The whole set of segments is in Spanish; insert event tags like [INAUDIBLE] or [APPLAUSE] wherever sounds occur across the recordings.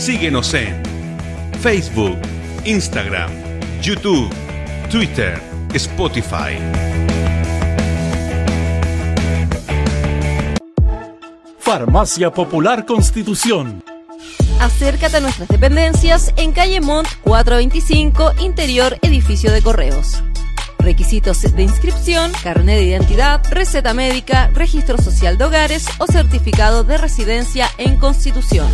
Síguenos en Facebook, Instagram, YouTube, Twitter, Spotify. Farmacia Popular Constitución. Acércate a nuestras dependencias en calle Mont 425, interior edificio de correos. Requisitos de inscripción, carnet de identidad, receta médica, registro social de hogares o certificado de residencia en Constitución.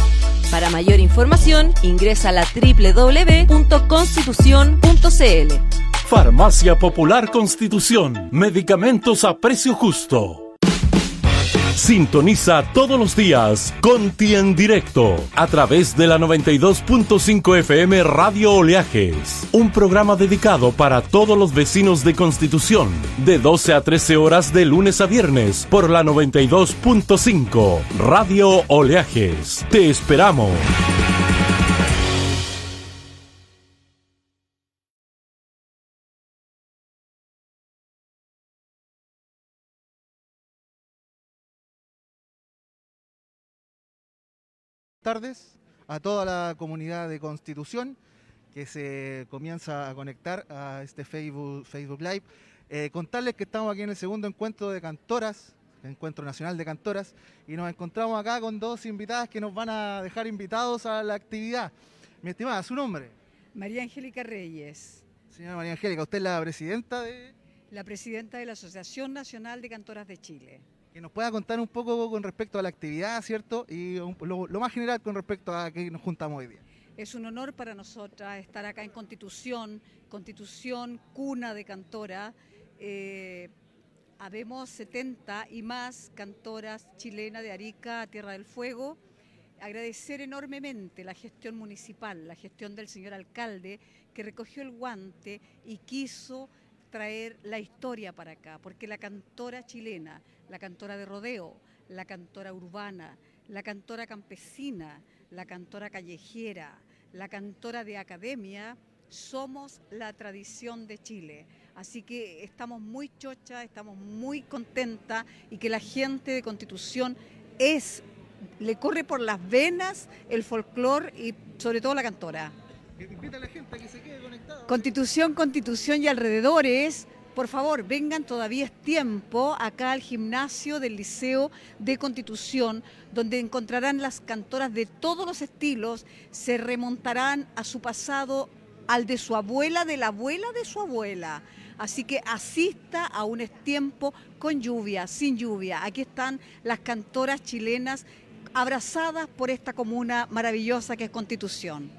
Para mayor información, ingresa a la www.constitución.cl. Farmacia Popular Constitución. Medicamentos a precio justo. Sintoniza todos los días Conti en directo a través de la 92.5 FM Radio Oleajes, un programa dedicado para todos los vecinos de Constitución, de 12 a 13 horas de lunes a viernes por la 92.5 Radio Oleajes. Te esperamos. Tardes a toda la comunidad de Constitución que se comienza a conectar a este Facebook, Facebook Live. Eh, contarles que estamos aquí en el segundo encuentro de cantoras, Encuentro Nacional de Cantoras, y nos encontramos acá con dos invitadas que nos van a dejar invitados a la actividad. Mi estimada, ¿su nombre? María Angélica Reyes. Señora María Angélica, usted es la presidenta de... La presidenta de la Asociación Nacional de Cantoras de Chile que nos pueda contar un poco con respecto a la actividad, ¿cierto? Y lo, más general con respecto a que nos juntamos hoy día. Es un honor para nosotras estar acá en Constitución, Constitución, cuna de cantora. Eh, habemos 70 y más cantoras chilenas de Arica, Tierra del Fuego. Agradecer enormemente la gestión municipal, la gestión del señor alcalde, que recogió el guante y quiso traer la historia para acá, porque la cantora chilena, la cantora de rodeo, la cantora urbana, la cantora campesina, la cantora callejera, la cantora de academia, somos la tradición de Chile. Así que estamos muy chocha, estamos muy contentas y que la gente de Constitución es, le corre por las venas el folclore y sobre todo la cantora. Constitución, Constitución y alrededores por favor, vengan, todavía es tiempo, acá al gimnasio del Liceo de Constitución, donde encontrarán las cantoras de todos los estilos, se remontarán a su pasado, al de su abuela, de la abuela de su abuela. Así que asista a un tiempo con lluvia, sin lluvia. Aquí están las cantoras chilenas abrazadas por esta comuna maravillosa que es Constitución.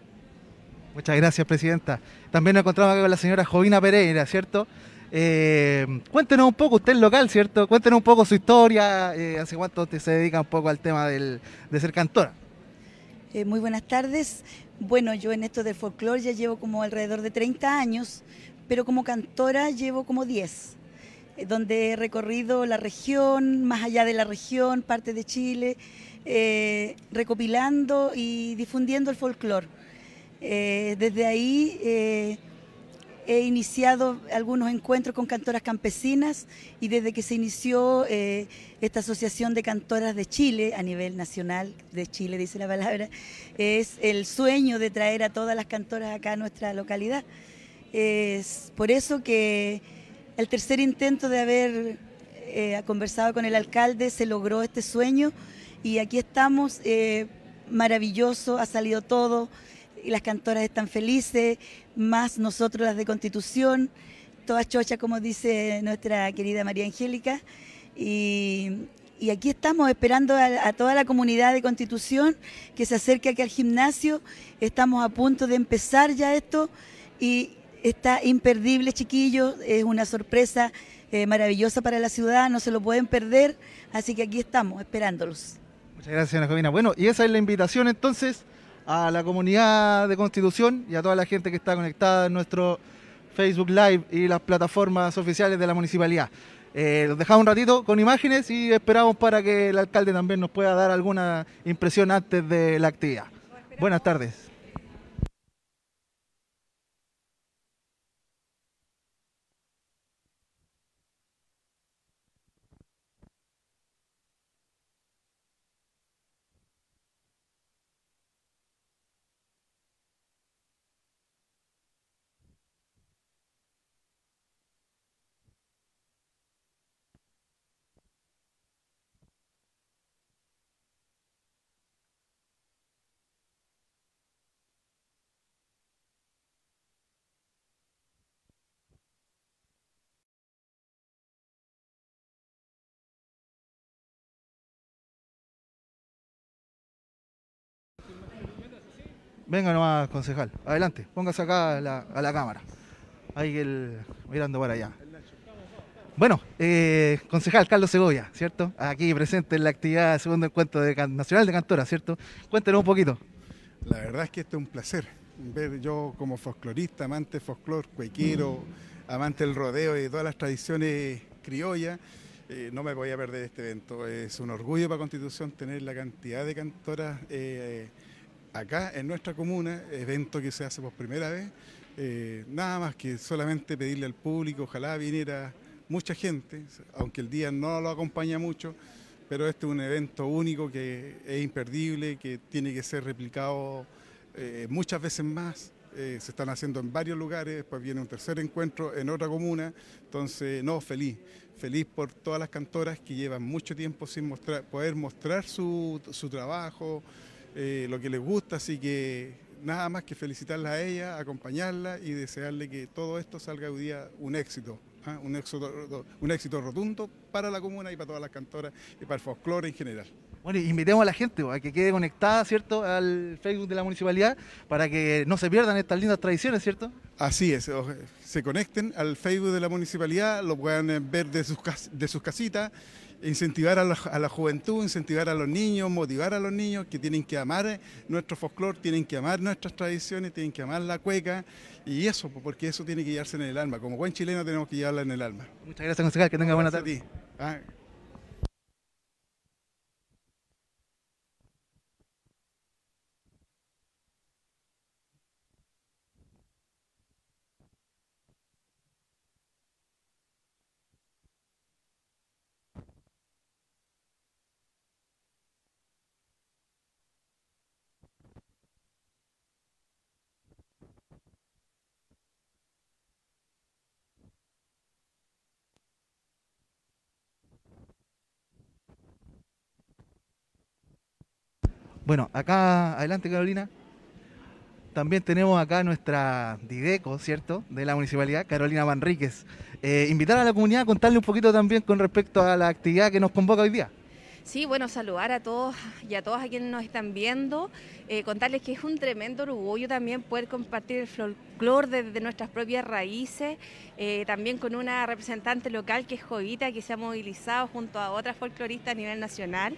Muchas gracias, Presidenta. También nos encontramos acá con la señora Jovina Pereira, ¿cierto? Eh, cuéntenos un poco, usted es local, ¿cierto? Cuéntenos un poco su historia, eh, hace cuánto usted se dedica un poco al tema de ser cantora. Eh, muy buenas tardes. Bueno, yo en esto del folclore ya llevo como alrededor de 30 años, pero como cantora llevo como 10, eh, donde he recorrido la región, más allá de la región, parte de Chile, recopilando y difundiendo el folclore. desde ahí he iniciado algunos encuentros con cantoras campesinas y desde que se inició eh, esta Asociación de Cantoras de Chile, a nivel nacional de Chile, dice la palabra, es el sueño de traer a todas las cantoras acá a nuestra localidad. Es por eso que el tercer intento de haber eh, conversado con el alcalde se logró este sueño y aquí estamos, eh, maravilloso, ha salido todo y las cantoras están felices, más nosotros las de Constitución, todas chochas, como dice nuestra querida María Angélica. Y, aquí estamos esperando a, toda la comunidad de Constitución que se acerque aquí al gimnasio. Estamos a punto de empezar ya esto y está imperdible, chiquillos. Es una sorpresa eh, maravillosa para la ciudad, no se lo pueden perder. Así que aquí estamos esperándolos. Muchas gracias, Ana Jovina. Bueno, y esa es la invitación entonces a la comunidad de Constitución y a toda la gente que está conectada en nuestro Facebook Live y las plataformas oficiales de la municipalidad. Eh, los dejamos un ratito con imágenes y esperamos para que el alcalde también nos pueda dar alguna impresión antes de la actividad. Buenas tardes. Venga nomás, concejal. Adelante, póngase acá a la, a la cámara. Ahí el, mirando para allá. Bueno, eh, concejal Carlos Segovia, ¿cierto? Aquí presente en la actividad del segundo encuentro de nacional de Cantora, ¿cierto? Cuéntenos un poquito. La verdad es que esto es un placer ver yo como folclorista, amante folclor, cuequero, amante del rodeo y de todas las tradiciones criollas. eh, no me voy a perder este evento. Es un orgullo para Constitución tener la cantidad de cantoras eh, acá en nuestra comuna, evento que se hace por primera vez. Eh, nada más que solamente pedirle al público, ojalá viniera mucha gente, aunque el día no lo acompaña mucho, pero este es un evento único que es imperdible, que tiene que ser replicado eh, muchas veces más. Eh, se están haciendo en varios lugares, después viene un tercer encuentro en otra comuna, entonces no, feliz, feliz por todas las cantoras que llevan mucho tiempo sin mostrar, poder mostrar su, su trabajo, eh, lo que les gusta, así que nada más que felicitarlas a ellas, acompañarlas y desearle que todo esto salga hoy día un éxito. ¿ah? Un, éxito, un éxito rotundo para la comuna y para todas las cantoras y para el folclore en general. Bueno, invitemos a la gente a que quede conectada, ¿cierto?, al Facebook de la municipalidad para que no se pierdan estas lindas tradiciones, ¿cierto? Así es, se conecten al Facebook de la municipalidad, lo puedan ver de sus, de sus casitas, incentivar a la, a la, juventud, incentivar a los niños, motivar a los niños que tienen que amar nuestro folclore, tienen que amar nuestras tradiciones, tienen que amar la cueca y eso, porque eso tiene que llevarse en el alma. Como buen chileno tenemos que llevarla en el alma. Muchas gracias, concejal, que tenga buena tarde. Ah. Bueno, acá, adelante Carolina. También tenemos acá nuestra Dideco, ¿cierto? De la municipalidad, Carolina Manríquez. Eh, invitar a la comunidad a contarle un poquito también con respecto a la actividad que nos convoca hoy día. Sí, bueno, saludar a todos y a todas a quienes nos están viendo, eh, contarles que es un tremendo orgullo también poder compartir el folclore desde de nuestras propias raíces, eh, también con una representante local que es Jovita, que se ha movilizado junto a otras folcloristas a nivel nacional.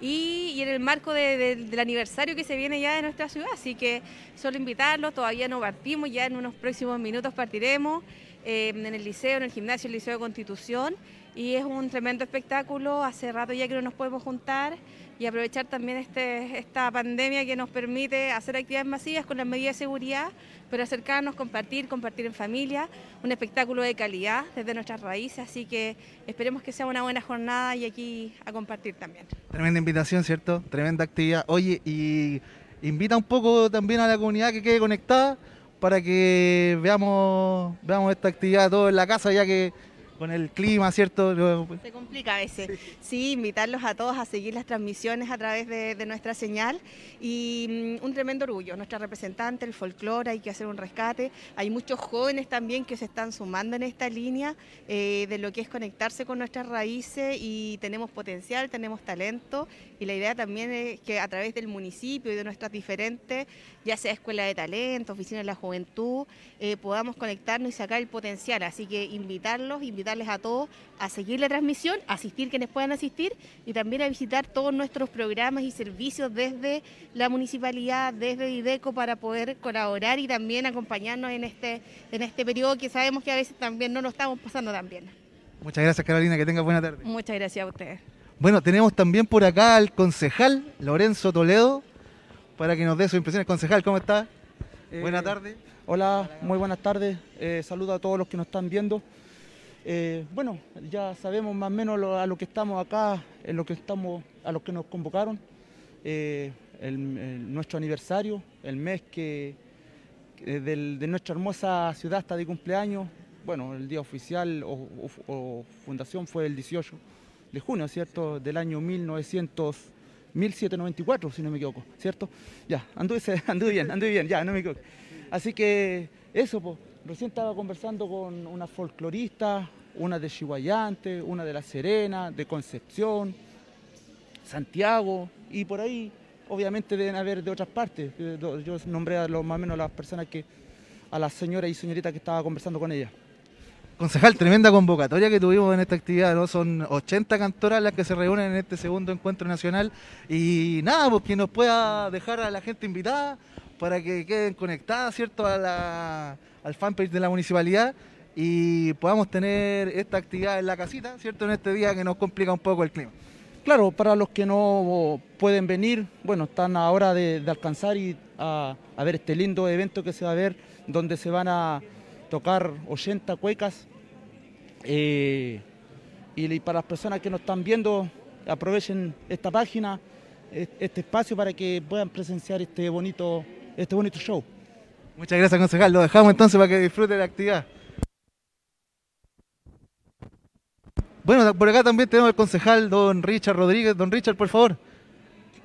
Y, en el marco de, de, del aniversario que se viene ya de nuestra ciudad. Así que solo invitarlos, todavía no partimos, ya en unos próximos minutos partiremos eh, en el liceo, en el gimnasio, el Liceo de Constitución. Y es un tremendo espectáculo, hace rato ya que no nos podemos juntar y aprovechar también este, esta pandemia que nos permite hacer actividades masivas con las medidas de seguridad, pero acercarnos, compartir, compartir en familia, un espectáculo de calidad desde nuestras raíces, así que esperemos que sea una buena jornada y aquí a compartir también. Tremenda invitación, ¿cierto? Tremenda actividad. Oye, y invita un poco también a la comunidad que quede conectada para que veamos, veamos esta actividad todo en la casa, ya que con el clima, ¿cierto? Se complica a veces. Sí. sí, invitarlos a todos a seguir las transmisiones a través de, de nuestra señal y um, un tremendo orgullo. Nuestra representante, el folclore, hay que hacer un rescate. Hay muchos jóvenes también que se están sumando en esta línea eh, de lo que es conectarse con nuestras raíces y tenemos potencial, tenemos talento y la idea también es que a través del municipio y de nuestras diferentes, ya sea escuela de talento, oficina de la juventud, eh, podamos conectarnos y sacar el potencial. Así que invitarlos, invitarles a todos a seguir la transmisión, a asistir quienes puedan asistir y también a visitar todos nuestros programas y servicios desde la municipalidad, desde IDECO para poder colaborar y también acompañarnos en este, en este periodo que sabemos que a veces también no lo estamos pasando tan bien. Muchas gracias Carolina, que tenga buena tarde. Muchas gracias a ustedes. Bueno, tenemos también por acá al concejal Lorenzo Toledo para que nos dé sus impresiones. Concejal, ¿cómo está? Eh, buenas tardes. Hola, muy buenas tardes. Eh, saludo a todos los que nos están viendo. Eh, bueno, ya sabemos más o menos lo, a lo que estamos acá, en lo que estamos, a los que nos convocaron. El, el, nuestro aniversario, el mes que, que del, de nuestra hermosa ciudad está de cumpleaños. Bueno, el día oficial o, o, o fundación fue el 18 de junio, ¿cierto? Del año 1900, 1794, si no me equivoco, ¿cierto? Ya, anduve, [LAUGHS] anduve bien, anduve bien, ya, no me equivoco. Así que eso, pues, recién estaba conversando con una folclorista, una de Chihuayante, una de La Serena, de Concepción, Santiago, y por ahí obviamente deben haber de otras partes. Yo nombré a los, más o menos las personas que, a las señoras y señoritas que estaba conversando con ellas. Concejal, tremenda convocatoria que tuvimos en esta actividad. Son 80 cantoras las que se reúnen en este segundo encuentro nacional y nada, pues que nos pueda dejar a la gente invitada para que queden conectadas, ¿cierto?, a la, al fanpage de la municipalidad y podamos tener esta actividad en la casita, ¿cierto?, en este día que nos complica un poco el clima. Claro, para los que no pueden venir, bueno, están ahora de, de alcanzar y a ver este lindo evento que se va a ver, donde se van a tocar 80 cuecas. Eh, y para las personas que nos están viendo, aprovechen esta página, este espacio para que puedan presenciar este bonito, este bonito show. Muchas gracias, concejal. Lo dejamos entonces para que disfrute la actividad. Bueno, por acá también tenemos al concejal don Richard Rodríguez. Don Richard, por favor.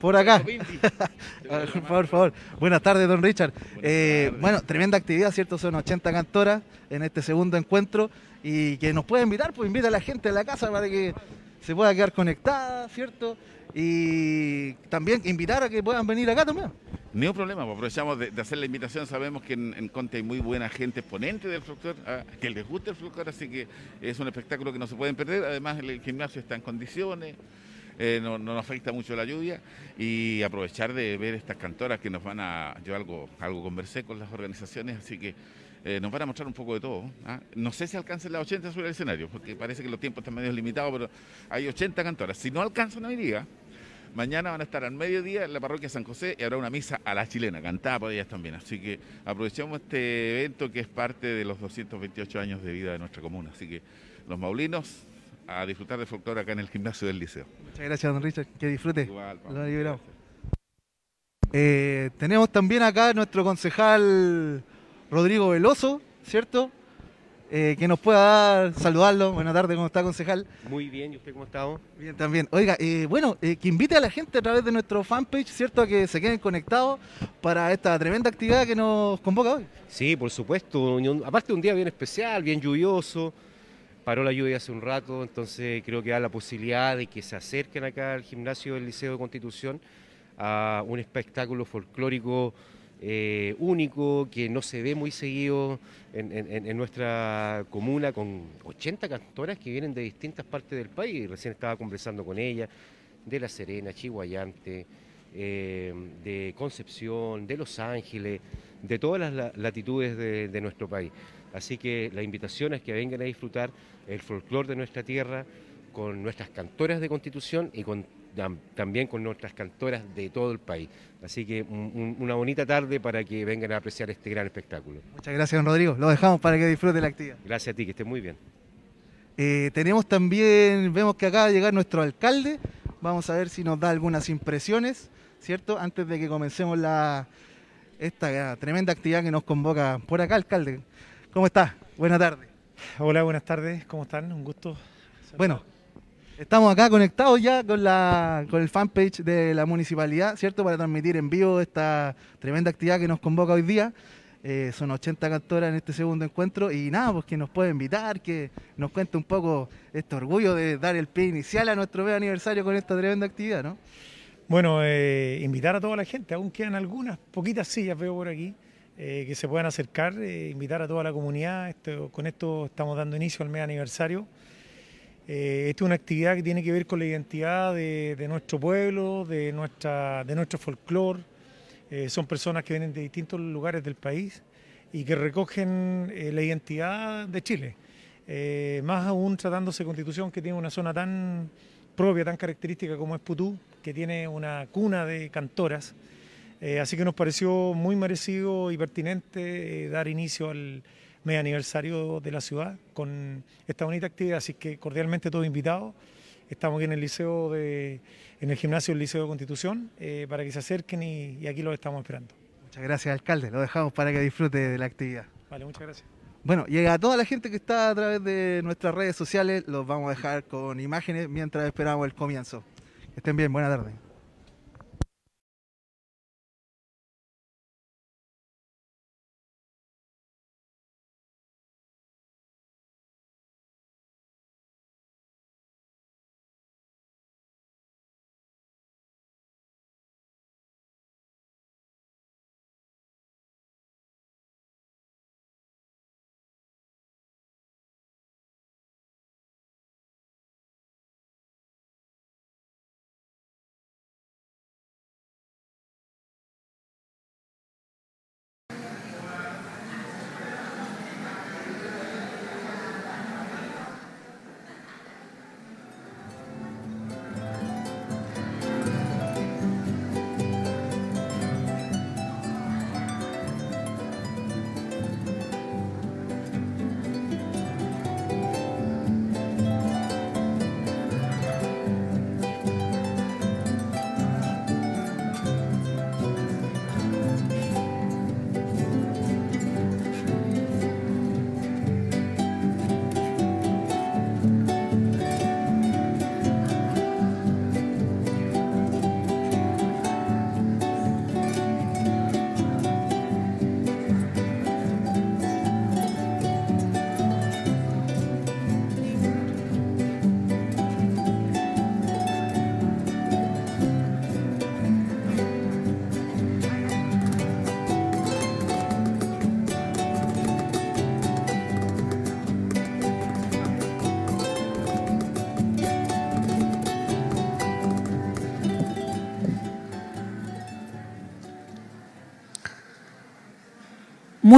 Por acá. [LAUGHS] por favor. Buenas tardes, don Richard. Eh, bueno, tremenda actividad, ¿cierto? Son 80 cantoras en este segundo encuentro y que nos puede invitar, pues invita a la gente a la casa para que se pueda quedar conectada, ¿cierto? Y también invitar a que puedan venir acá también. Ni un problema, pues aprovechamos de, hacer la invitación. Sabemos que en, Conte hay muy buena gente exponente del folclore, ah, que les gusta el folclore, así que es un espectáculo que no se pueden perder. Además, el gimnasio está en condiciones. Eh, no, nos afecta mucho la lluvia y aprovechar de ver estas cantoras que nos van a, yo algo, algo conversé con las organizaciones, así que eh, nos van a mostrar un poco de todo. ¿ah? No sé si alcancen las 80 sobre el escenario, porque parece que los tiempos están medio limitados, pero hay 80 cantoras. Si no alcanzan hoy día, mañana van a estar al mediodía en la parroquia San José y habrá una misa a la chilena, cantada por ellas también. Así que aprovechemos este evento que es parte de los 228 años de vida de nuestra comuna. Así que los maulinos a disfrutar de folclore acá en el gimnasio del liceo. Muchas gracias, don Richard. Que disfrute. Igual, Lo eh, tenemos también acá nuestro concejal Rodrigo Veloso, ¿cierto? Eh, que nos pueda dar, saludarlo. Buenas tardes, ¿cómo está, concejal? Muy bien, ¿y usted cómo está? Bien, también. Oiga, eh, bueno, que invite a la gente a través de nuestro fanpage, ¿cierto? A que se queden conectados para esta tremenda actividad que nos convoca hoy. Sí, por supuesto. Aparte de un día bien especial, bien lluvioso paró la lluvia hace un rato, entonces creo que da la posibilidad de que se acerquen acá al gimnasio del Liceo de Constitución a un espectáculo folclórico eh, único que no se ve muy seguido en, nuestra comuna con 80 cantoras que vienen de distintas partes del país. Recién estaba conversando con ella de La Serena, Chihuayante, eh, de Concepción, de Los Ángeles, de todas las latitudes de nuestro país. Así que la invitación es que vengan a disfrutar el folclore de nuestra tierra con nuestras cantoras de Constitución y con, también con nuestras cantoras de todo el país. Así que una bonita tarde para que vengan a apreciar este gran espectáculo. Muchas gracias, don Rodrigo. Lo dejamos para que disfrute la actividad. Gracias a ti, que esté muy bien. Eh, tenemos también, vemos que acaba de llegar nuestro alcalde. Vamos a ver si nos da algunas impresiones, ¿cierto? Antes de que comencemos la, esta tremenda actividad que nos convoca por acá, alcalde. ¿Cómo está? Buenas tardes. Hola, buenas tardes. ¿Cómo están? Un gusto. Bueno, estamos acá conectados ya con, la, con el fanpage de la municipalidad, ¿cierto? Para transmitir en vivo esta tremenda actividad que nos convoca hoy día. Eh, son 80 cantoras en este segundo encuentro y nada, pues que nos puede invitar, que nos cuente un poco este orgullo de dar el pie inicial a nuestro medio aniversario con esta tremenda actividad, ¿no? Bueno, eh, invitar a toda la gente, aún quedan algunas, poquitas sillas veo por aquí, eh, que se puedan acercar, eh, invitar a toda la comunidad. con esto estamos dando inicio al mes aniversario. Eh, esta es una actividad que tiene que ver con la identidad de, nuestro pueblo, de, nuestra, de nuestro folclore. son personas que vienen de distintos lugares del país y que recogen la identidad de Chile. más aún tratándose de Constitución que tiene una zona tan propia, tan característica como es Putú, que tiene una cuna de cantoras. Eh, así que nos pareció muy merecido y pertinente eh, dar inicio al medio aniversario de la ciudad con esta bonita actividad, así que cordialmente todos invitados. Estamos aquí en el liceo de, en el gimnasio del Liceo de Constitución eh, para que se acerquen y, aquí los estamos esperando. Muchas gracias, alcalde. Lo dejamos para que disfrute de la actividad. Vale, muchas gracias. Bueno, llega a toda la gente que está a través de nuestras redes sociales, los vamos a dejar con imágenes mientras esperamos el comienzo. estén bien, buena tarde.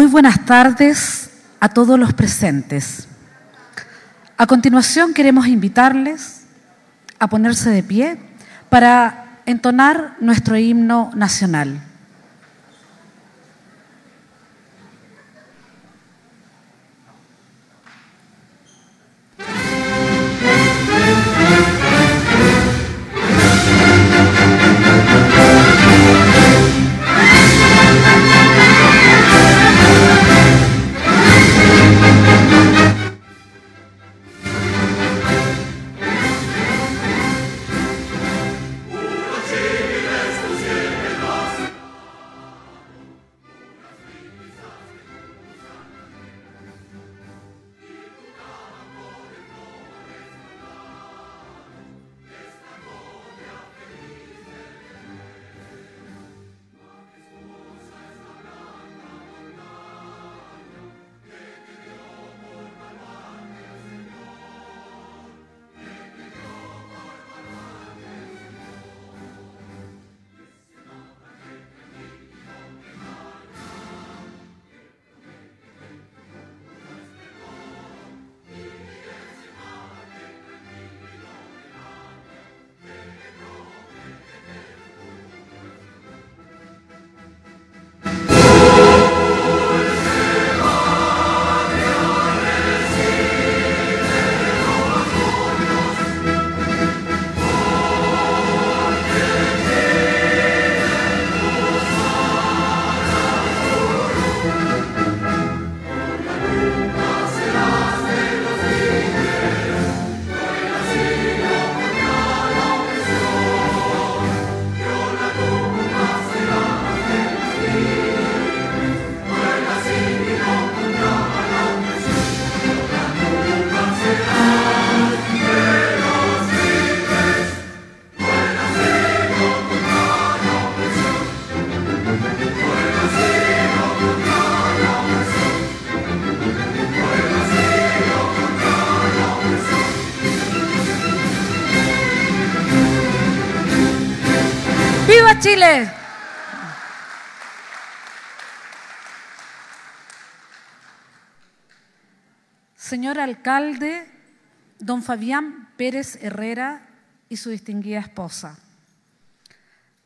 Muy buenas tardes a todos los presentes. A continuación queremos invitarles a ponerse de pie para entonar nuestro himno nacional. Señor alcalde, don Fabián Pérez Herrera y su distinguida esposa.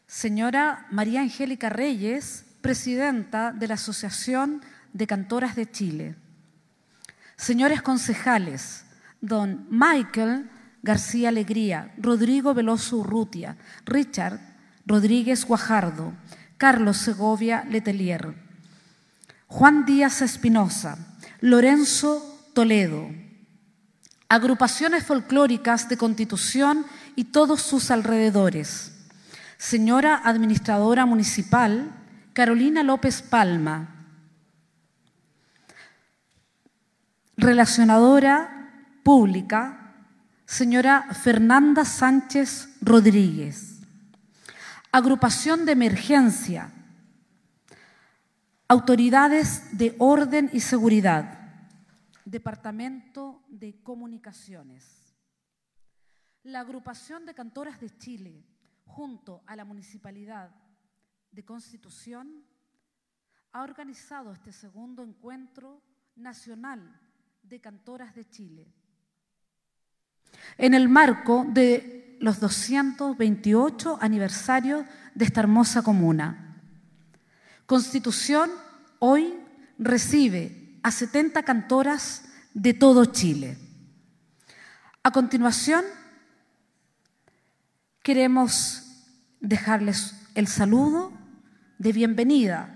Señora María Angélica Reyes, presidenta de la Asociación de Cantoras de Chile. Señores concejales, don Michael García Alegría, Rodrigo Veloso Urrutia, Richard Rodríguez Guajardo, Carlos Segovia Letelier, Juan Díaz Espinosa, Lorenzo Toledo, agrupaciones folclóricas de Constitución y todos sus alrededores, señora administradora municipal Carolina López Palma, relacionadora pública señora Fernanda Sánchez Rodríguez, agrupación de emergencia, autoridades de orden y seguridad, Departamento de Comunicaciones. La agrupación de cantoras de Chile, junto a la Municipalidad de Constitución, ha organizado este segundo encuentro nacional de cantoras de Chile. En el marco de los 228 aniversarios de esta hermosa comuna. Constitución hoy recibe a 70 cantoras de todo Chile. A continuación, queremos dejarles el saludo de bienvenida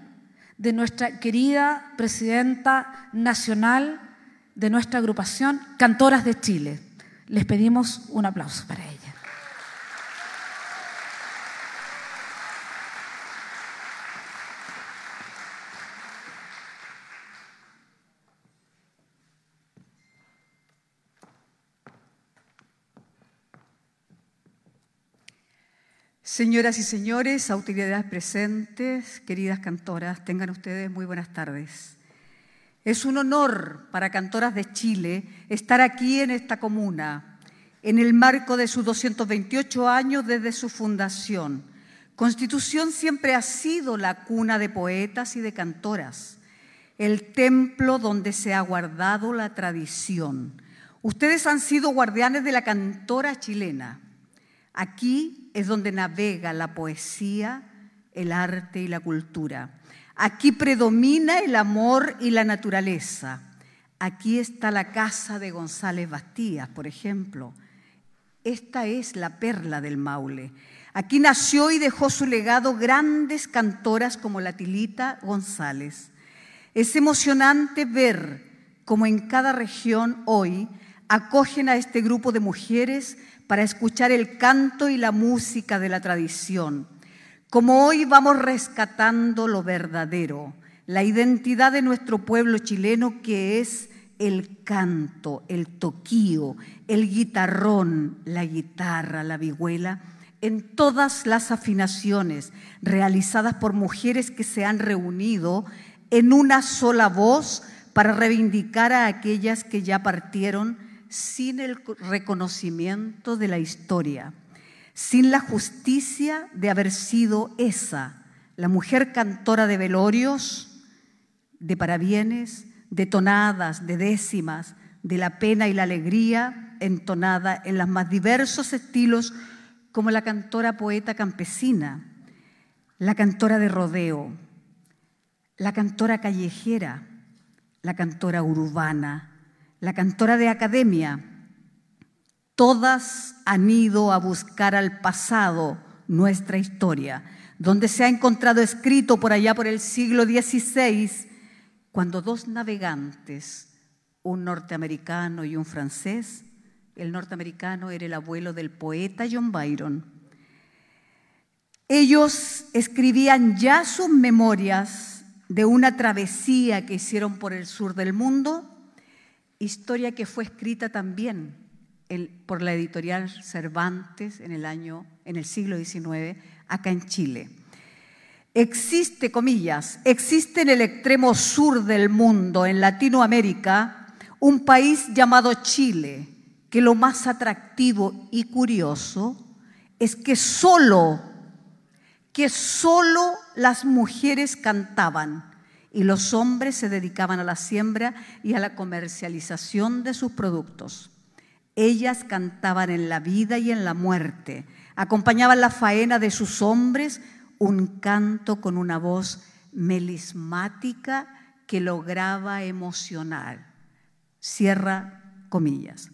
de nuestra querida presidenta nacional de nuestra agrupación Cantoras de Chile. Les pedimos un aplauso para ella. Señoras y señores, autoridades presentes, queridas cantoras, tengan ustedes muy buenas tardes. Es un honor para Cantoras de Chile estar aquí en esta comuna, en el marco de sus 228 años desde su fundación. Constitución siempre ha sido la cuna de poetas y de cantoras. el templo donde se ha guardado la tradición. Ustedes han sido guardianes de la cantora chilena. Aquí es donde navega la poesía, el arte y la cultura. Aquí predomina el amor y la naturaleza. Aquí está la casa de González Bastías, por ejemplo. Esta es la perla del Maule. Aquí nació y dejó su legado grandes cantoras como la Tilita González. Es emocionante ver cómo en cada región hoy acogen a este grupo de mujeres para escuchar el canto y la música de la tradición. Como hoy vamos rescatando lo verdadero, la identidad de nuestro pueblo chileno que es el canto, el toquío, el guitarrón, la guitarra, la vihuela, en todas las afinaciones realizadas por mujeres que se han reunido en una sola voz para reivindicar a aquellas que ya partieron sin el reconocimiento de la historia, sin la justicia de haber sido esa, la mujer cantora de velorios, de parabienes, de tonadas, de décimas, de la pena y la alegría, entonada en los más diversos estilos como la cantora poeta campesina, la cantora de rodeo, la cantora callejera, la cantora urbana, la cantora de academia. Todas han ido a buscar al pasado nuestra historia, donde se ha encontrado escrito por allá por el siglo XVI, cuando dos navegantes, un norteamericano y un francés, el norteamericano era el abuelo del poeta John Byron. Ellos escribían ya sus memorias de una travesía que hicieron por el sur del mundo, historia que fue escrita también por la editorial Cervantes en el año en el siglo XIX acá en Chile. Existe, comillas, existe en el extremo sur del mundo, en Latinoamérica, un país llamado Chile, que lo más atractivo y curioso es que solo, que solo las mujeres cantaban y los hombres se dedicaban a la siembra y a la comercialización de sus productos. Ellas cantaban en la vida y en la muerte, acompañaban la faena de sus hombres, un canto con una voz melismática que lograba emocionar. Cierra comillas.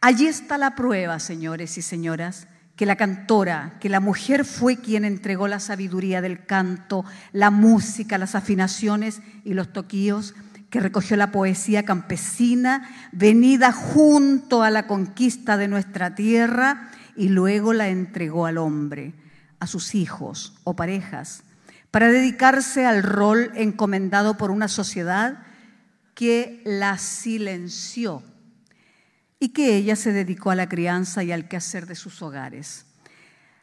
Allí está la prueba, señores y señoras, que la cantora, que la mujer fue quien entregó la sabiduría del canto, la música, las afinaciones y los toquíos, que recogió la poesía campesina venida junto a la conquista de nuestra tierra y luego la entregó al hombre, a sus hijos o parejas, para dedicarse al rol encomendado por una sociedad que la silenció y que ella se dedicó a la crianza y al quehacer de sus hogares.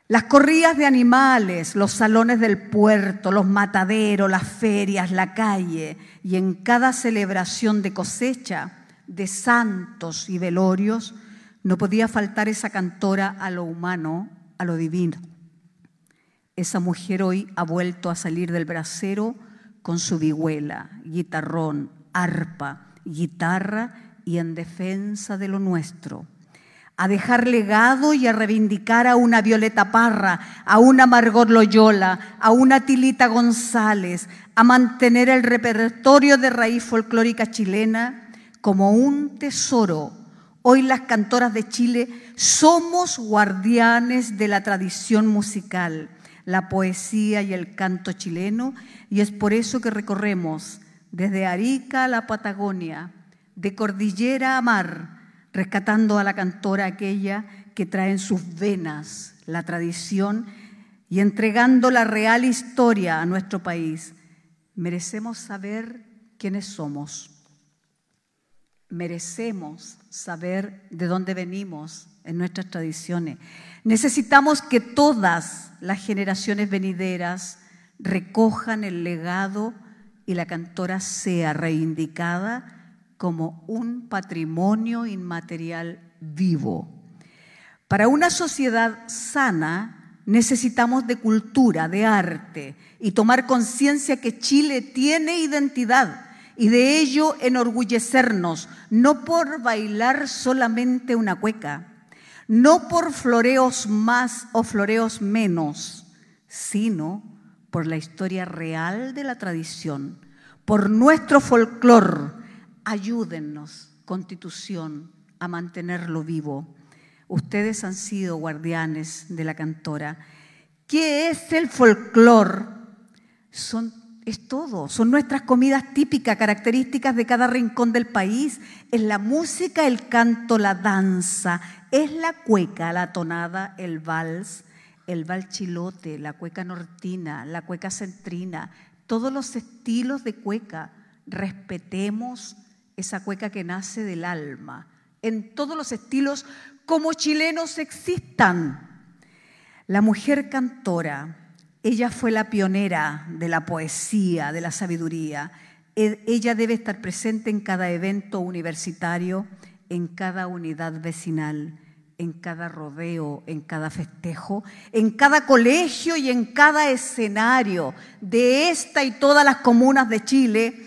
Las corridas de animales, los salones del puerto, los mataderos, las ferias, la calle y en cada celebración de cosecha, de santos y velorios, no podía faltar esa cantora a lo humano, a lo divino. Esa mujer hoy ha vuelto a salir del brasero con su vihuela, guitarrón, arpa, guitarra y en defensa de lo nuestro, a dejar legado y a reivindicar a una Violeta Parra, a una Margot Loyola, a una Tilita González, a mantener el repertorio de raíz folclórica chilena como un tesoro. Hoy las cantoras de Chile somos guardianes de la tradición musical, la poesía y el canto chileno, y es por eso que recorremos desde Arica a la Patagonia, de cordillera a mar, rescatando a la cantora aquella que trae en sus venas la tradición y entregando la real historia a nuestro país. Merecemos saber quiénes somos. Merecemos saber de dónde venimos en nuestras tradiciones. Necesitamos que todas las generaciones venideras recojan el legado y la cantora sea reivindicada como un patrimonio inmaterial vivo. Para una sociedad sana necesitamos de cultura, de arte y tomar conciencia que Chile tiene identidad y de ello enorgullecernos, no por bailar solamente una cueca, no por floreos más o floreos menos, sino por la historia real de la tradición, por nuestro folclor. Ayúdennos, Constitución, a mantenerlo vivo. Ustedes han sido guardianes de la cantora. ¿Qué es el folclor? Son es todo, son nuestras comidas típicas, características de cada rincón del país. Es la música, el canto, la danza, es la cueca, la tonada, el vals, el chilote, la cueca nortina, la cueca centrina, todos los estilos de cueca. Respetemos esa cueca que nace del alma, en todos los estilos como chilenos existan. La mujer cantora, ella fue la pionera de la poesía, de la sabiduría. E, ella debe estar presente en cada evento universitario, en cada unidad vecinal, en cada rodeo, en cada festejo, en cada colegio y en cada escenario de esta y todas las comunas de Chile,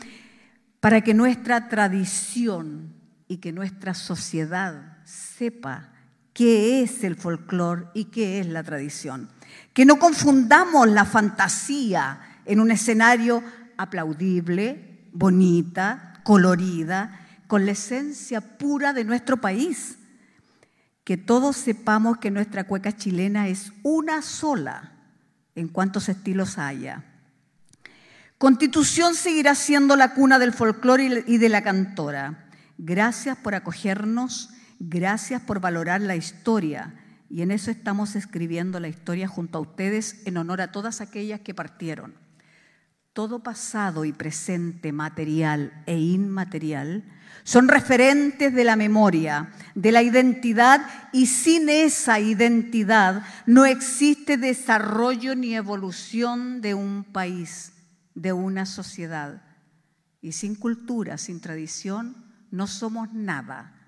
para que nuestra tradición y que nuestra sociedad sepa qué es el folclore y qué es la tradición. Que no confundamos la fantasía en un escenario aplaudible, bonita, colorida, con la esencia pura de nuestro país. Que todos sepamos que nuestra cueca chilena es una sola en cuantos estilos haya. Constitución seguirá siendo la cuna del folclore y de la cantora. Gracias por acogernos, gracias por valorar la historia y en eso estamos escribiendo la historia junto a ustedes en honor a todas aquellas que partieron. Todo pasado y presente, material e inmaterial, son referentes de la memoria, de la identidad, y sin esa identidad no existe desarrollo ni evolución de un país, de una sociedad. Y sin cultura, sin tradición, no somos nada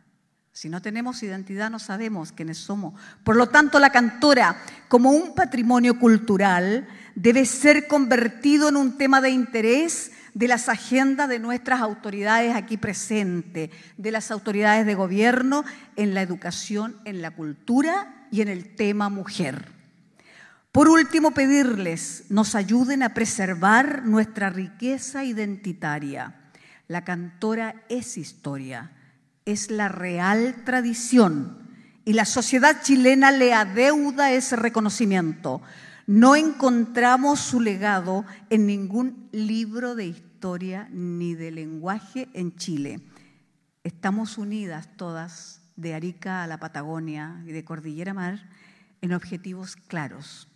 si no tenemos identidad no sabemos quiénes somos. Por lo tanto, la cantora, como un patrimonio cultural, debe ser convertido en un tema de interés de las agendas de nuestras autoridades aquí presentes, de las autoridades de gobierno, en la educación, en la cultura y en el tema mujer. Por último, pedirles nos ayuden a preservar nuestra riqueza identitaria. La cantora es historia es la real tradición y la sociedad chilena le adeuda ese reconocimiento. No encontramos su legado en ningún libro de historia ni de lenguaje en Chile. Estamos unidas todas, de Arica a la Patagonia y de Cordillera Mar, en objetivos claros.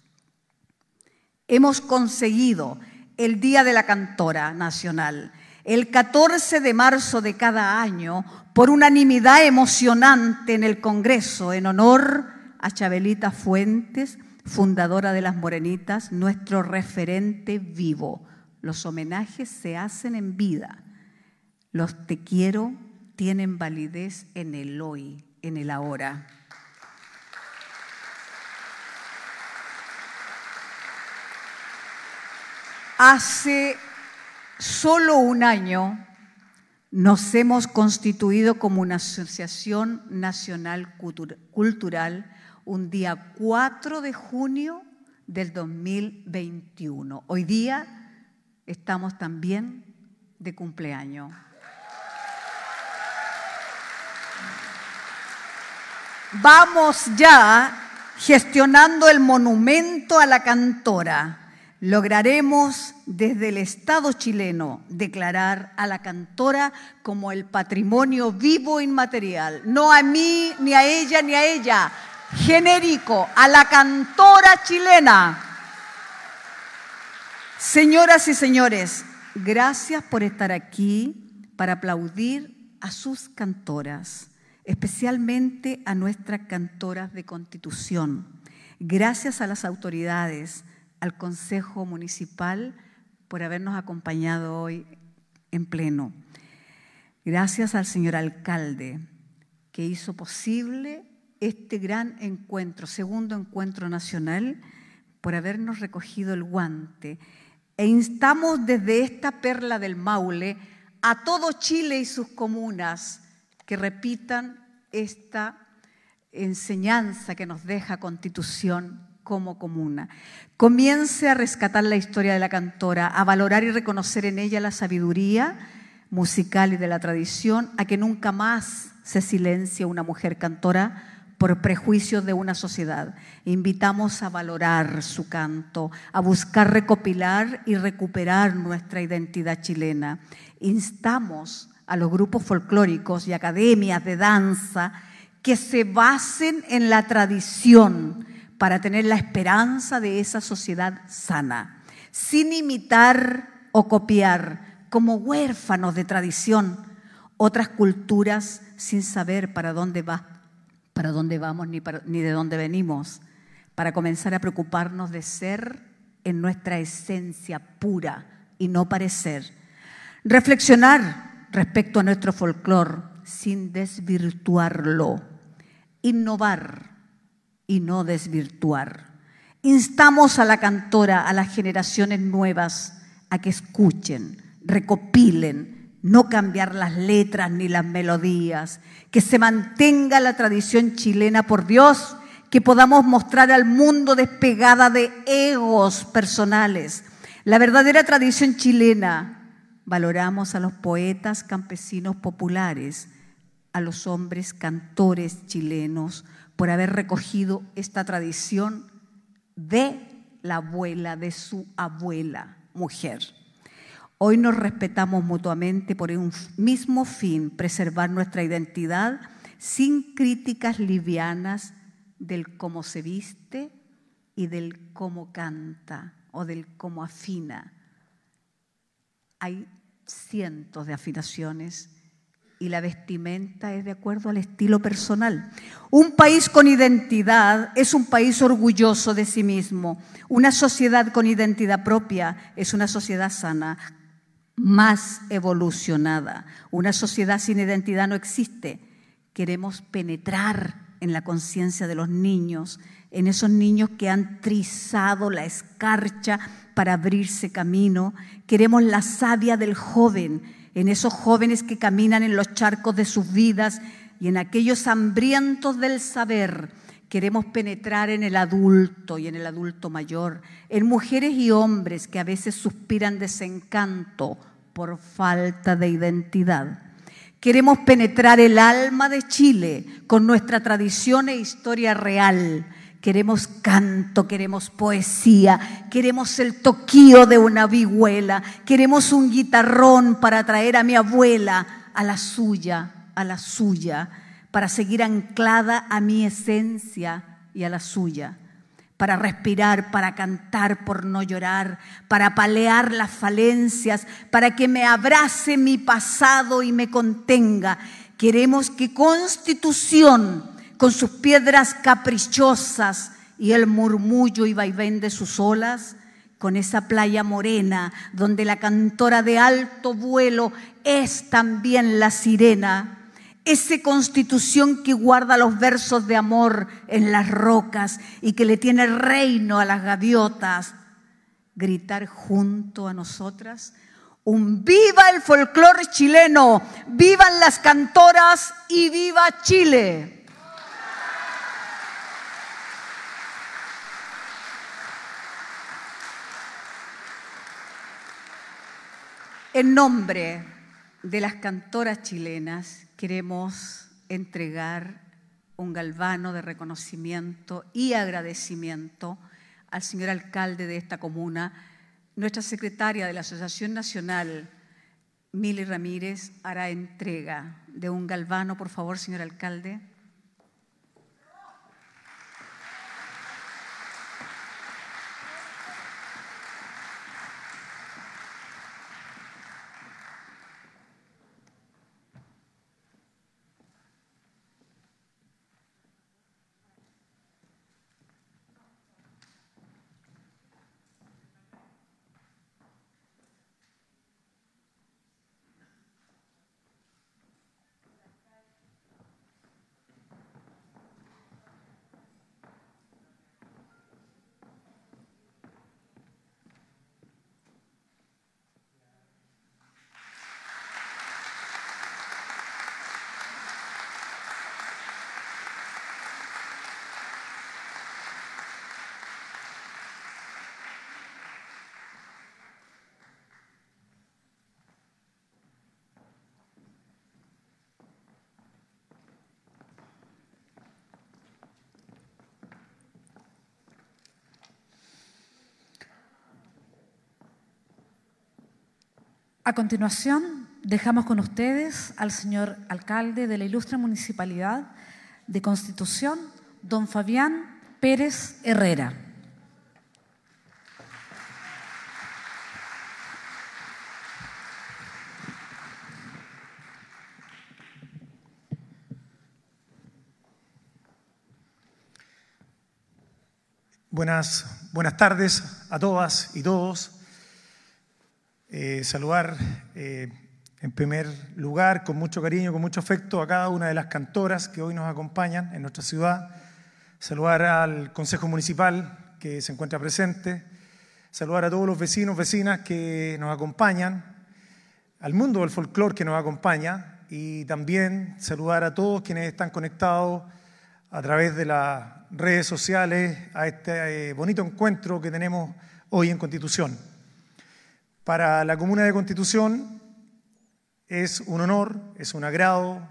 Hemos conseguido el Día de la Cantora Nacional el 14 de marzo de cada año por unanimidad emocionante en el Congreso en honor a Chabelita Fuentes, fundadora de las Morenitas, nuestro referente vivo. Los homenajes se hacen en vida. Los te quiero tienen validez en el hoy, en el ahora. Hace solo un año nos hemos constituido como una asociación nacional cultural un día 4 de junio del 2021. Hoy día estamos también de cumpleaños. Vamos ya gestionando el monumento a la cantora lograremos desde el Estado chileno declarar a la cantora como el patrimonio vivo inmaterial, no a mí, ni a ella, ni a ella, genérico, a la cantora chilena. Señoras y señores, gracias por estar aquí para aplaudir a sus cantoras, especialmente a nuestras cantoras de constitución. Gracias a las autoridades al Consejo Municipal por habernos acompañado hoy en pleno. Gracias al señor alcalde que hizo posible este gran encuentro, segundo encuentro nacional, por habernos recogido el guante. E instamos desde esta perla del Maule a todo Chile y sus comunas que repitan esta enseñanza que nos deja Constitución como comuna. Comience a rescatar la historia de la cantora, a valorar y reconocer en ella la sabiduría musical y de la tradición, a que nunca más se silencie una mujer cantora por prejuicios de una sociedad. Invitamos a valorar su canto, a buscar recopilar y recuperar nuestra identidad chilena. Instamos a los grupos folclóricos y academias de danza que se basen en la tradición para tener la esperanza de esa sociedad sana, sin imitar o copiar como huérfanos de tradición otras culturas sin saber para dónde va, para dónde vamos ni, ni de dónde venimos, para comenzar a preocuparnos de ser en nuestra esencia pura y no parecer. Reflexionar respecto a nuestro folclore sin desvirtuarlo innovar y no desvirtuar. Instamos a la cantora, a las generaciones nuevas, a que escuchen, recopilen, no cambiar las letras ni las melodías, que se mantenga la tradición chilena, por Dios, que podamos mostrar al mundo despegada de egos personales. La verdadera tradición chilena, valoramos a los poetas campesinos populares, a los hombres cantores chilenos por haber recogido esta tradición de la abuela, de su abuela mujer. Hoy nos respetamos mutuamente por un mismo fin, preservar nuestra identidad sin críticas livianas del cómo se viste y del cómo canta o del cómo afina. Hay cientos de afinaciones y la vestimenta es de acuerdo al estilo personal. Un país con identidad es un país orgulloso de sí mismo. Una sociedad con identidad propia es una sociedad sana, más evolucionada. Una sociedad sin identidad no existe. Queremos penetrar en la conciencia de los niños, en esos niños que han trizado la escarcha para abrirse camino. Queremos la savia del joven en esos jóvenes que caminan en los charcos de sus vidas y en aquellos hambrientos del saber. Queremos penetrar en el adulto y en el adulto mayor, en mujeres y hombres que a veces suspiran desencanto por falta de identidad. Queremos penetrar el alma de Chile con nuestra tradición e historia real Queremos canto, queremos poesía, queremos el toquío de una vihuela, queremos un guitarrón para traer a mi abuela a la suya, a la suya, para seguir anclada a mi esencia y a la suya, para respirar, para cantar por no llorar, para palear las falencias, para que me abrace mi pasado y me contenga. Queremos que constitución con sus piedras caprichosas y el murmullo y vaivén de sus olas, con esa playa morena donde la cantora de alto vuelo es también la sirena, esa constitución que guarda los versos de amor en las rocas y que le tiene reino a las gaviotas, gritar junto a nosotras un viva el folclore chileno, vivan las cantoras y viva Chile. En nombre de las cantoras chilenas queremos entregar un galvano de reconocimiento y agradecimiento al señor alcalde de esta comuna. Nuestra secretaria de la Asociación Nacional, Mili Ramírez, hará entrega de un galvano, por favor, señor alcalde. A continuación, dejamos con ustedes al señor alcalde de la ilustre municipalidad de Constitución, don Fabián Pérez Herrera. Buenas, buenas tardes a todas y todos. Eh, saludar eh, en primer lugar con mucho cariño, con mucho afecto a cada una de las cantoras que hoy nos acompañan en nuestra ciudad. Saludar al Consejo Municipal que se encuentra presente. Saludar a todos los vecinos, vecinas que nos acompañan. Al mundo del folclore que nos acompaña. Y también saludar a todos quienes están conectados a través de las redes sociales a este eh, bonito encuentro que tenemos hoy en Constitución. Para la Comuna de Constitución es un honor, es un agrado,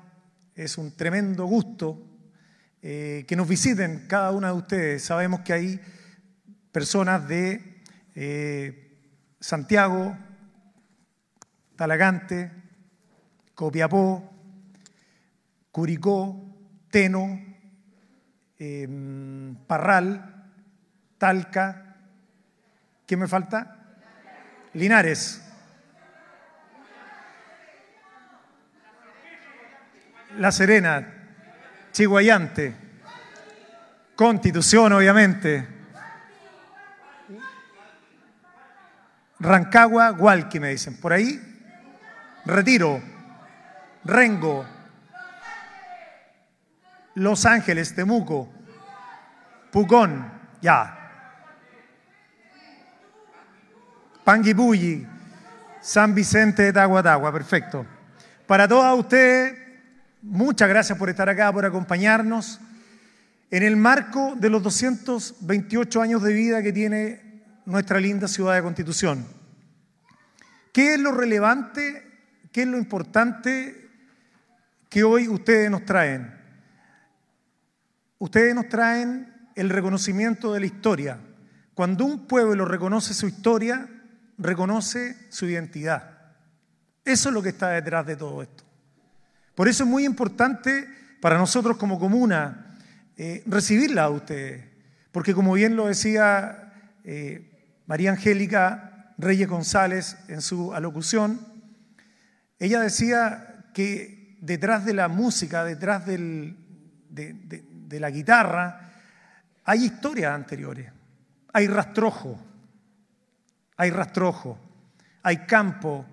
es un tremendo gusto eh, que nos visiten cada una de ustedes. Sabemos que hay personas de eh, Santiago, Talagante, Copiapó, Curicó, Teno, em, Parral, Talca, ¿qué me falta? Linares. La Serena, Chiguayante, Constitución, obviamente. Rancagua, Hualqui, me dicen. Por ahí, Retiro, Rengo, Los Ángeles, Temuco, Pucón, ya. Panguipulli, San Vicente de Tahuatahua, perfecto. Para todas ustedes, muchas gracias por estar acá, por acompañarnos en el marco de los 228 años de vida que tiene nuestra linda ciudad de Constitución. ¿Qué es lo relevante, qué es lo importante que hoy ustedes nos traen? Ustedes nos traen el reconocimiento de la historia. Cuando un pueblo reconoce su historia, reconoce su identidad. Eso es lo que está detrás de todo esto. Por eso es muy importante para nosotros como comuna eh, recibirla a ustedes, porque como bien lo decía eh, María Angélica Reyes González en su alocución, ella decía que detrás de la música, detrás de, de la guitarra, hay historias anteriores, hay rastrojo, hay rastrojo, hay campo,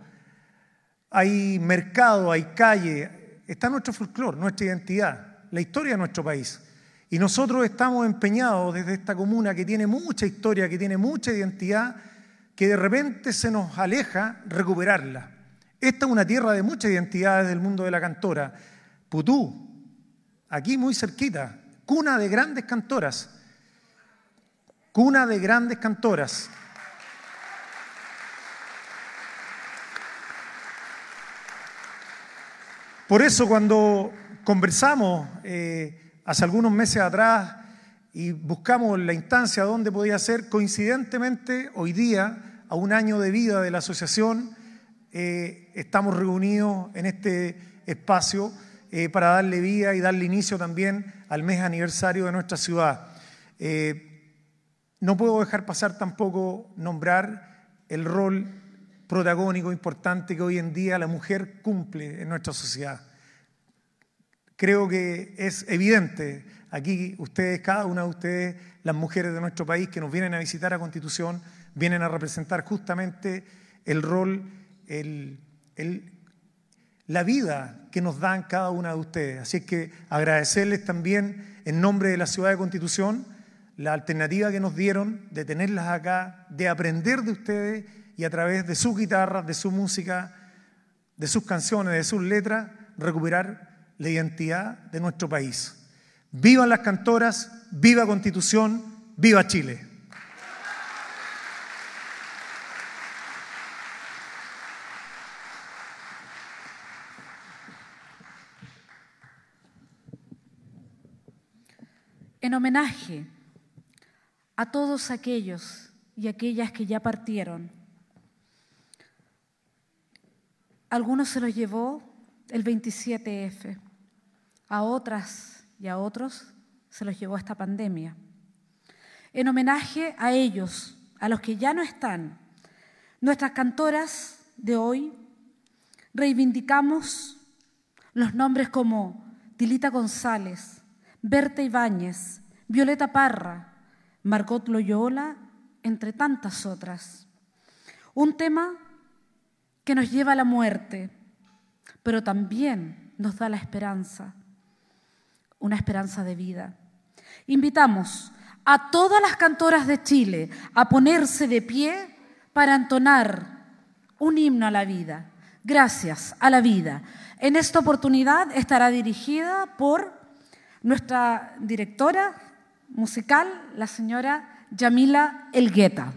hay mercado, hay calle. Está nuestro folclore, nuestra identidad, la historia de nuestro país. Y nosotros estamos empeñados desde esta comuna que tiene mucha historia, que tiene mucha identidad, que de repente se nos aleja recuperarla. Esta es una tierra de mucha identidad del mundo de la cantora. Putú, aquí muy cerquita, cuna de grandes cantoras. Cuna de grandes cantoras. Por eso cuando conversamos eh, hace algunos meses atrás y buscamos la instancia donde podía ser, coincidentemente hoy día, a un año de vida de la asociación, eh, estamos reunidos en este espacio eh, para darle vida y darle inicio también al mes aniversario de nuestra ciudad. no puedo dejar pasar tampoco nombrar el rol protagónico importante que hoy en día la mujer cumple en nuestra sociedad. Creo que es evidente, aquí ustedes, cada una de ustedes, las mujeres de nuestro país que nos vienen a visitar a Constitución, vienen a representar justamente el rol, el, la vida que nos dan cada una de ustedes. Así es que agradecerles también en nombre de la ciudad de Constitución la alternativa que nos dieron de tenerlas acá, de aprender de ustedes y a través de sus guitarras, de su música, de sus canciones, de sus letras, recuperar la identidad de nuestro país. Vivan las cantoras, viva Constitución, viva Chile. En homenaje a todos aquellos y aquellas que ya partieron, algunos se los llevó el 27F, a otras y a otros se los llevó esta pandemia. En homenaje a ellos, a los que ya no están, nuestras cantoras de hoy reivindicamos los nombres como Tilita González, Berta Ibáñez, Violeta Parra, Margot Loyola, entre tantas otras. Un tema que nos lleva a la muerte, pero también nos da la esperanza, una esperanza de vida. Invitamos a todas las cantoras de Chile a ponerse de pie para entonar un himno a la vida. Gracias a la vida. En esta oportunidad estará dirigida por nuestra directora musical, la señora Yamila Elgueta.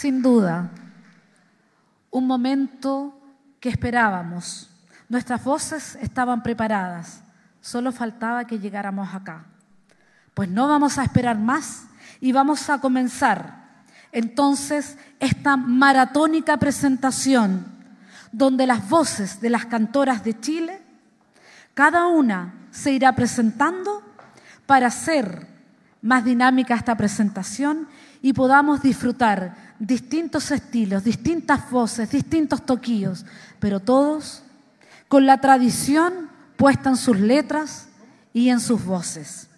Sin duda, un momento que esperábamos. Nuestras voces estaban preparadas, solo faltaba que llegáramos acá. Pues no vamos a esperar más y vamos a comenzar entonces esta maratónica presentación donde las voces de las cantoras de Chile, cada una se irá presentando para hacer más dinámica esta presentación y podamos disfrutar distintos estilos, distintas voces, distintos toquillos, pero todos con la tradición puesta en sus letras y en sus voces.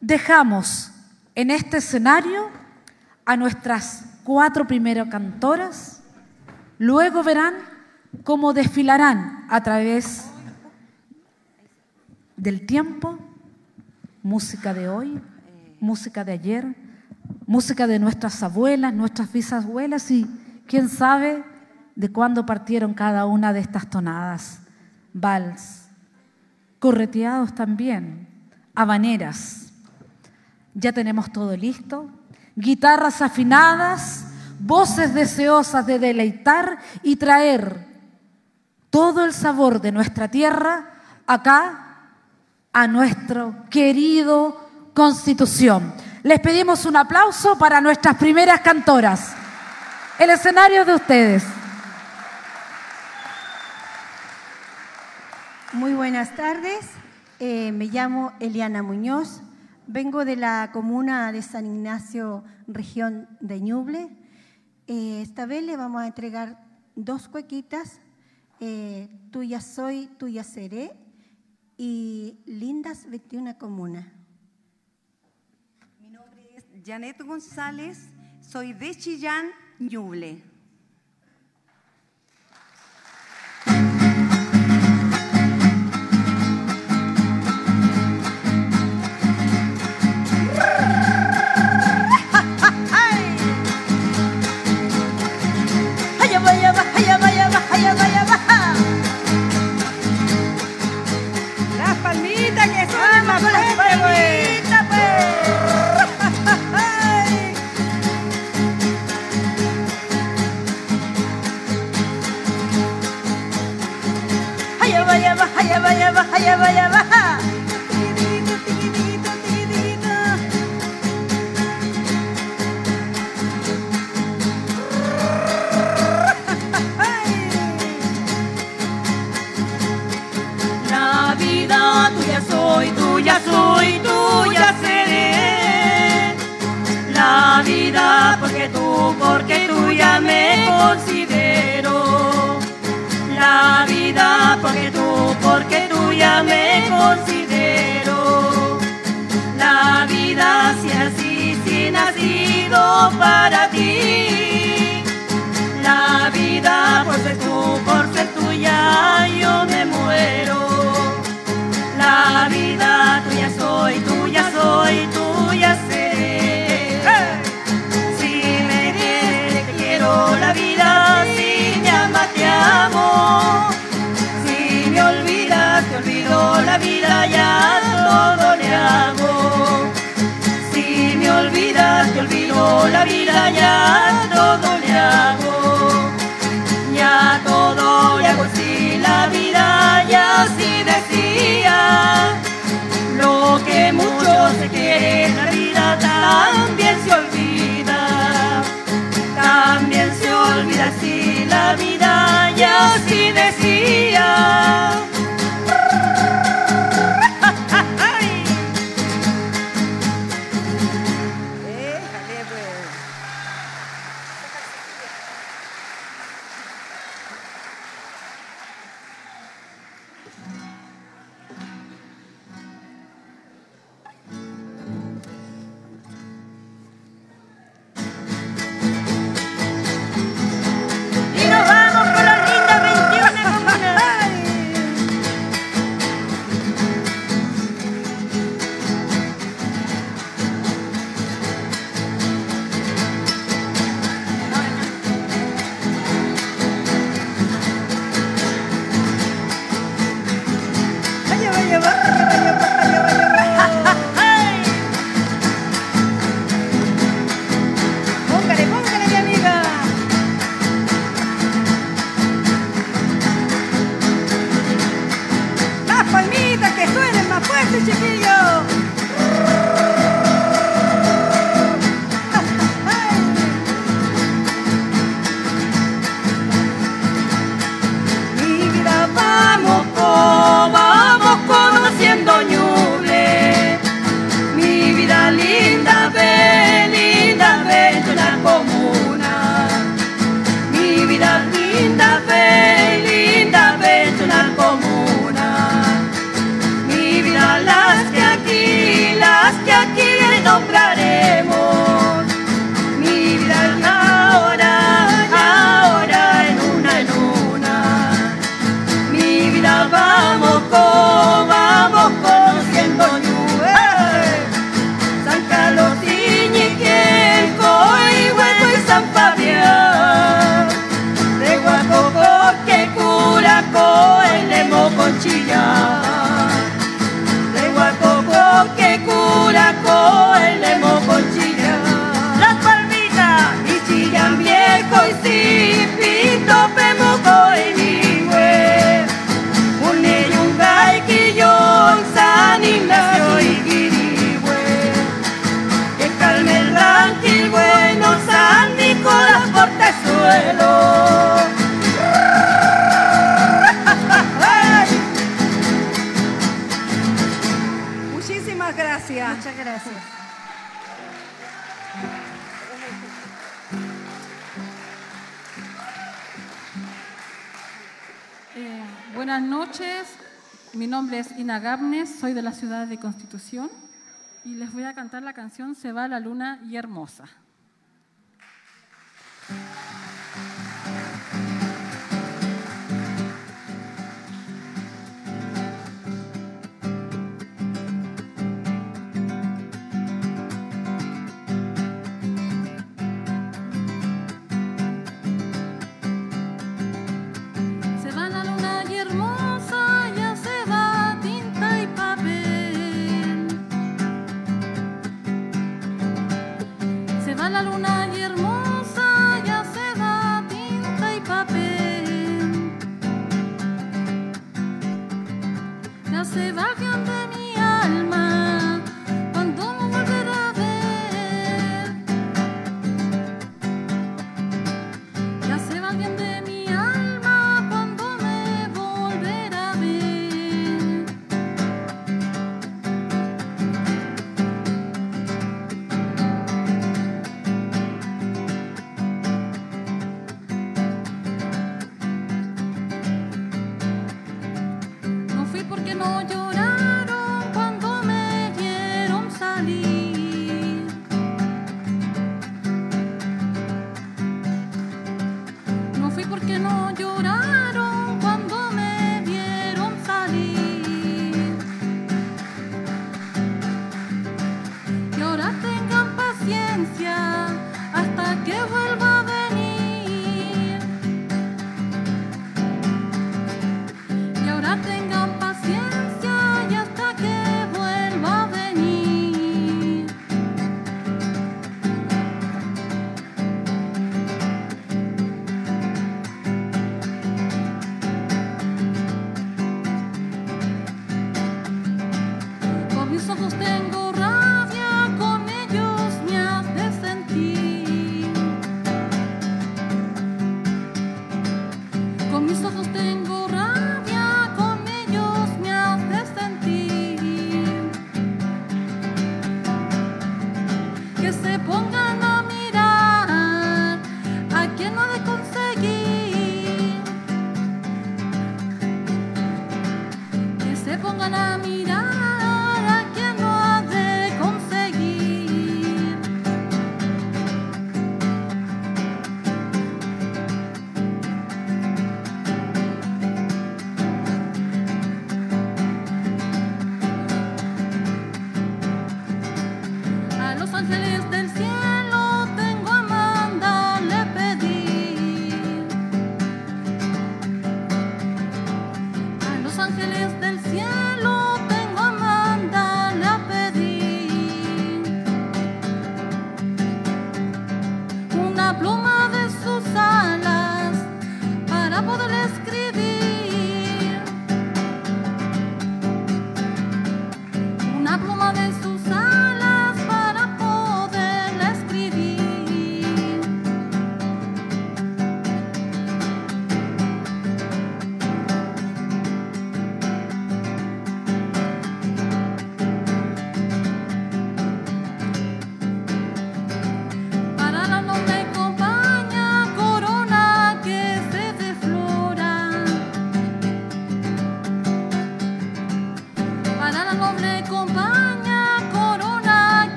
Dejamos en este escenario a nuestras cuatro primeras cantoras, luego verán cómo desfilarán a través del tiempo, música de hoy, música de ayer, música de nuestras abuelas, nuestras bisabuelas y quién sabe de cuándo partieron cada una de estas tonadas, vals, correteados también, habaneras. Ya tenemos todo listo, guitarras afinadas, voces deseosas de deleitar y traer todo el sabor de nuestra tierra acá a nuestro querido Constitución. Les pedimos un aplauso para nuestras primeras cantoras. El escenario de ustedes. Muy buenas tardes. Eh, me llamo Eliana Muñoz. Vengo de la comuna de San Ignacio, región de Ñuble. Eh, esta vez le vamos a entregar dos cuequitas. Eh, tuya soy, tuya seré. Y Lindas 21 Comuna. Janet González, soy de Chillán, Ñuble. Canción Se va la luna y hermosa.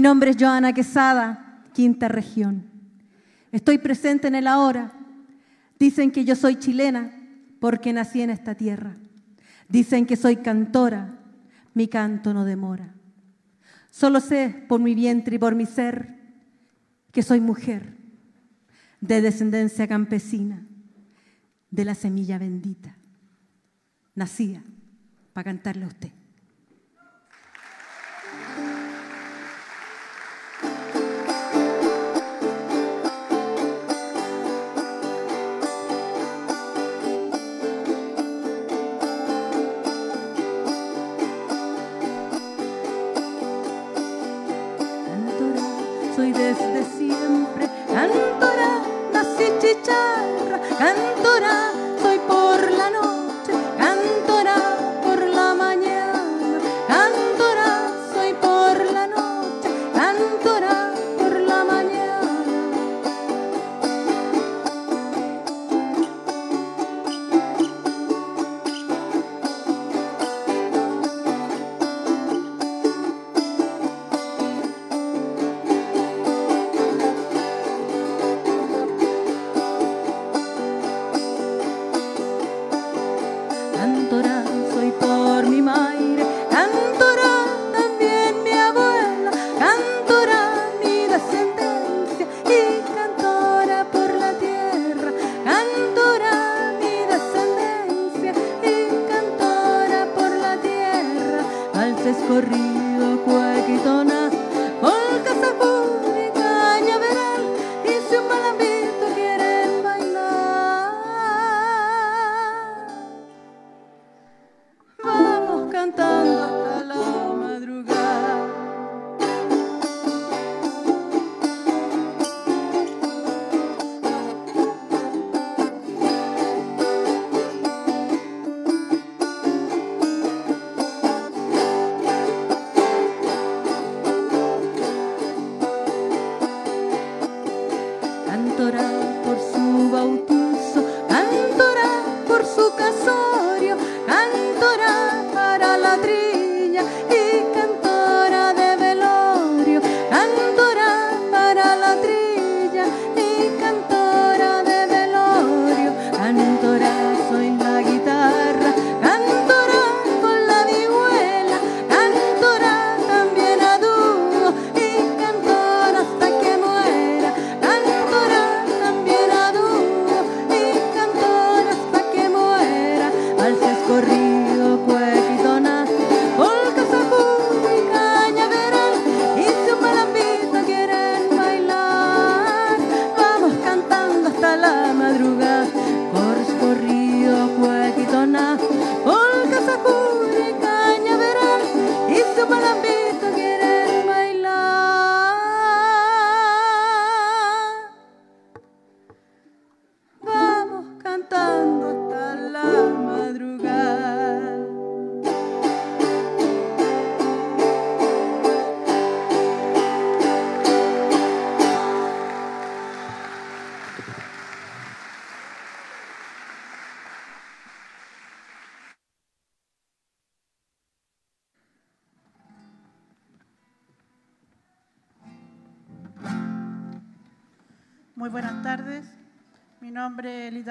Mi nombre es Joana Quesada, quinta región. Estoy presente en el ahora. Dicen que yo soy chilena porque nací en esta tierra. Dicen que soy cantora, mi canto no demora. Solo sé por mi vientre y por mi ser que soy mujer de descendencia campesina, de la semilla bendita. Nacía para cantarle a usted. desde siempre. Cantora, nací chicharra, cantora,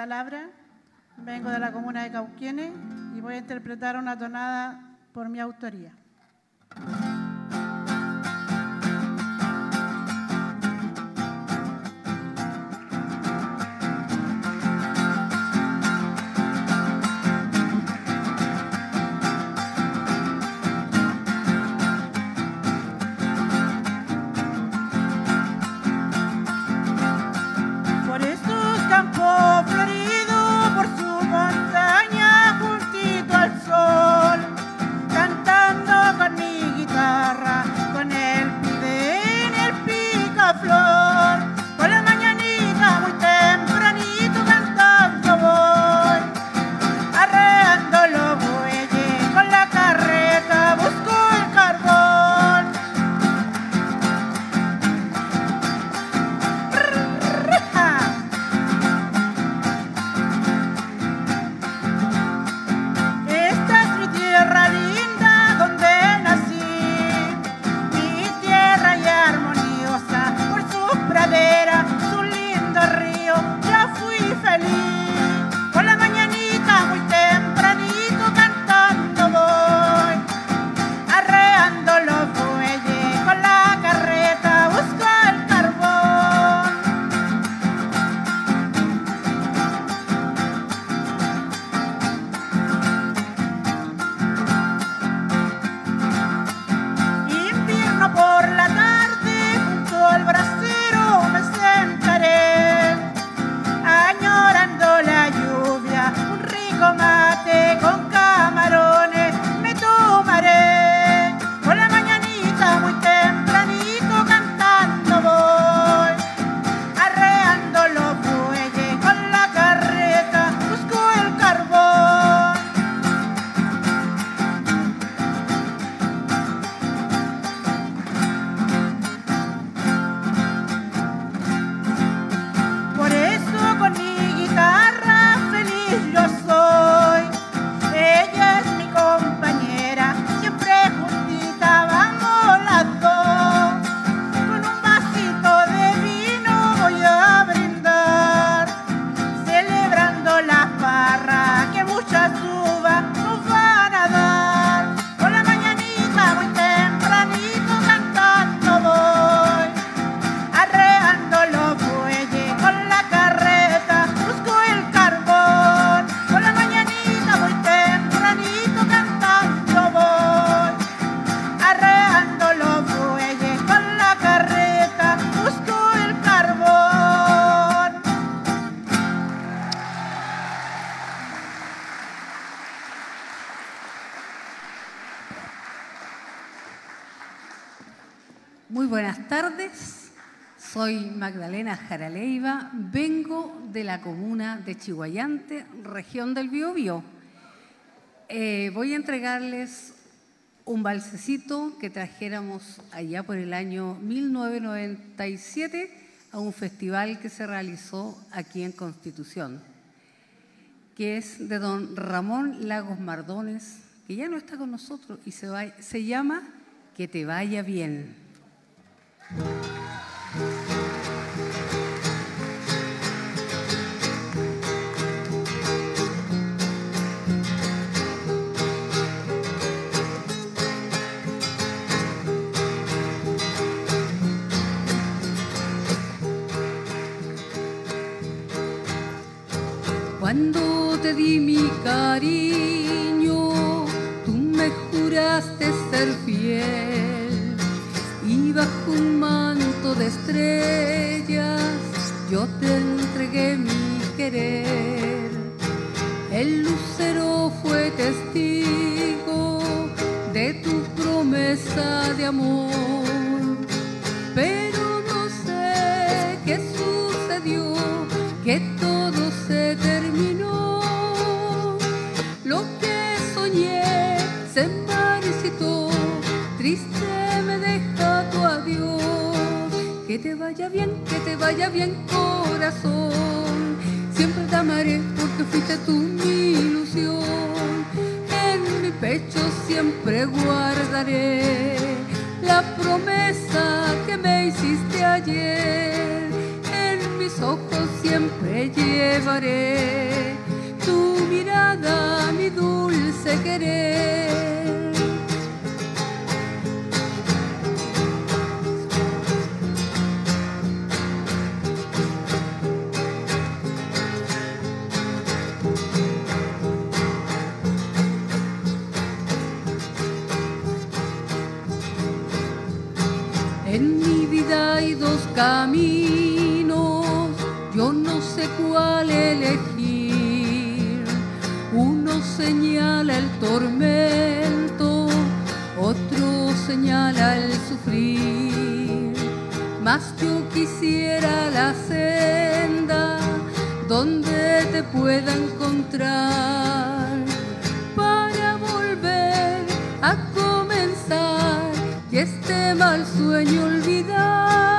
Margarita vengo de la comuna de Cauquienes y voy a interpretar una tonada por mi autoría. Magdalena Jaraleiva, vengo de la comuna de Chihuayante, región del Biobío. Eh, voy a entregarles un balsecito que trajéramos allá por el año 1997 a un festival que se realizó aquí en Constitución, que es de don Ramón Lagos Mardones, que ya no está con nosotros y se, se llama Que te vaya bien. Cuando te di mi cariño, tú me juraste ser fiel y bajo un manto de estrellas yo te entregué mi querer. El lucero fue testigo de tu promesa de amor, pero no sé qué sucedió, se terminó. Lo que soñé se marchitó, triste me deja tu adiós. Que te vaya bien, que te vaya bien, corazón. Siempre te amaré porque fuiste tú mi ilusión. En mi pecho siempre guardaré la promesa que me hiciste ayer. Mis ojos siempre llevaré tu mirada, mi dulce querer. En mi vida hay dos caminos, cuál elegir. Uno señala el tormento, otro señala el sufrir. Mas yo quisiera la senda donde te pueda encontrar para volver a comenzar y este mal sueño olvidar.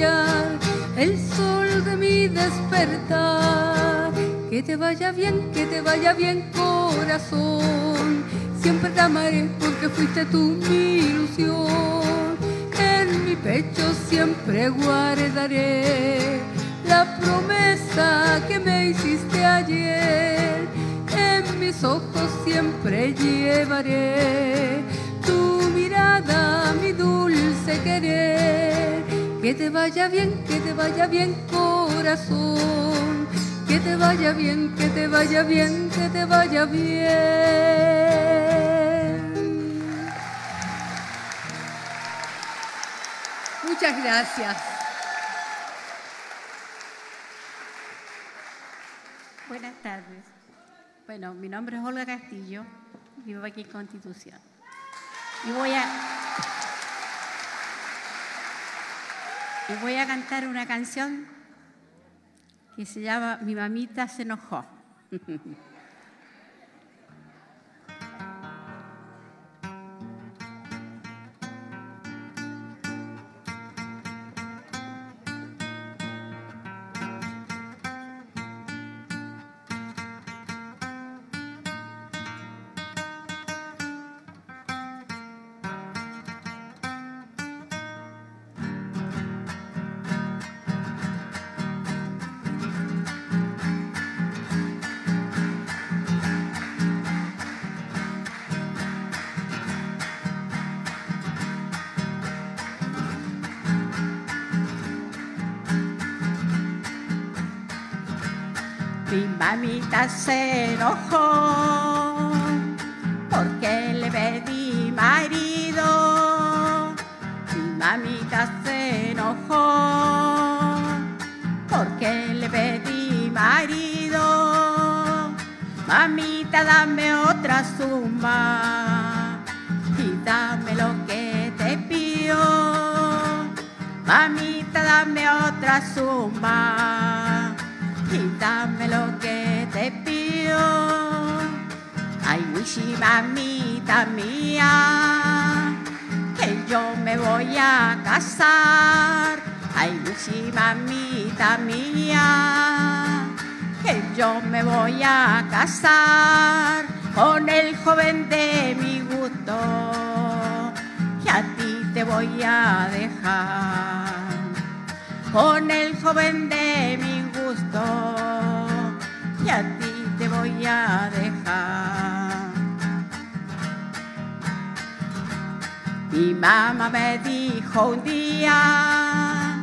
El sol de mi despertar. Que te vaya bien, que te vaya bien corazón. Siempre te amaré porque fuiste tú mi ilusión. En mi pecho siempre guardaré la promesa que me hiciste ayer. En mis ojos siempre llevaré tu mirada, mi dulce querer. Que te vaya bien, que te vaya bien corazón. Que te vaya bien, que te vaya bien, que te vaya bien. Muchas gracias. Buenas tardes. Bueno, mi nombre es Olga Castillo, vivo aquí en Constitución. Y voy a, y voy a cantar una canción que se llama Mi mamita se enojó. [LAUGHS] mamita se enojó porque le pedí marido. Mi mamita se enojó porque le pedí marido. Mamita, dame otra suma y dame lo que te pido. Mamita, dame otra suma y dame lo Wishi, mamita mía, que yo me voy a casar. Ay, wishi, mamita mía, que yo me voy a casar con el joven de mi gusto, que a ti te voy a dejar. Con el joven mamá me dijo un día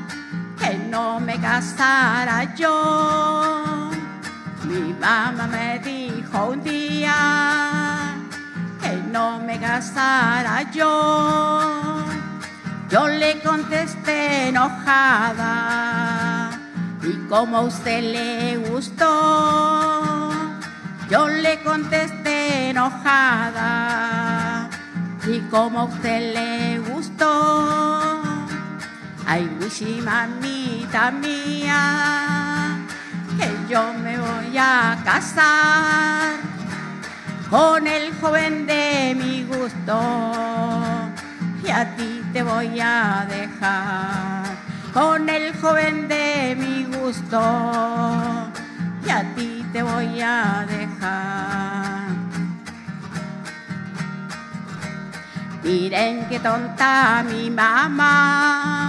que no me casara yo. Mi mamá me dijo un día que no me casara yo. Yo le contesté enojada y como a usted le gustó, yo le contesté enojada y como a usted le gustó, ay, wishi mamita mía, que yo me voy a casar con el joven de mi gusto y a ti te voy a dejar con el joven de mi gusto y a ti te voy a dejar. Miren qué tonta mi mamá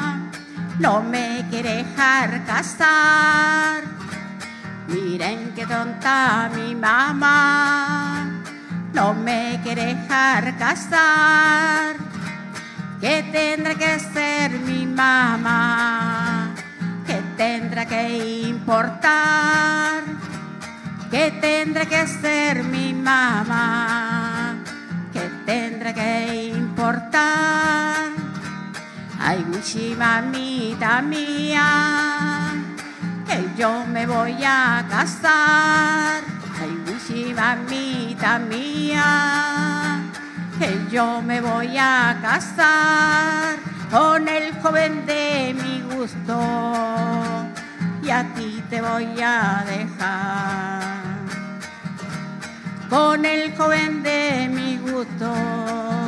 no me quiere dejar casar. Miren qué tonta mi mamá, no me quiere dejar casar. Que tendrá que ser mi mamá, que tendrá que importar, que tendrá que ser mi mamá, que tendrá que importar. Ay, Wichi, mamita mía, que yo me voy a casar. Ay, Wichi, mamita mía, que yo me voy a casar con el joven de mi gusto y a ti te voy a dejar. Con el joven de mi gusto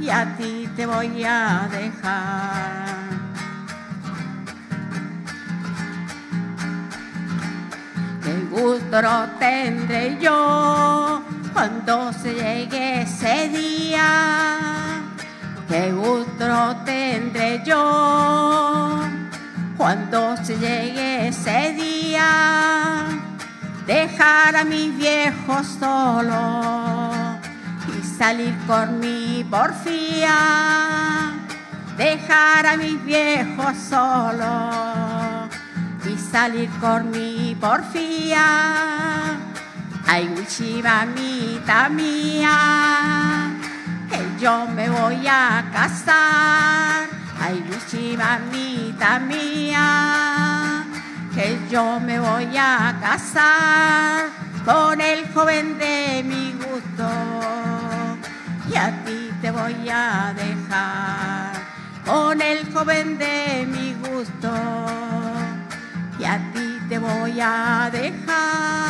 y a ti te voy a dejar. Qué gusto tendré yo cuando se llegue ese día. Qué gusto tendré yo cuando se llegue ese día. Dejar a mis viejos solo salir con mi porfía. Dejar a mis viejos solo y salir con mi porfía. Ay, mamita mía, que yo me voy a casar. Ay, mamita mía, que yo me voy a casar con el joven de mi gusto y a ti te voy a dejar con el joven de mi gusto y a ti te voy a dejar.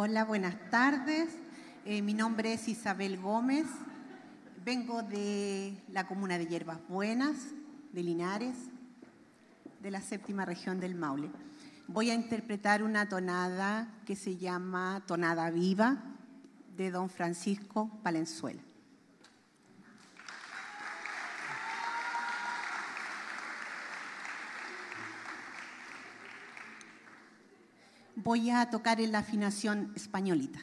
Hola, buenas tardes. Eh, mi nombre es Isabel Gómez. Vengo de la comuna de Hierbas Buenas, de Linares, de la séptima región del Maule. Voy a interpretar una tonada que se llama Tonada Viva de don Francisco Palenzuela. Voy a tocar en la afinación españolita.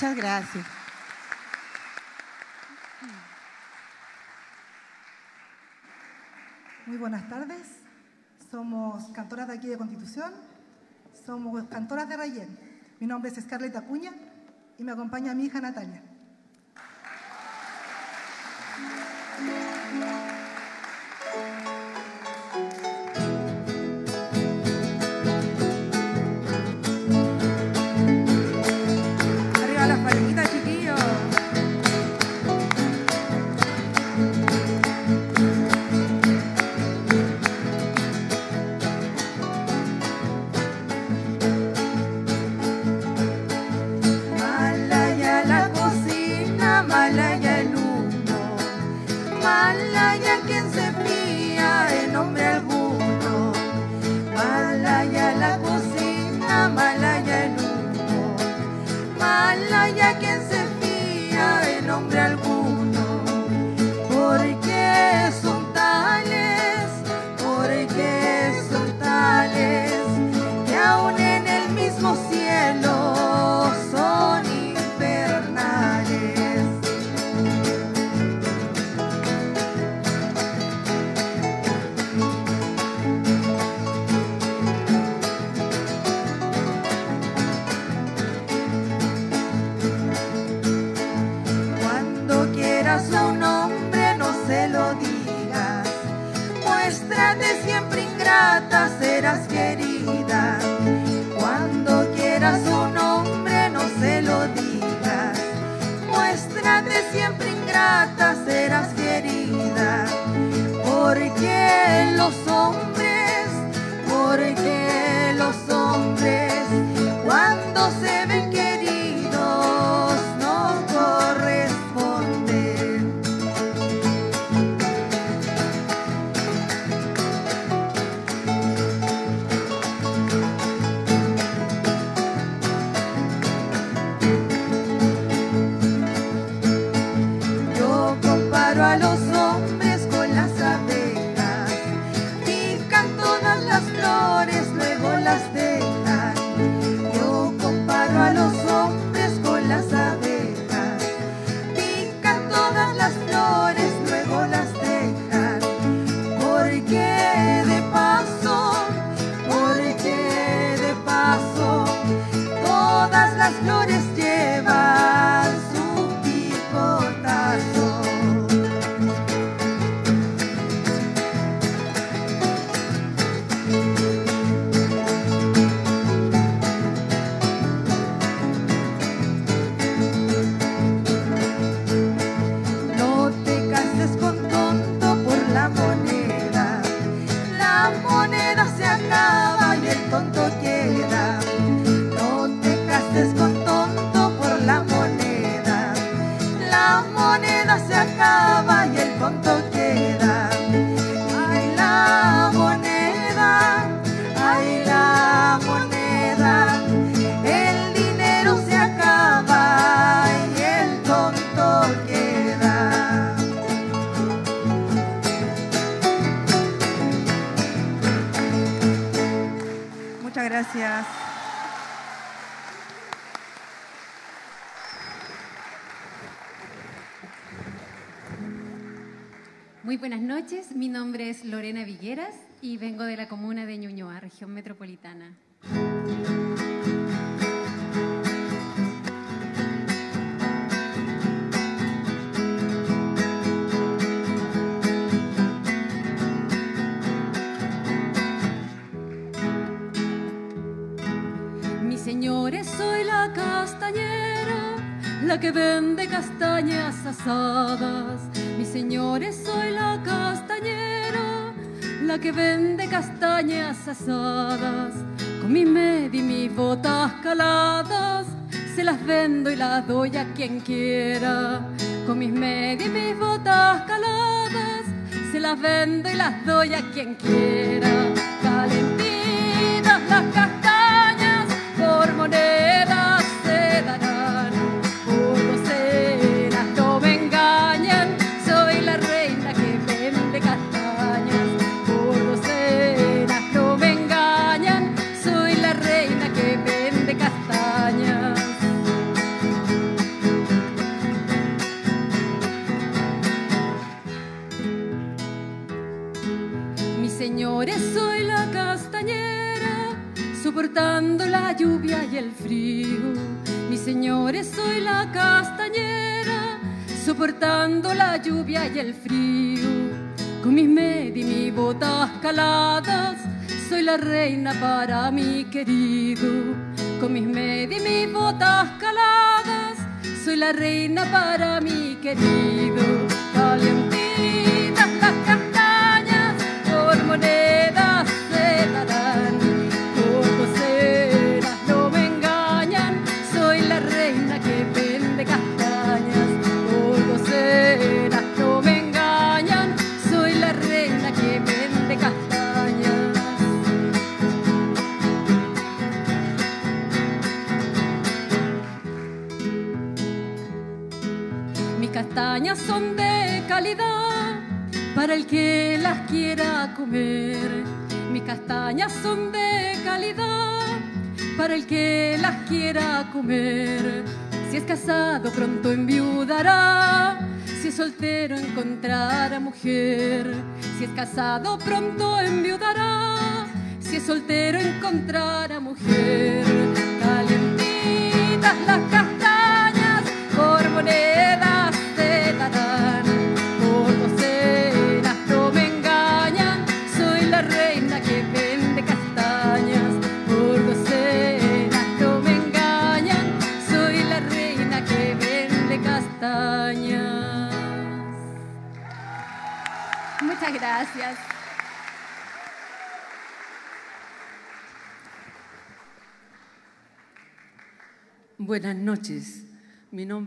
Muchas gracias. Muy buenas tardes. Somos cantoras de aquí de Constitución. Somos cantoras de Rayén. Mi nombre es Scarlett Acuña y me acompaña mi hija Natalia. Lorena Vigueras y vengo de la comuna de Ñuñoa, región metropolitana. asadas, con mi med y mis botas caladas, se las vendo y las doy a quien quiera. Con mis med y mis botas caladas, se las vendo y las doy a quien quiera.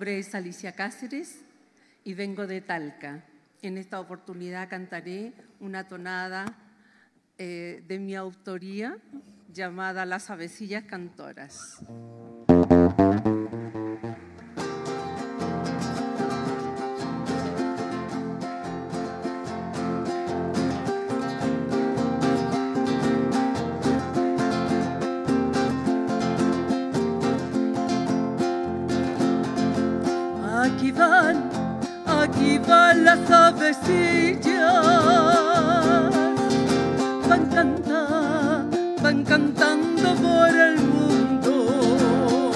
nombre es Alicia Cáceres y vengo de Talca. En esta oportunidad cantaré una tonada eh, de mi autoría llamada Las Avecillas Cantoras. van, aquí van las avecillas. Van cantando, van cantando por el mundo.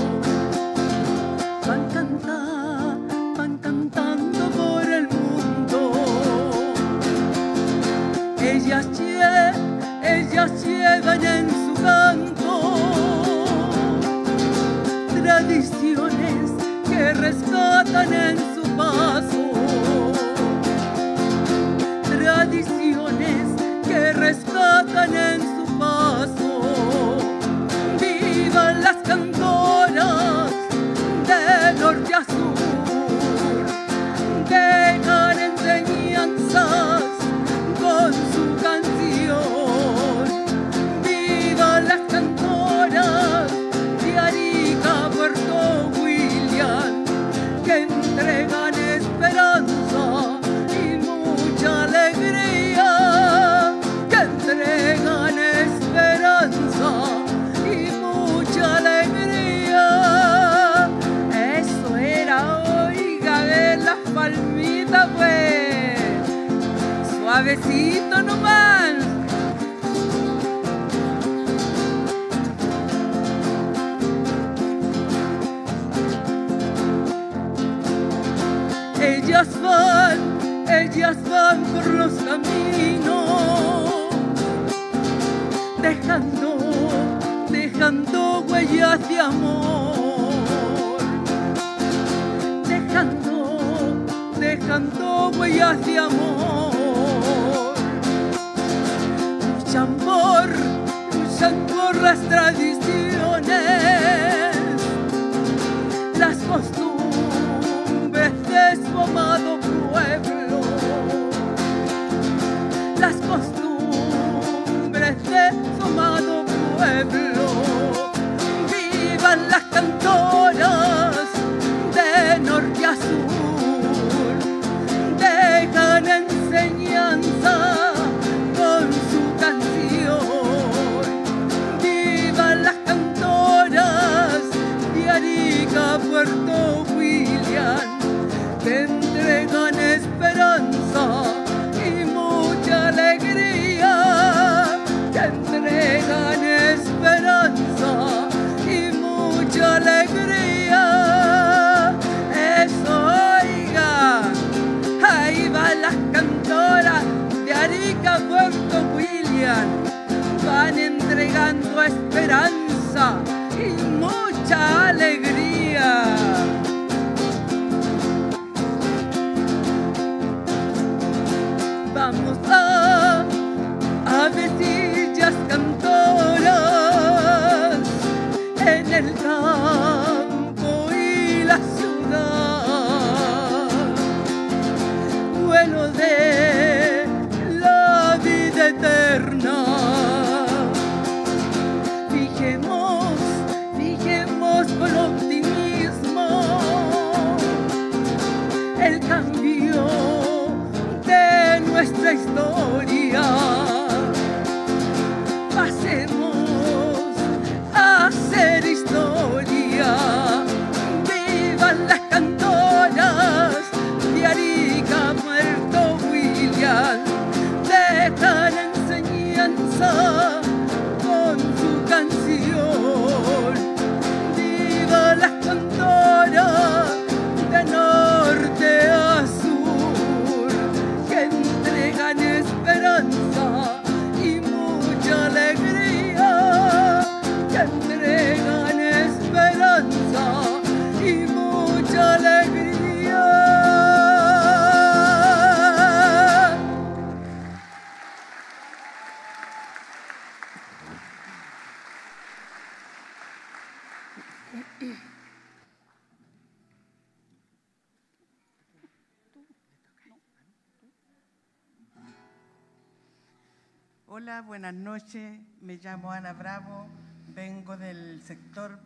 Van cantando, van cantando por el mundo. Ellas, lle ellas llevan en rescatan en su paso. besito nomás. Ellas van, ellas van por los caminos, dejando, dejando huellas de amor, dejando, dejando huellas de amor. Señor, por las tradiciones.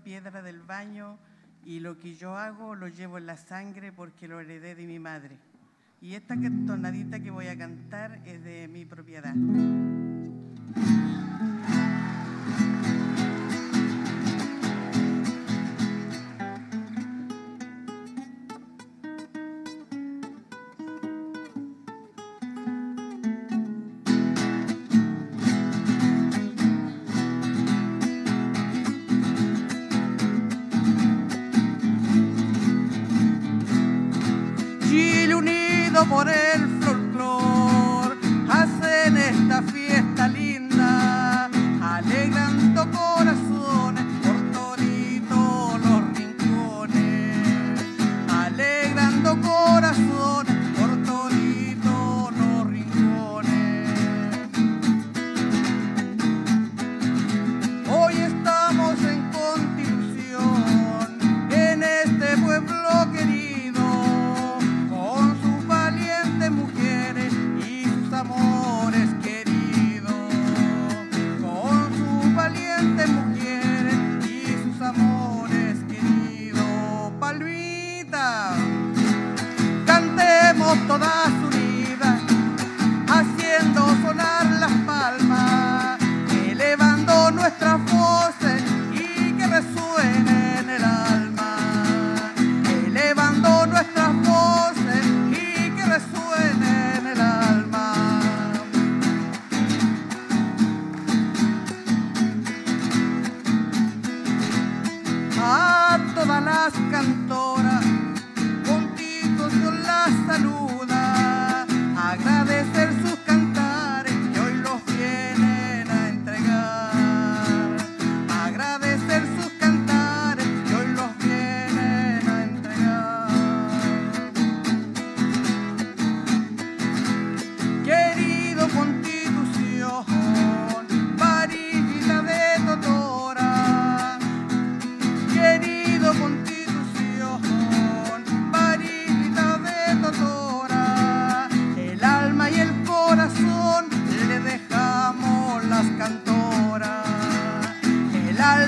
piedra del baño y lo que yo hago lo llevo en la sangre porque lo heredé de mi madre. Y esta tonadita que voy a cantar es de mi propiedad.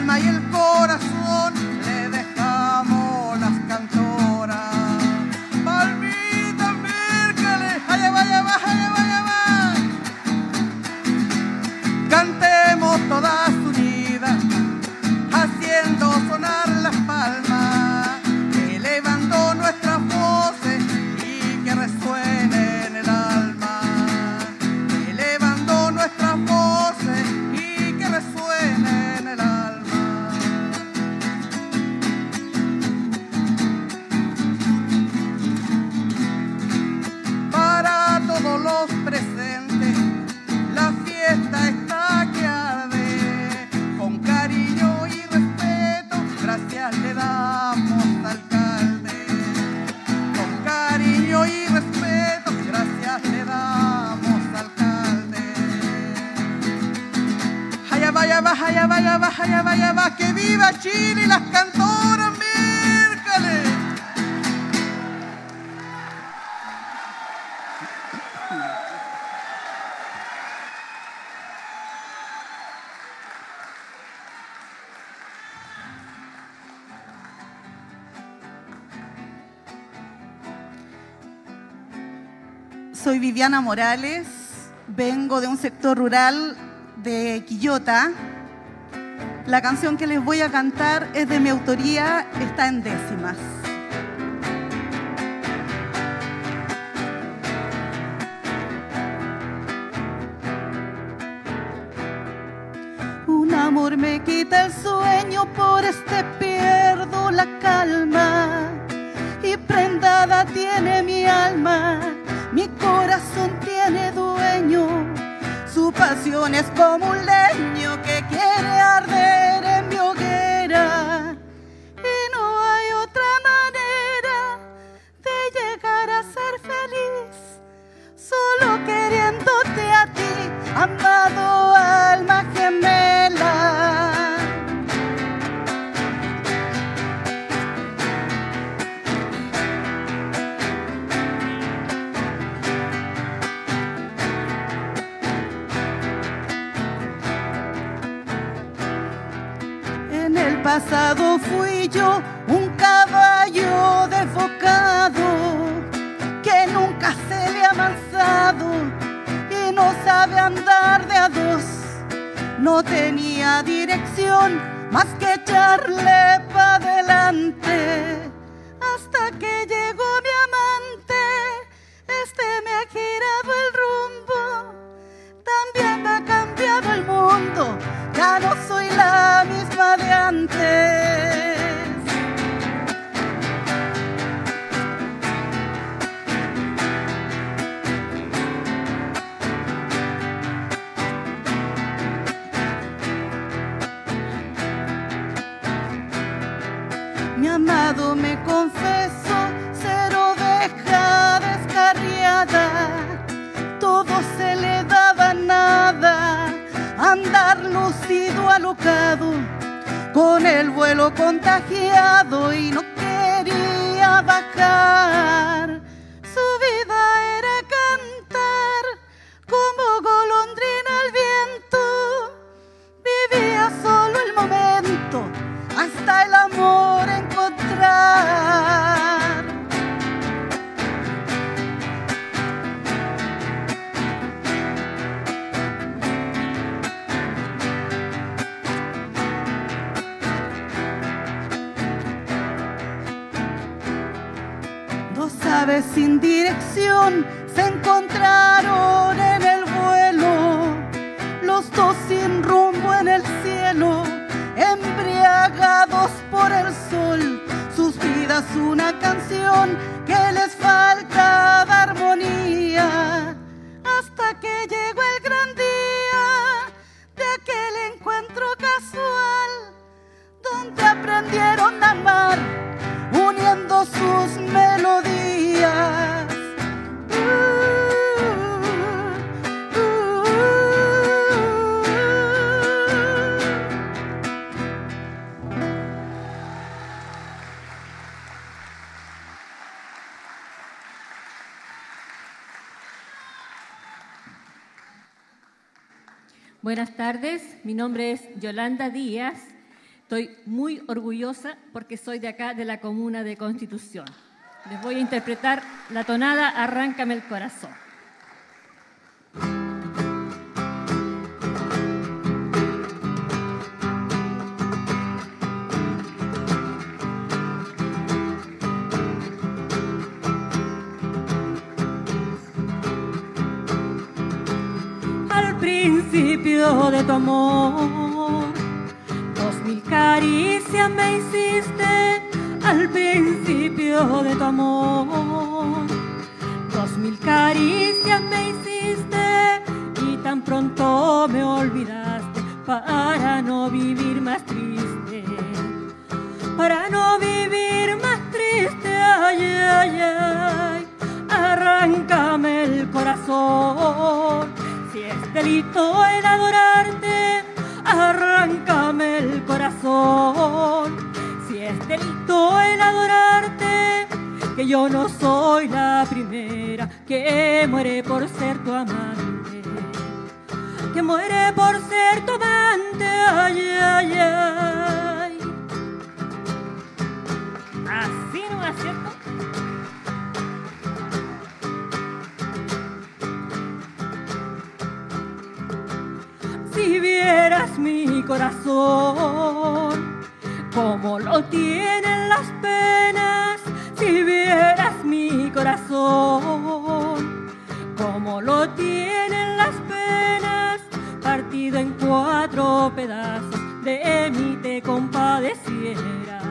alma y el corazón. Viviana Morales, vengo de un sector rural de Quillota. La canción que les voy a cantar es de mi autoría, está en décimas. Un amor me quita el sueño por este piso es común Mi nombre es Yolanda Díaz. Estoy muy orgullosa porque soy de acá, de la comuna de Constitución. Les voy a interpretar la tonada Arráncame el corazón. Lo tienen las penas, si vieras mi corazón, como lo tienen las penas, partido en cuatro pedazos, de mí te compadecieras,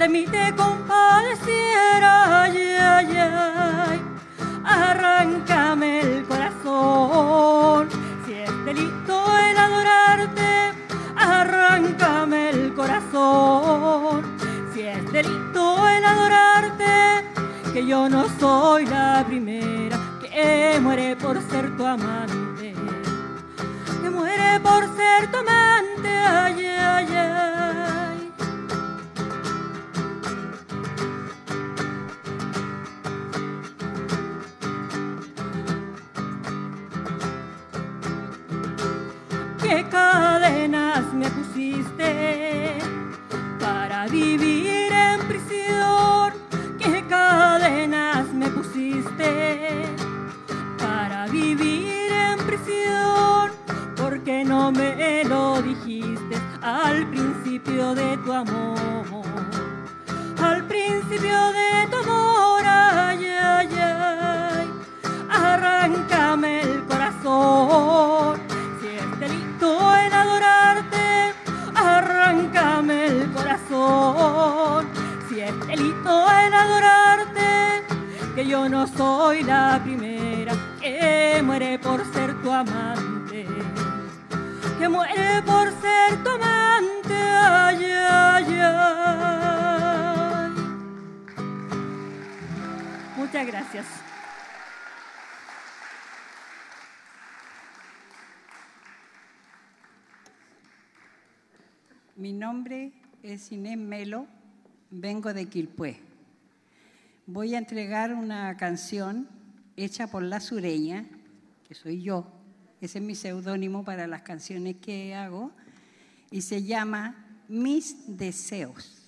de mí te compadeciera, ay, ay, ay, arráncame el corazón, que yo no soy la primera que muere por ser tu amante, que muere por ser tu amante, ay, ay, ay. qué cadenas me pusiste para vivir para vivir en prisión, porque no me lo dijiste al principio de tu amor, al principio de tu amor, ay, ay, ay, arráncame el corazón si es delito el adorarte, arráncame el corazón. Si es delito el adorarte, que yo no soy la primera que muere por ser tu amante. Que muere por ser tu amante, ay, ay, ay. Muchas gracias. Mi nombre es Inés Melo, vengo de Quilpué. Voy a entregar una canción hecha por La Sureña, que soy yo. Ese es mi seudónimo para las canciones que hago. Y se llama Mis Deseos.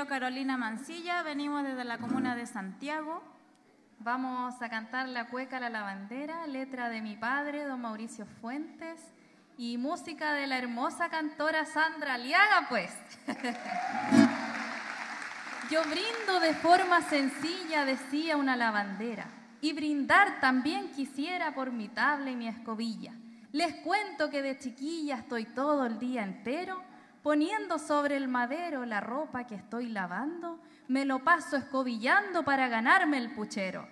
yo, Carolina Mancilla, venimos desde la comuna de Santiago. Vamos a cantar La Cueca, la Lavandera, letra de mi padre, don Mauricio Fuentes, y música de la hermosa cantora Sandra Aliaga, pues. [LAUGHS] yo brindo de forma sencilla, decía una lavandera, y brindar también quisiera por mi tabla y mi escobilla. Les cuento que de chiquilla estoy todo el día entero poniendo sobre el madero la ropa que estoy lavando, me lo paso escobillando para ganarme el puchero.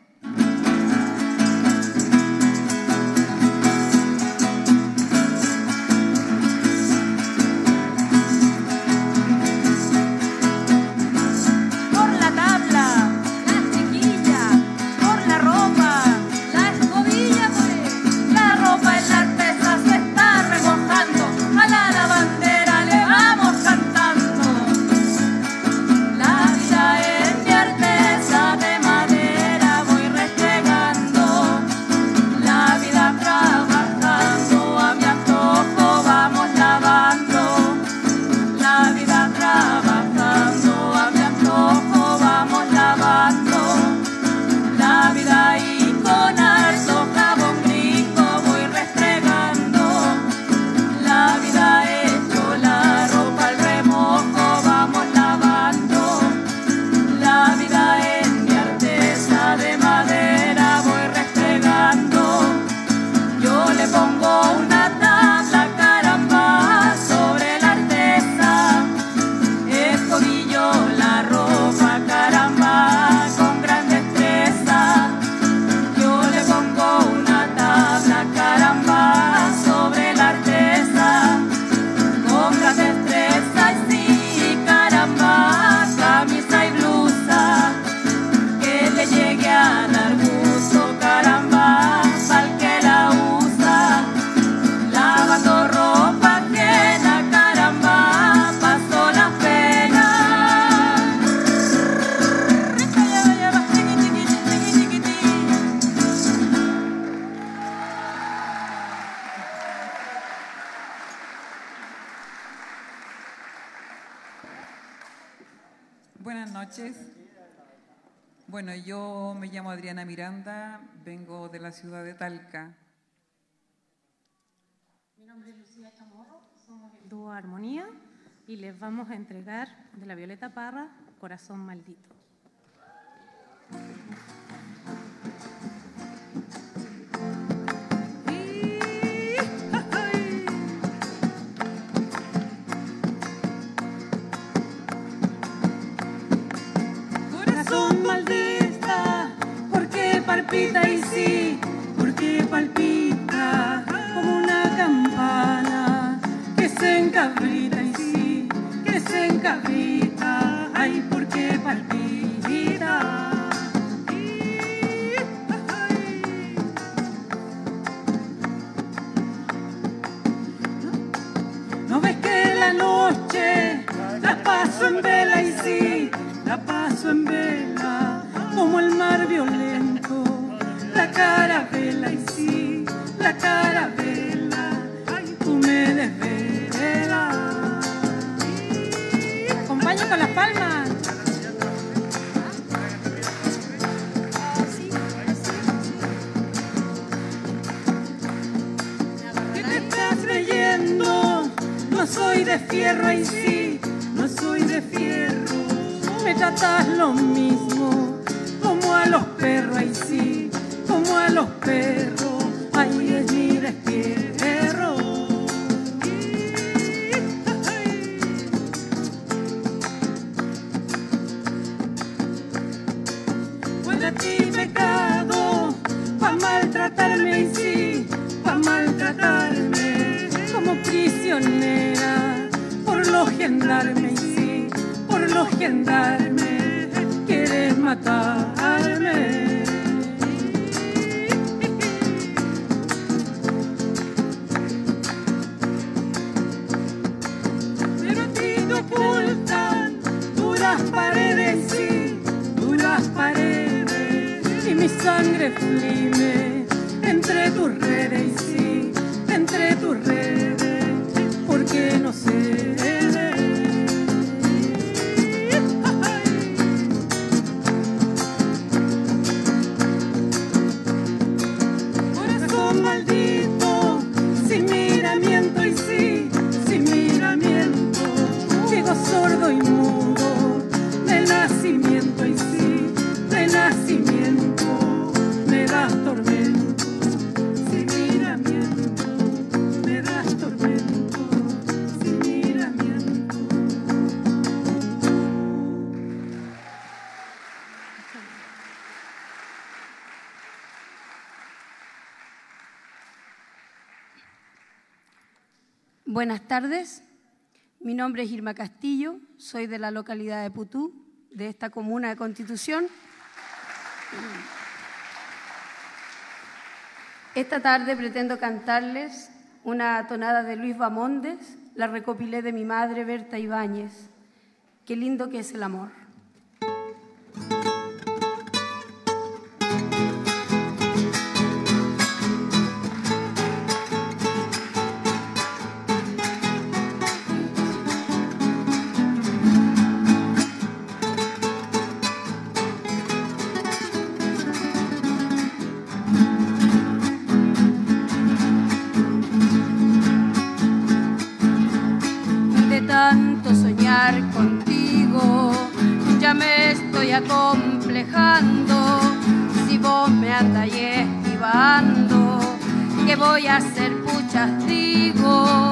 ciudad de Talca. Mi nombre es Lucía Chamorro, somos el dúo Armonía y les vamos a entregar de la Violeta Parra Corazón Maldito. Corazón maldito palpita y sí, porque palpita como una campana que se encabrita y sí, que se encabrita, ay, porque palpita. ¿No ves que la noche la paso en vela y sí, la paso en vela como el mar violento? La carabela y sí, la carabela, tú me desvelas. Acompaña con las palmas. ¿Qué te estás creyendo? No soy de fierro y sí, no soy de fierro. Me tratas lo mismo, como a los perros y sí, a los perros. Ahí es mi despierro. Fue de ti pecado, pa' maltratarme y sí, pa' maltratarme como prisionera, por los gendarmes y sí, por los gendarmes, quieres matarme. Ocultan duras paredes, sí, duras paredes, y mi sangre flime entre tus redes, sí, entre tus redes, porque no sé. Buenas tardes, mi nombre es Irma Castillo, soy de la localidad de Putú, de esta comuna de Constitución. Esta tarde pretendo cantarles una tonada de Luis Bamondes, la recopilé de mi madre Berta Ibáñez. Qué lindo que es el amor. Acomplejando. Si vos me andas esquivando, ¿qué voy a hacer? Puchas digo,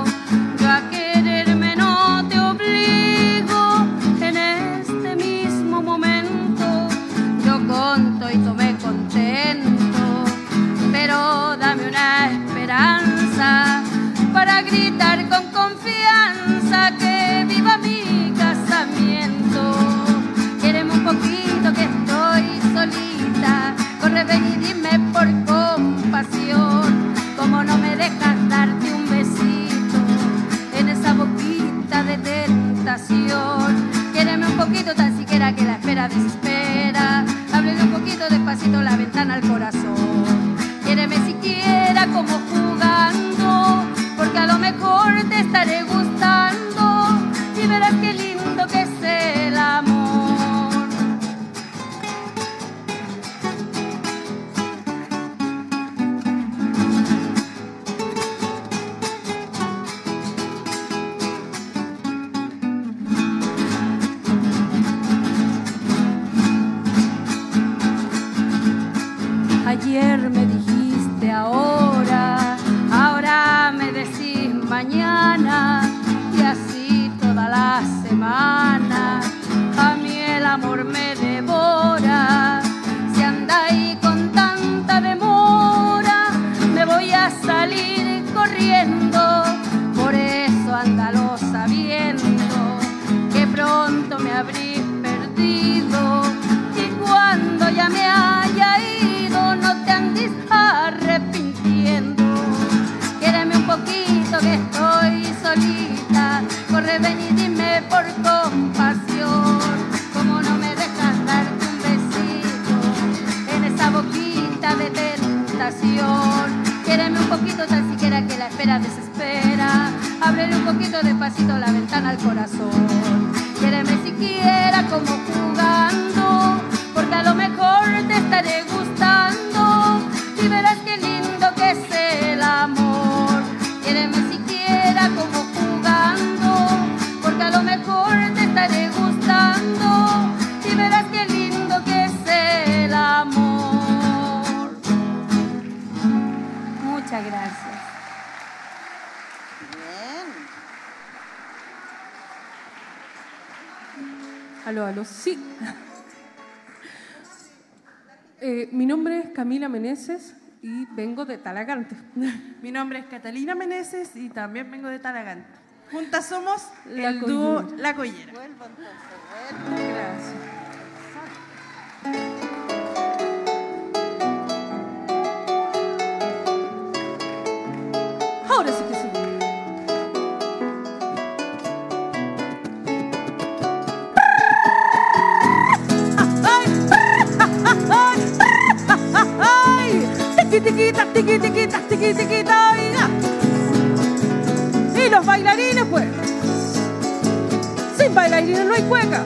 Talagante. [LAUGHS] Mi nombre es Catalina Meneses y también vengo de Talagante. Juntas somos La dúo La Collera. Vuelvo. Gracias. tiqui, tiquita, tiqui, tiquita, tiqui, tiquita, oiga. Y los bailarines, pues. Sin bailarines no hay cueca.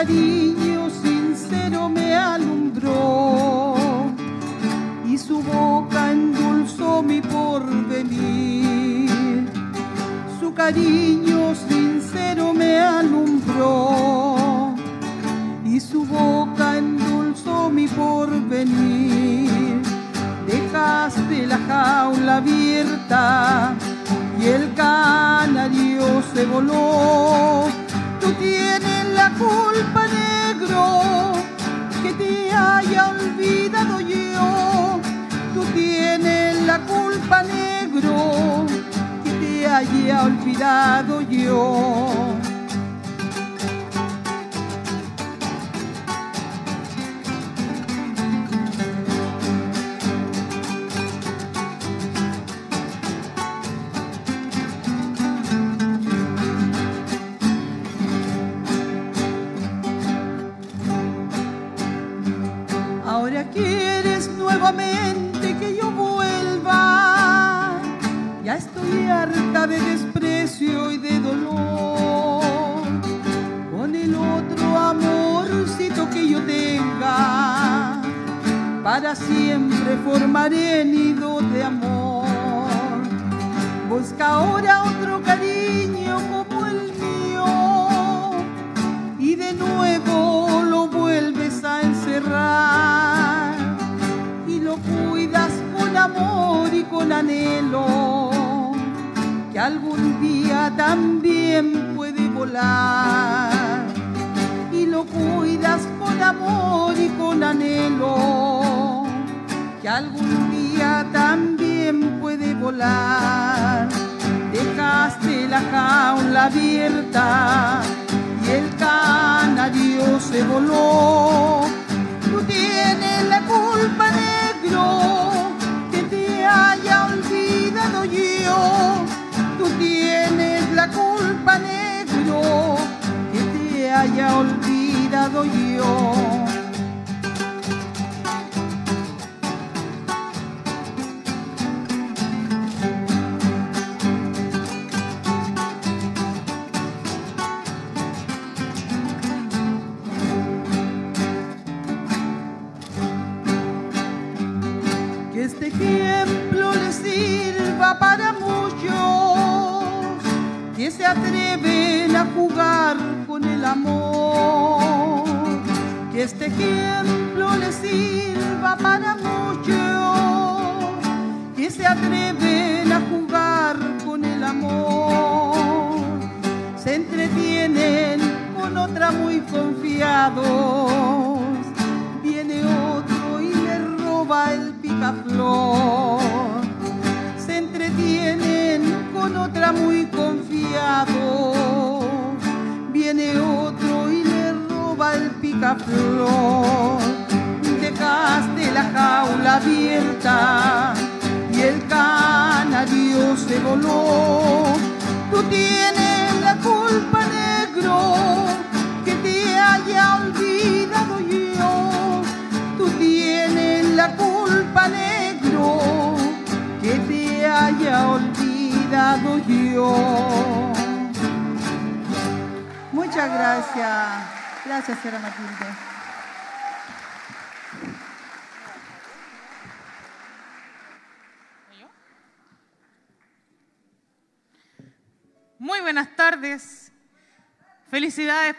cariño sincero me alumbró y su boca endulzó mi porvenir. Su cariño sincero me alumbró y su boca endulzó mi porvenir. Dejaste la jaula abierta y el canario se voló. Tú tienes culpa negro que te haya olvidado yo. Tú tienes la culpa negro que te haya olvidado yo.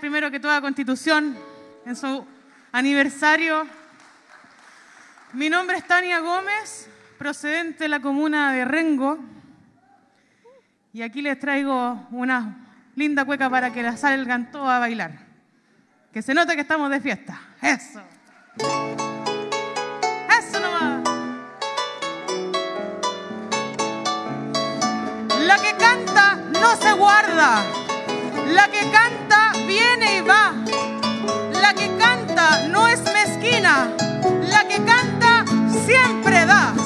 primero que toda Constitución en su aniversario. Mi nombre es Tania Gómez, procedente de la comuna de Rengo. Y aquí les traigo una linda cueca para que la salgan todos a bailar. Que se note que estamos de fiesta. Eso. Eso nomás. La que canta no se guarda. La que canta viene y va. La que canta no es mezquina. La que canta siempre da.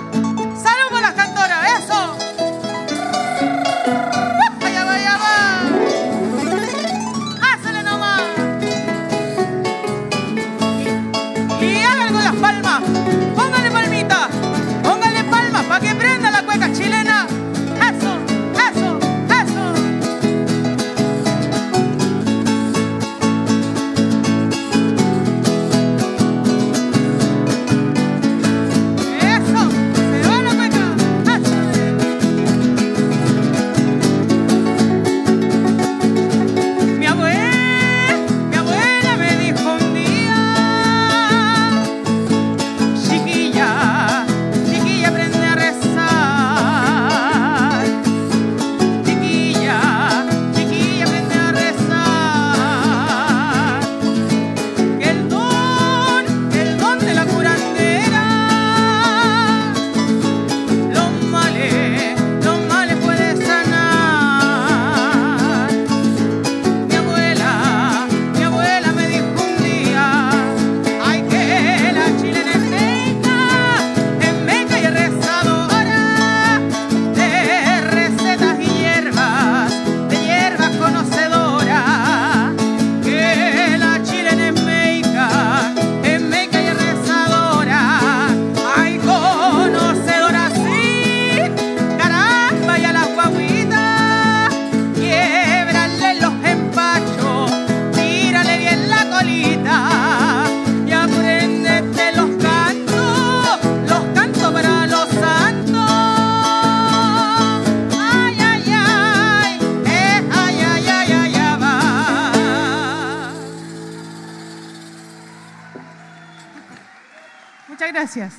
Gracias.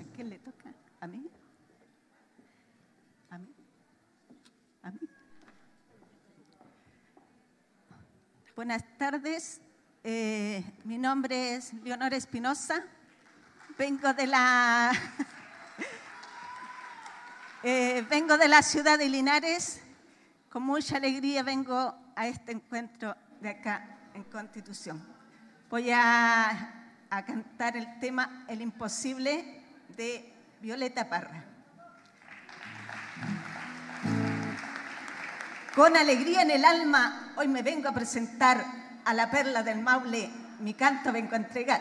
¿A quién le toca? ¿A mí? ¿A mí? ¿A mí? Buenas tardes. Eh, mi nombre es Leonora Espinosa. Vengo de la [LAUGHS] eh, vengo de la ciudad de Linares. Con mucha alegría vengo a este encuentro de acá en Constitución. Voy a, cantar el tema El imposible de Violeta Parra. Con alegría en el alma, hoy me vengo a presentar a la perla del Maule, mi canto vengo a entregar.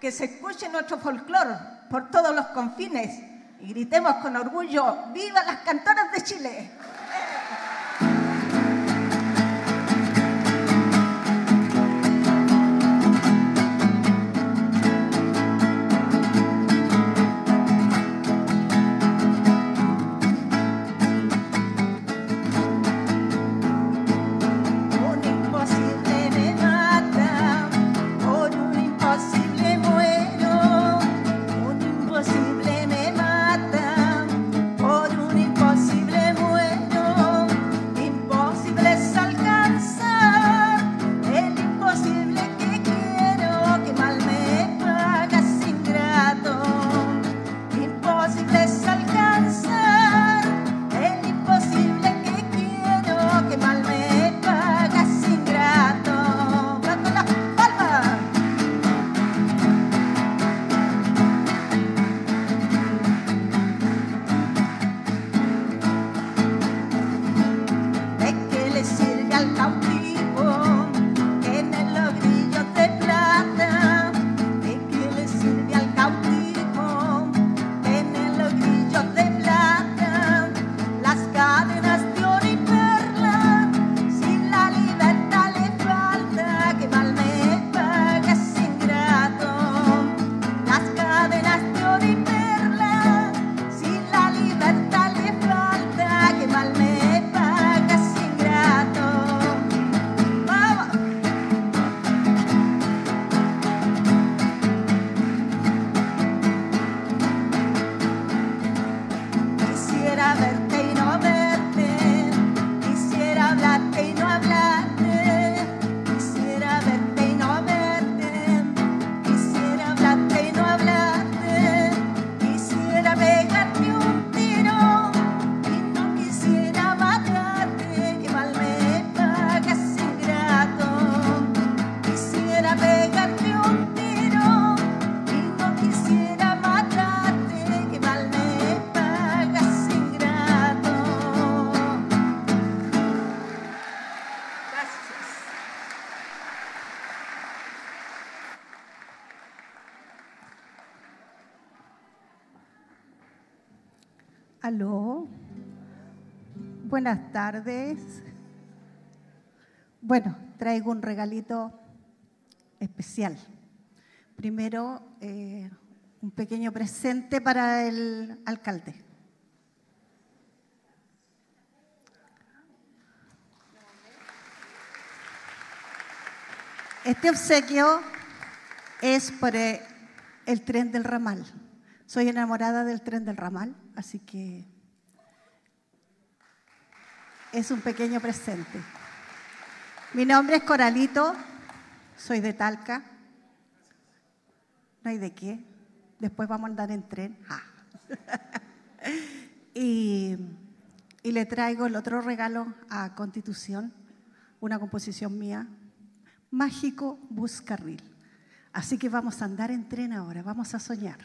Que se escuche nuestro folclor por todos los confines y gritemos con orgullo, ¡Viva las cantoras de Chile! Tardes. Bueno, traigo un regalito especial. Primero, eh, un pequeño presente para el alcalde. Este obsequio es por eh, el tren del ramal. Soy enamorada del tren del ramal, así que es un pequeño presente. Mi nombre es Coralito, soy de Talca. No hay de qué. Después vamos a andar en tren. Ah. [LAUGHS] y, y le traigo el otro regalo a Constitución, una composición mía, Mágico Buscarril. Así que vamos a andar en tren ahora, vamos a soñar.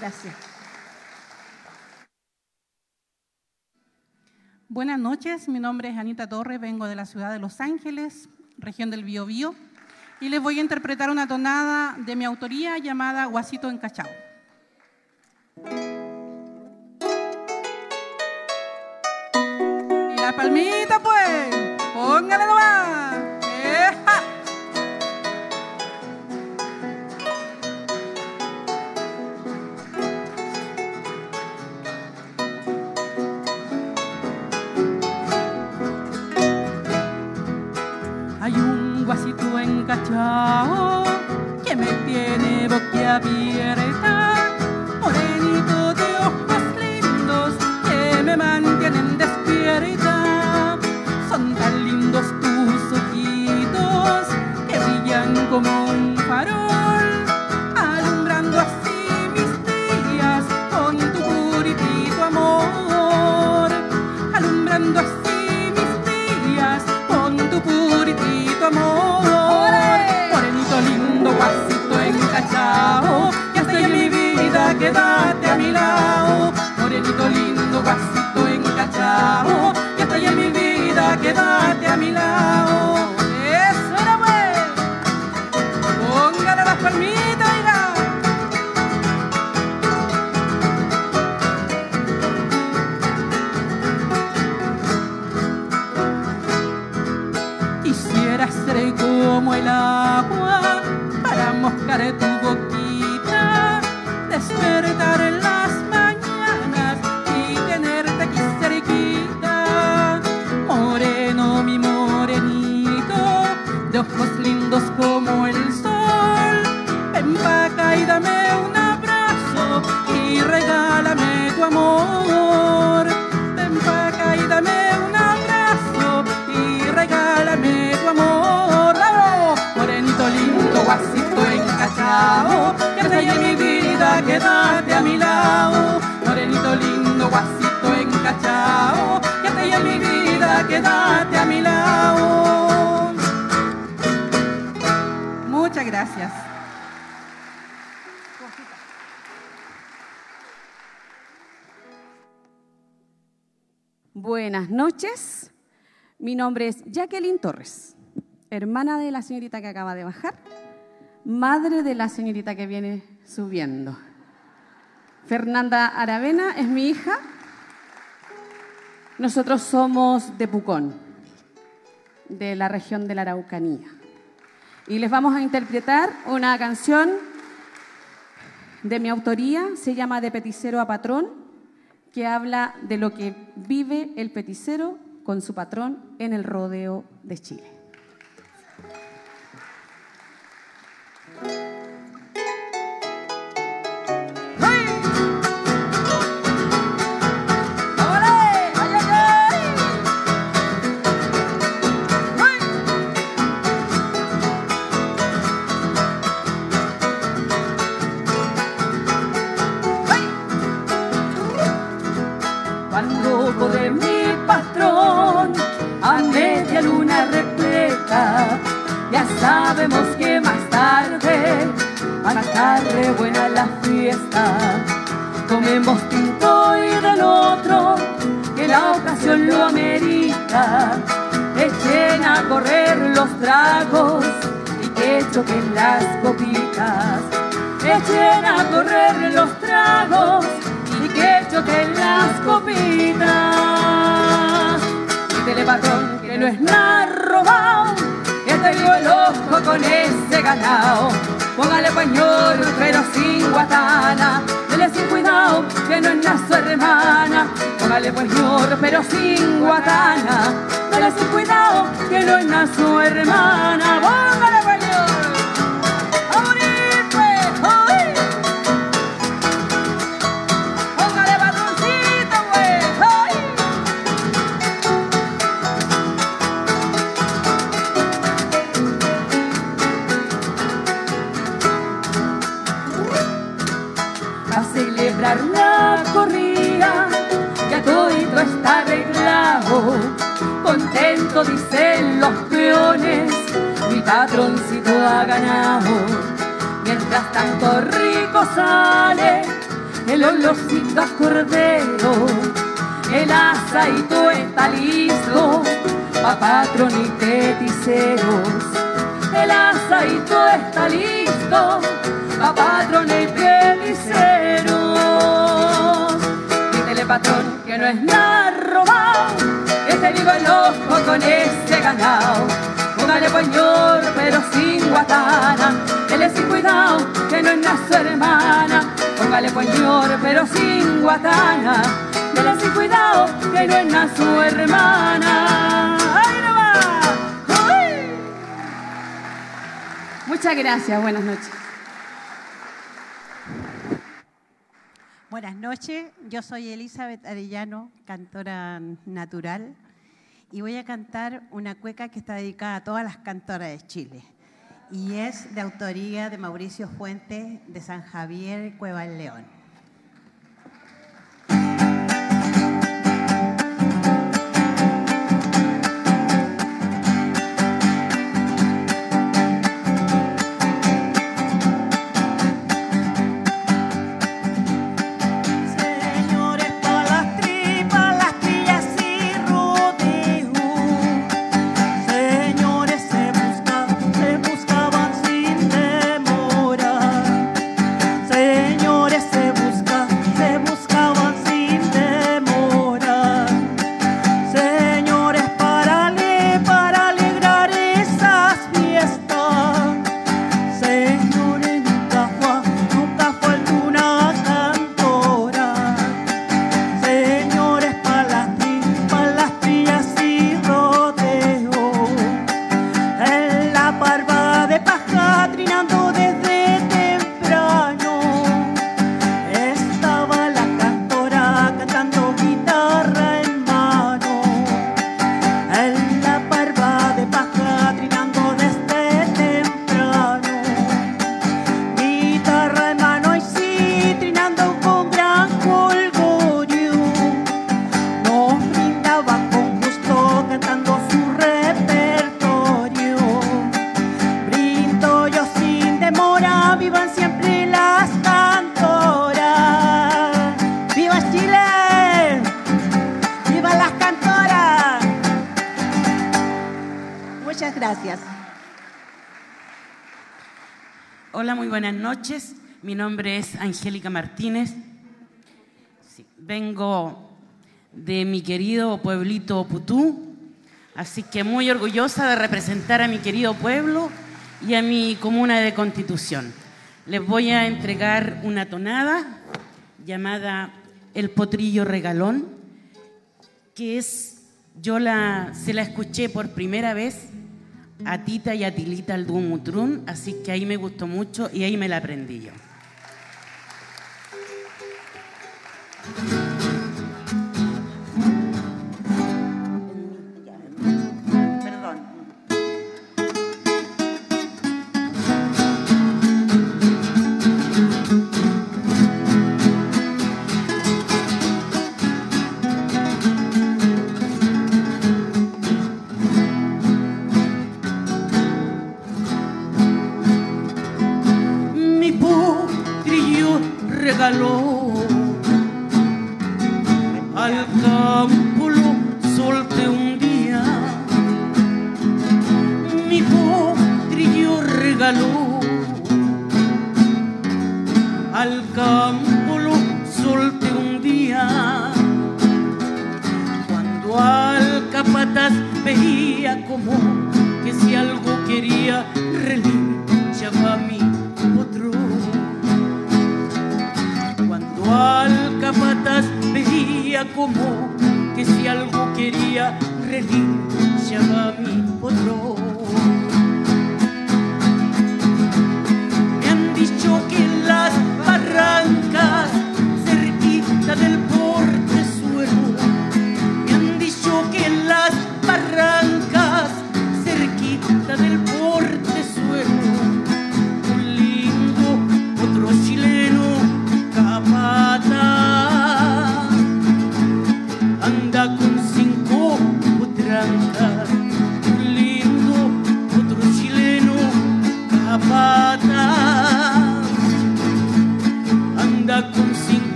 Gracias. Buenas noches, mi nombre es Anita Torres, vengo de la ciudad de Los Ángeles, región del Biobío, y les voy a interpretar una tonada de mi autoría llamada Guasito Encachao. Y la palmita, pues, póngale nomás. Guasito encachao que me tiene boquiabierta, Morenito lindo, guasito encachao, ya estoy en mi vida, quédate a mi lado. Quédate a mi lado. Muchas gracias. Buenas noches. Mi nombre es Jacqueline Torres, hermana de la señorita que acaba de bajar, madre de la señorita que viene subiendo. Fernanda Aravena es mi hija. Nosotros somos de Pucón, de la región de la Araucanía. Y les vamos a interpretar una canción de mi autoría, se llama De Peticero a Patrón, que habla de lo que vive el peticero con su patrón en el rodeo de Chile. Sabemos que más tarde, más tarde buena la fiesta. Comemos tinto y del otro, que la ocasión lo amerita. Echen a correr los tragos y que choquen las copitas. Echen a correr los tragos y que choquen las copitas. Dile patrón que no es nada robado, tengo el ojo con ese ganado. Póngale pañuelo pero sin guatana, dele sin cuidado que no es nada su hermana. Póngale pañuelo pero sin guatana, dele sin cuidado que no es nada su hermana. Contento dicen los peones, mi patroncito ha ganado. Mientras tanto rico sale el olorcito a cordero, el asadito está listo pa' patrón y peticeros. El asadito está listo pa' patrón y peticeros. Dítele patrón que no es nada robado, este vivo el ojo con ese ganado. Póngale pañor pero sin guatana, él es sin cuidado que no es su hermana. Póngale pañor pero sin guatana, él es sin cuidado que no es su hermana. ¡Ay, no va! ¡Ay! Muchas gracias, buenas noches. Buenas noches, yo soy Elizabeth Arellano, cantora natural, y voy a cantar una cueca que está dedicada a todas las cantoras de Chile. Y es de autoría de Mauricio Fuentes de San Javier, Cueva del León. Nombre es Angélica Martínez. Sí, vengo de mi querido pueblito Putú, así que muy orgullosa de representar a mi querido pueblo y a mi comuna de Constitución. Les voy a entregar una tonada llamada El Potrillo Regalón, que es, yo la, se la escuché por primera vez a Tita y a Tilita al dúo Mutrún, así que ahí me gustó mucho y ahí me la aprendí yo.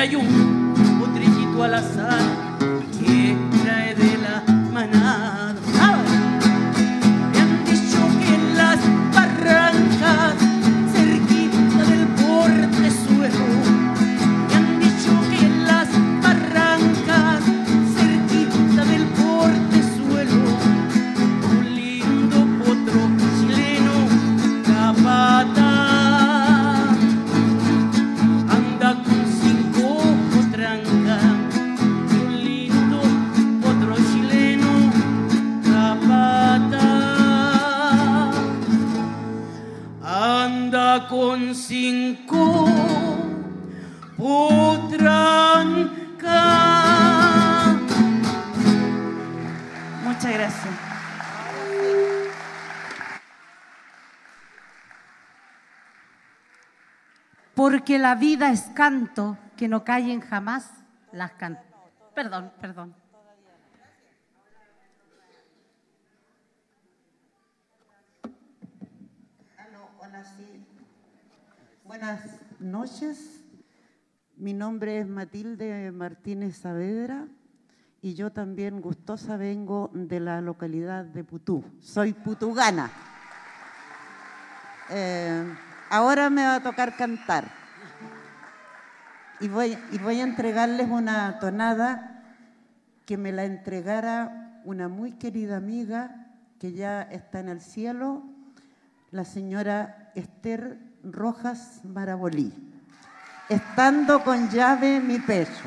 hay un, un al azar. La vida es canto que no callen jamás las cantas. Perdón, perdón. Buenas noches. Mi nombre es Matilde Martínez Saavedra y yo también gustosa vengo de la localidad de Putú. Soy putugana. Eh, ahora me va a tocar cantar. Y voy, y voy a entregarles una tonada que me la entregara una muy querida amiga que ya está en el cielo, la señora Esther Rojas Marabolí, estando con llave mi peso.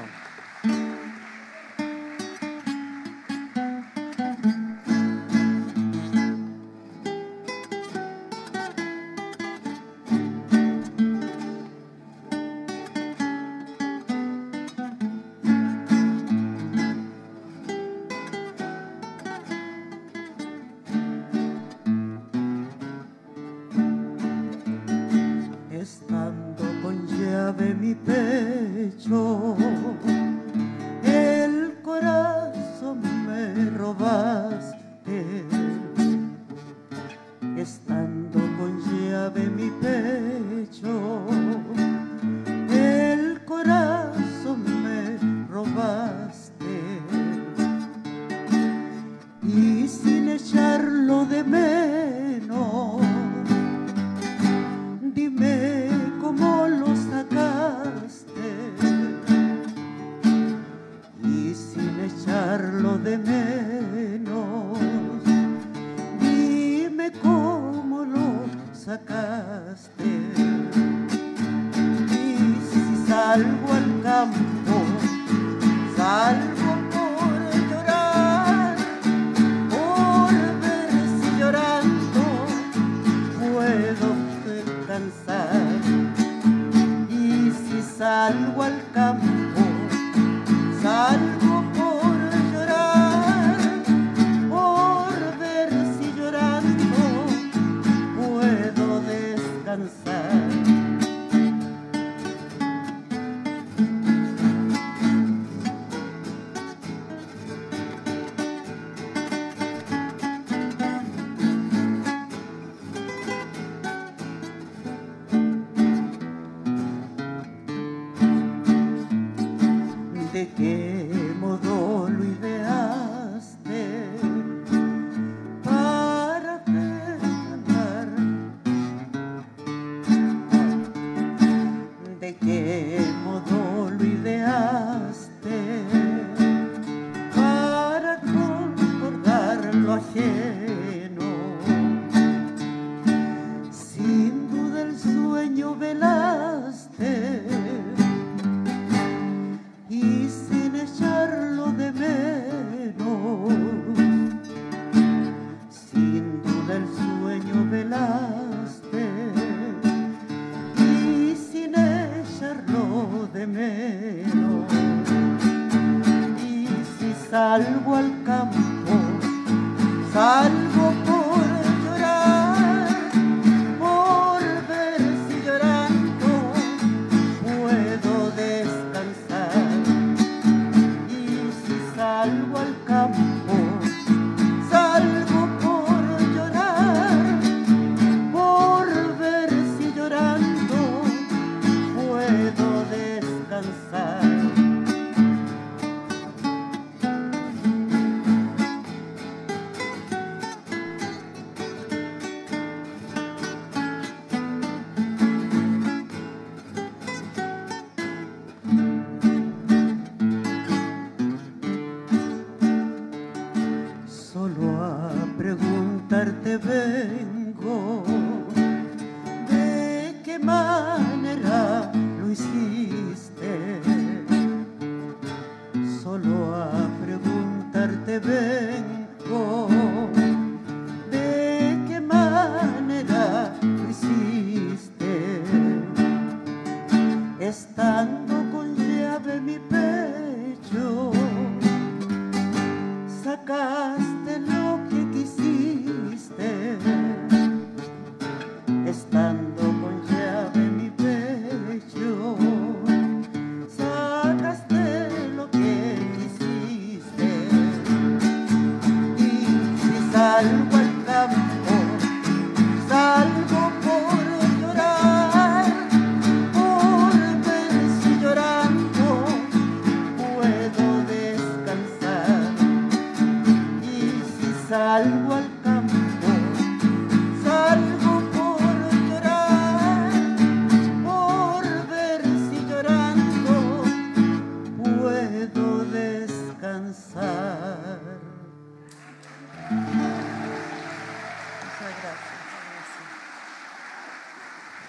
alcanzar.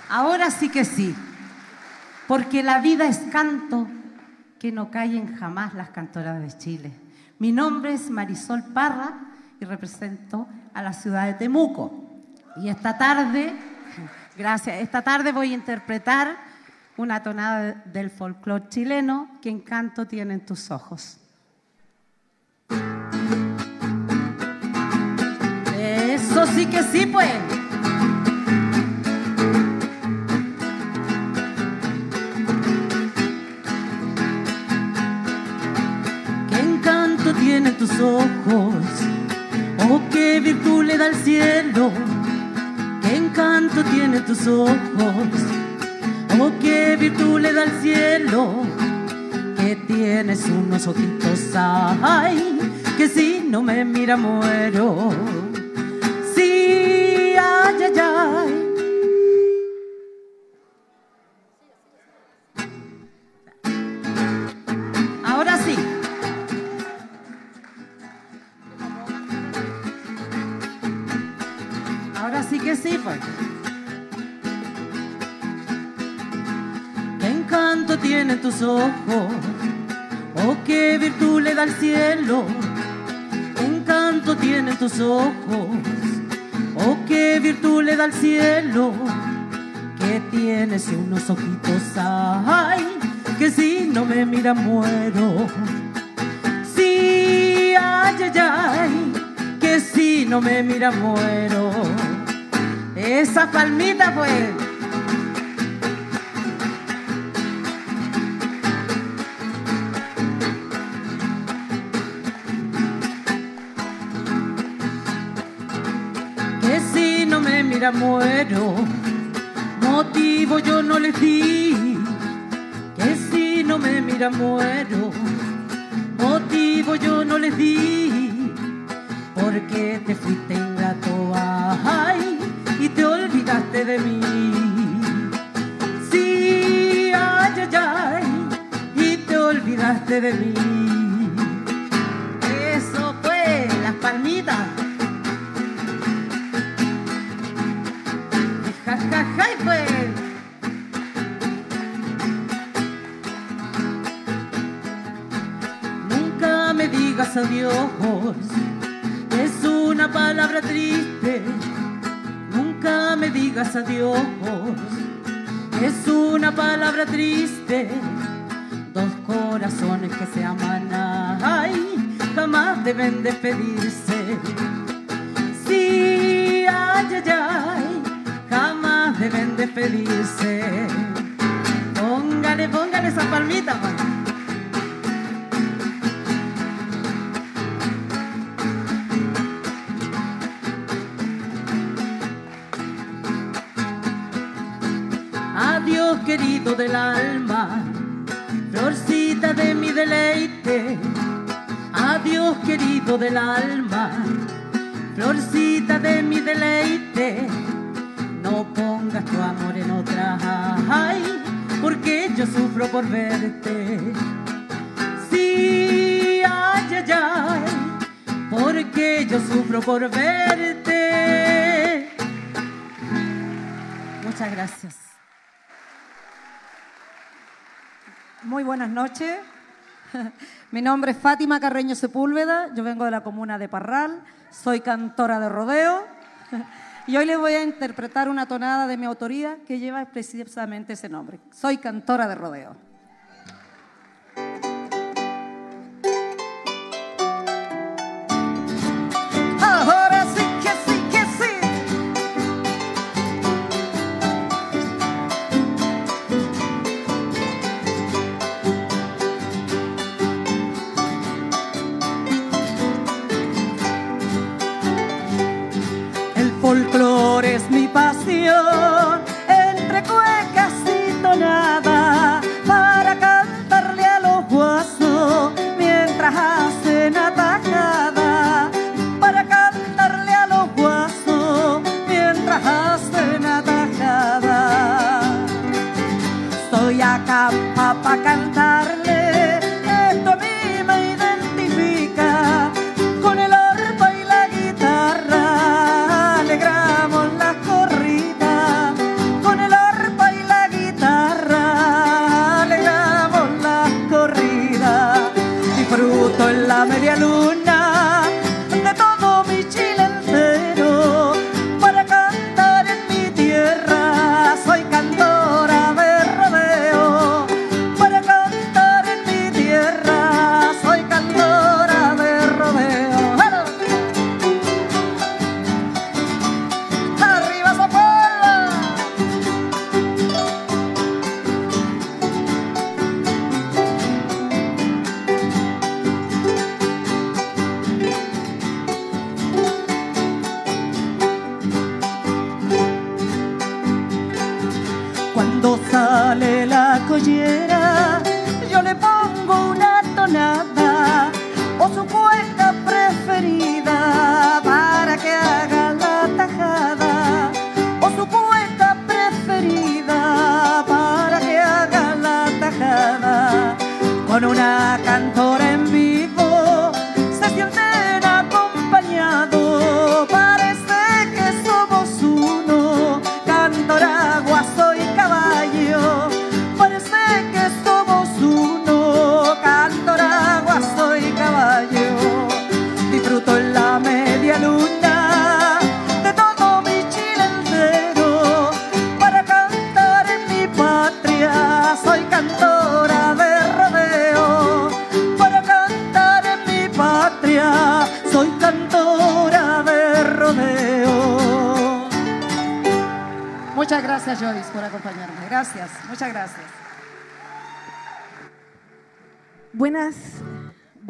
Ahora sí que sí, porque la vida es canto que no callen jamás las cantoras de Chile. Mi nombre es Marisol Parra y represento a la ciudad de Temuco. Y esta tarde, [LAUGHS] gracias, esta tarde voy a interpretar una tonada del folclore chileno que encanto tienen tus ojos. Sí que sí, pues. ¿Qué encanto tienen tus ojos? ¿O qué virtud le da el cielo? ¿Qué encanto tienen tus ojos? ¿O qué virtud le da el cielo? Que tienes unos ojitos, ay, que si no me mira muero. Nombre es Fátima Carreño Sepúlveda, yo vengo de la comuna de Parral, soy cantora de rodeo [LAUGHS] y hoy les voy a interpretar una tonada de mi autoría que lleva precisamente ese nombre. Soy cantora de rodeo.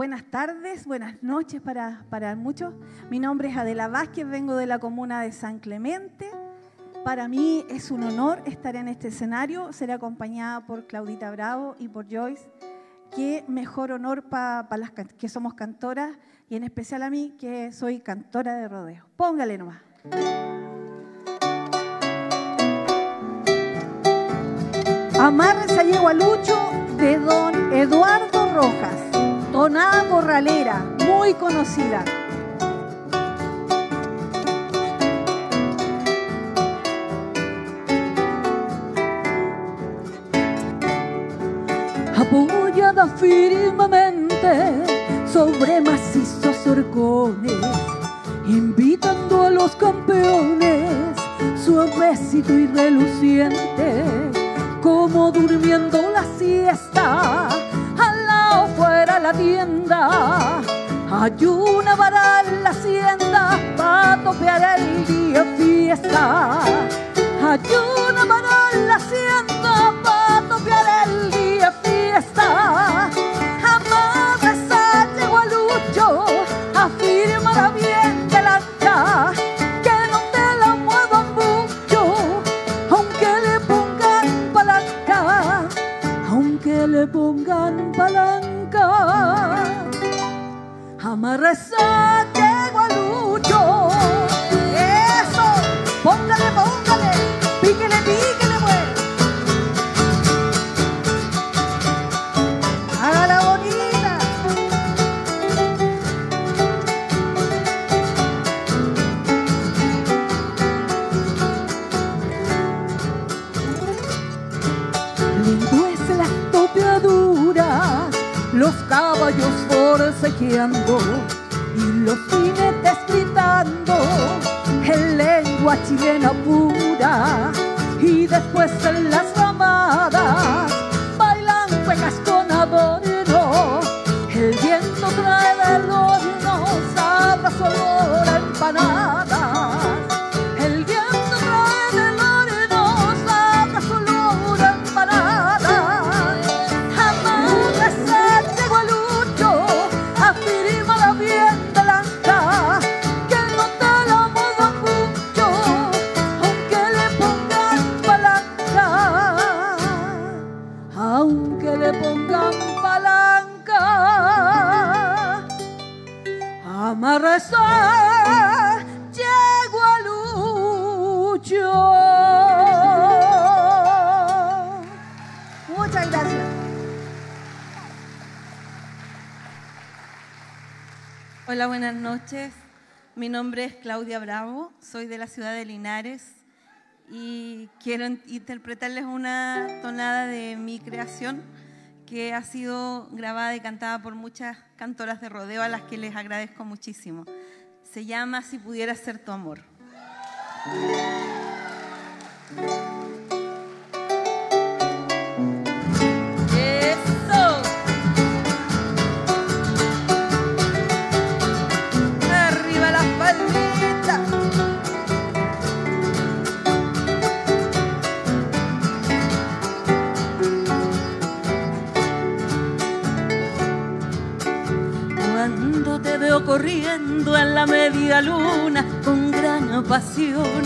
Buenas tardes, buenas noches para, para muchos. Mi nombre es Adela Vázquez, vengo de la comuna de San Clemente. Para mí es un honor estar en este escenario, ser acompañada por Claudita Bravo y por Joyce. Qué mejor honor para las can- que somos cantoras y en especial a mí que soy cantora de rodeo. Póngale nomás. Amarres a Yegualucho de don Eduardo Rojas, tonada corralera, muy conocida. apoyada firmemente sobre macizos horcones, invitando a los campeones, suavecito y reluciente, como durmiendo la siesta, la tienda, hay una vara en la hacienda, para topear el día fiesta. Hay una vara en la hacienda, para topear el día fiesta. Sale gualucho, eso, póngale, póngale, píquele, píquele, pues. Hágala bonita. Lindo es las topeaduras, los caballos forcejeando los jinetes gritando en lengua chilena pura. Y después en las ramadas bailan cuecas Buenas noches. Mi nombre es Claudia Bravo, soy de la ciudad de Linares y quiero in- interpretarles una tonada de mi creación que ha sido grabada y cantada por muchas cantoras de rodeo a las que les agradezco muchísimo. Se llama Si pudiera ser tu amor. Corriendo en la media luna con gran pasión,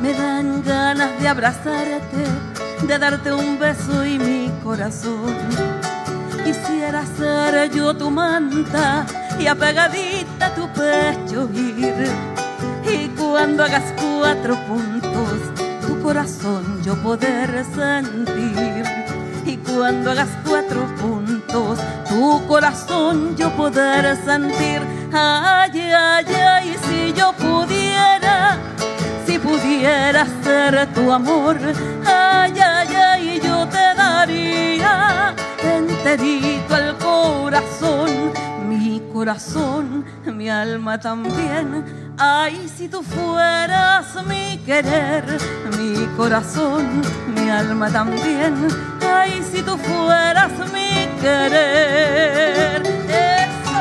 me dan ganas de abrazarte, de darte un beso y mi corazón. Quisiera ser yo tu manta y apegadita tu pecho ir. Y cuando hagas cuatro puntos, tu corazón yo poder sentir. Y cuando hagas cuatro puntos, corazón yo poder sentir. Ay, ay, ay, si yo pudiera, si pudiera ser tu amor. Ay, ay, ay, yo te daría enterito el corazón, mi corazón, mi alma también. Ay, si tú fueras mi querer, mi corazón, mi alma también. Ay, si tú fueras mi querer. Eso.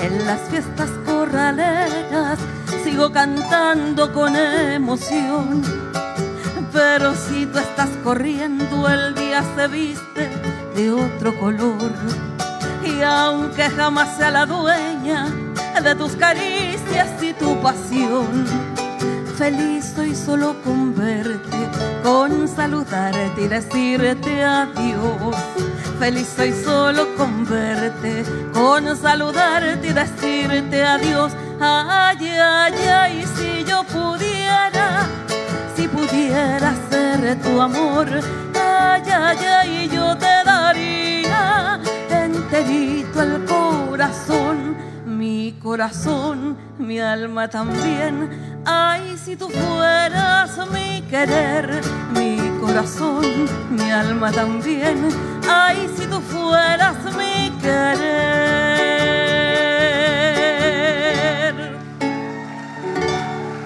En las fiestas corraleras sigo cantando con emoción. Pero si tú estás corriendo, el día se viste de otro color. Y aunque jamás sea la dueña de tus caricias y tu pasión, feliz soy solo con verte, con saludarte y decirte adiós. Feliz soy solo con verte, con saludarte y decirte adiós. Ay, ay, ay, si yo pudiera, si pudiera ser tu amor. Ay, ay, ay, yo te daría enterito el corazón, mi corazón, mi alma también. Ay, si tú fueras mi querer, mi corazón, mi alma también. Ay, si tú fueras mi querer.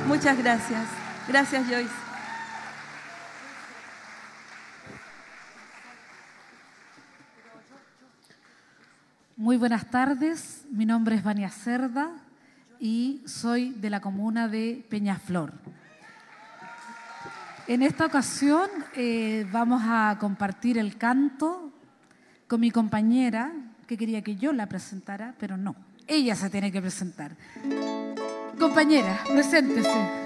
Muchas gracias. Gracias, Joyce. Muy buenas tardes, mi nombre es Vania Cerda y soy de la comuna de Peñaflor. En esta ocasión eh, vamos a compartir el canto con mi compañera, que quería que yo la presentara, pero no, ella se tiene que presentar. Compañera, preséntese.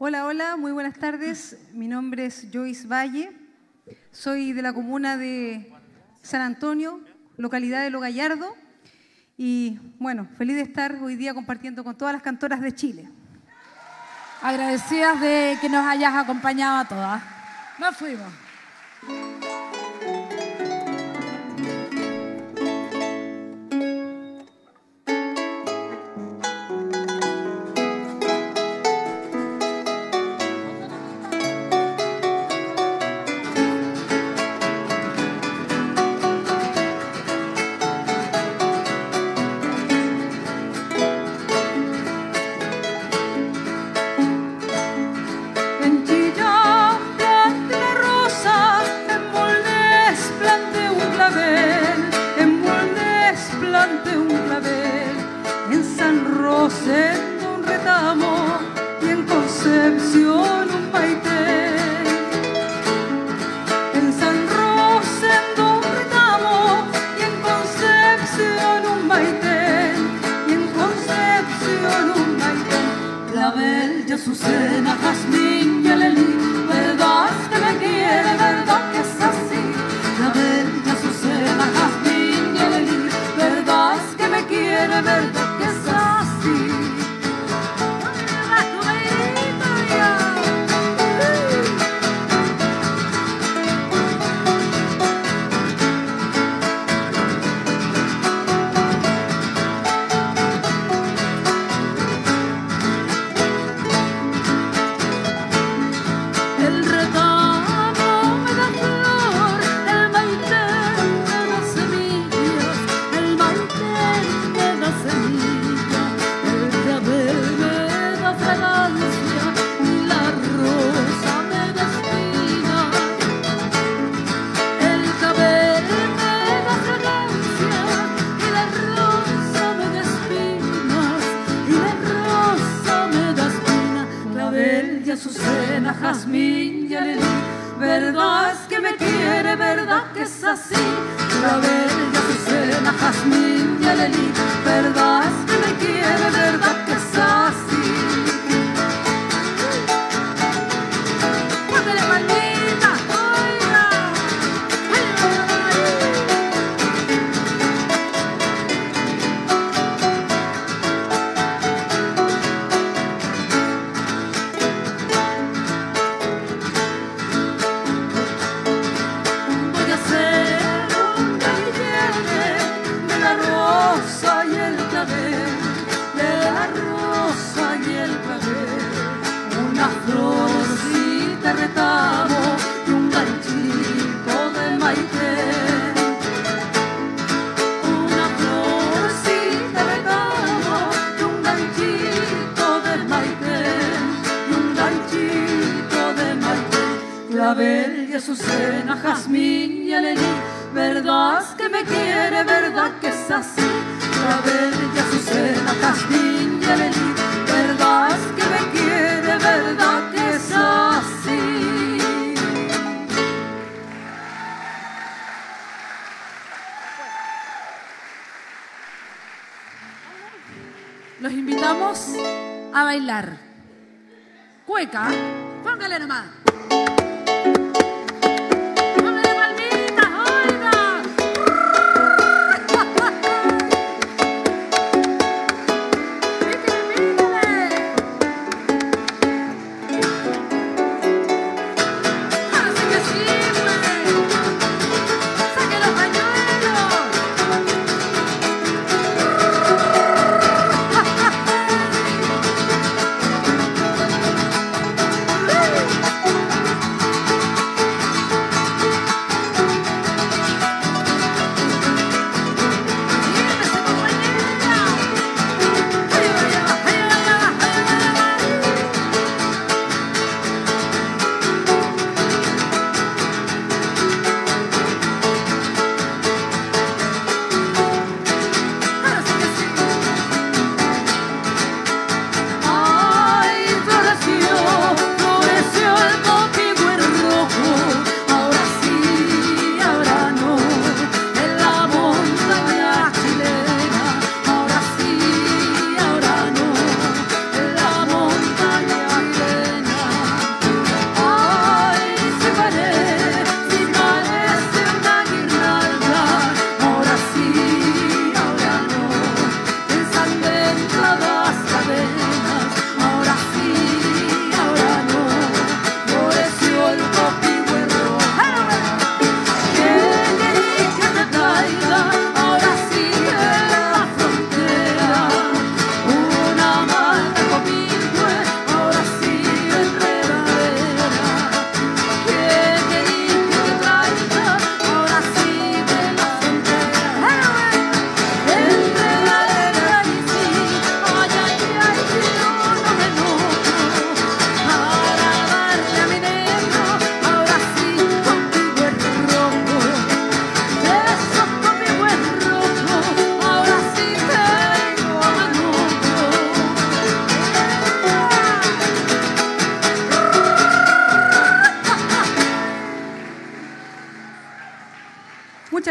Hola, hola, muy buenas tardes. Mi nombre es Joyce Valle. Soy de la comuna de San Antonio, localidad de Lo Gallardo. Y bueno, feliz de estar hoy día compartiendo con todas las cantoras de Chile. Agradecidas de que nos hayas acompañado a todas. Nos fuimos.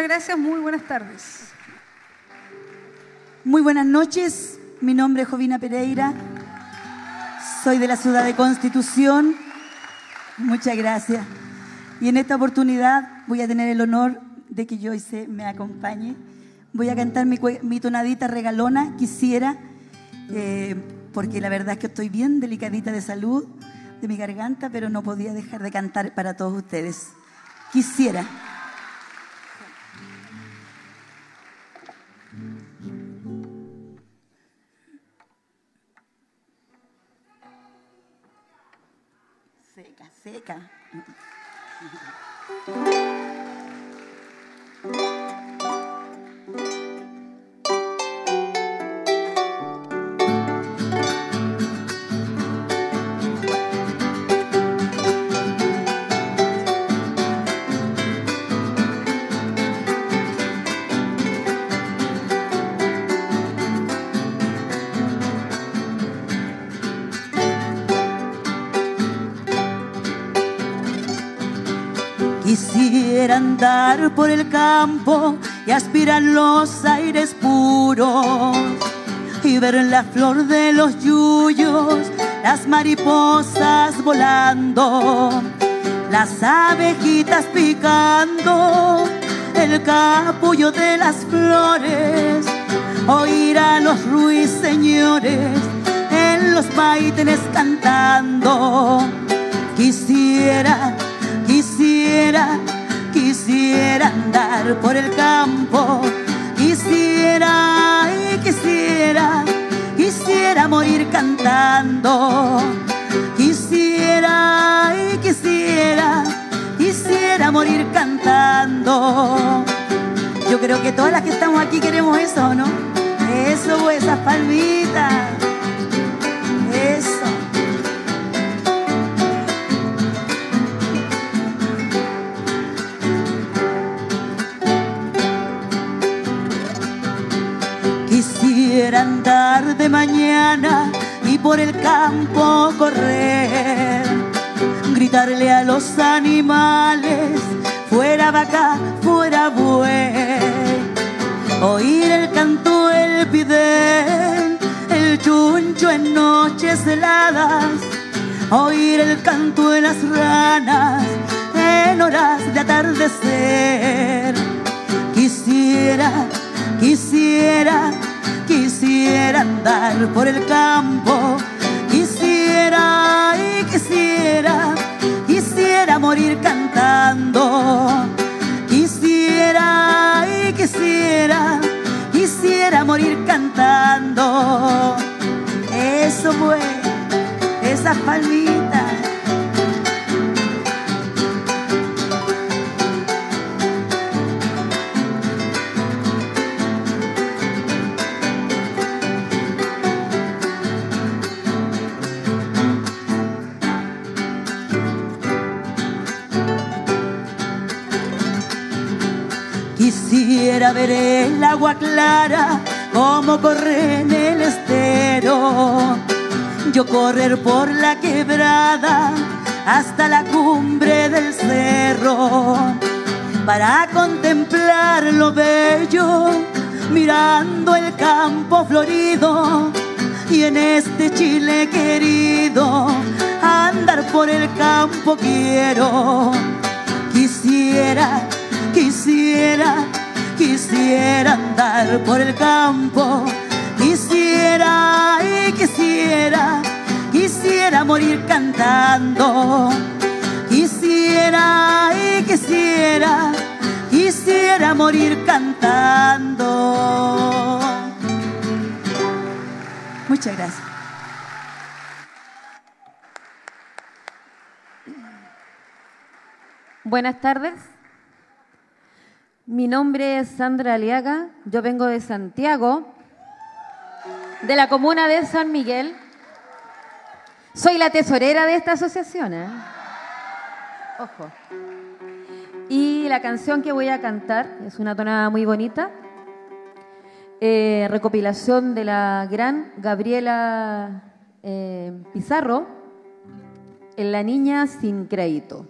Muchas gracias, muy buenas tardes. Muy buenas noches, mi nombre es Jovina Pereira, soy de la ciudad de Constitución. Muchas gracias. Y en esta oportunidad voy a tener el honor de que Joyce me acompañe. Voy a cantar mi, tonadita regalona, quisiera, eh, porque la verdad es que estoy bien delicadita de salud, de mi garganta, pero no podía dejar de cantar para todos ustedes. Quisiera. Seca, por el campo y aspirar los aires puros y ver la flor de los yuyos, las mariposas volando, las abejitas picando, el capullo de las flores, oír a los ruiseñores en los maitenes cantando. Quisiera, quisiera, quisiera andar por el campo. Quisiera y quisiera, quisiera morir cantando. Quisiera y quisiera, quisiera morir cantando. Yo creo que todas las que estamos aquí queremos eso, ¿no? Eso, esas palmitas. de mañana y por el campo correr. Gritarle a los animales, fuera vaca, fuera buey. Oír el canto del pidel, el chuncho en noches heladas. Oír el canto de las ranas en horas de atardecer. Quisiera, quisiera quisiera andar por el campo, quisiera y quisiera, quisiera morir cantando, quisiera y quisiera, quisiera morir cantando. Eso fue, esas palmitas. Quisiera ver el agua clara como corre en el estero. Yo correr por la quebrada hasta la cumbre del cerro para contemplar lo bello, mirando el campo florido y en este Chile querido andar por el campo quiero. Quisiera Quisiera, quisiera andar por el campo. Quisiera y quisiera, quisiera morir cantando. Quisiera y quisiera, quisiera morir cantando. Muchas gracias. Buenas tardes. Mi nombre es Sandra Aliaga, yo vengo de Santiago, de la comuna de San Miguel. Soy la tesorera de esta asociación. ¿eh? Ojo. Y la canción que voy a cantar es una tonada muy bonita, eh, recopilación de la gran Gabriela eh, Pizarro, en La Niña sin Crédito.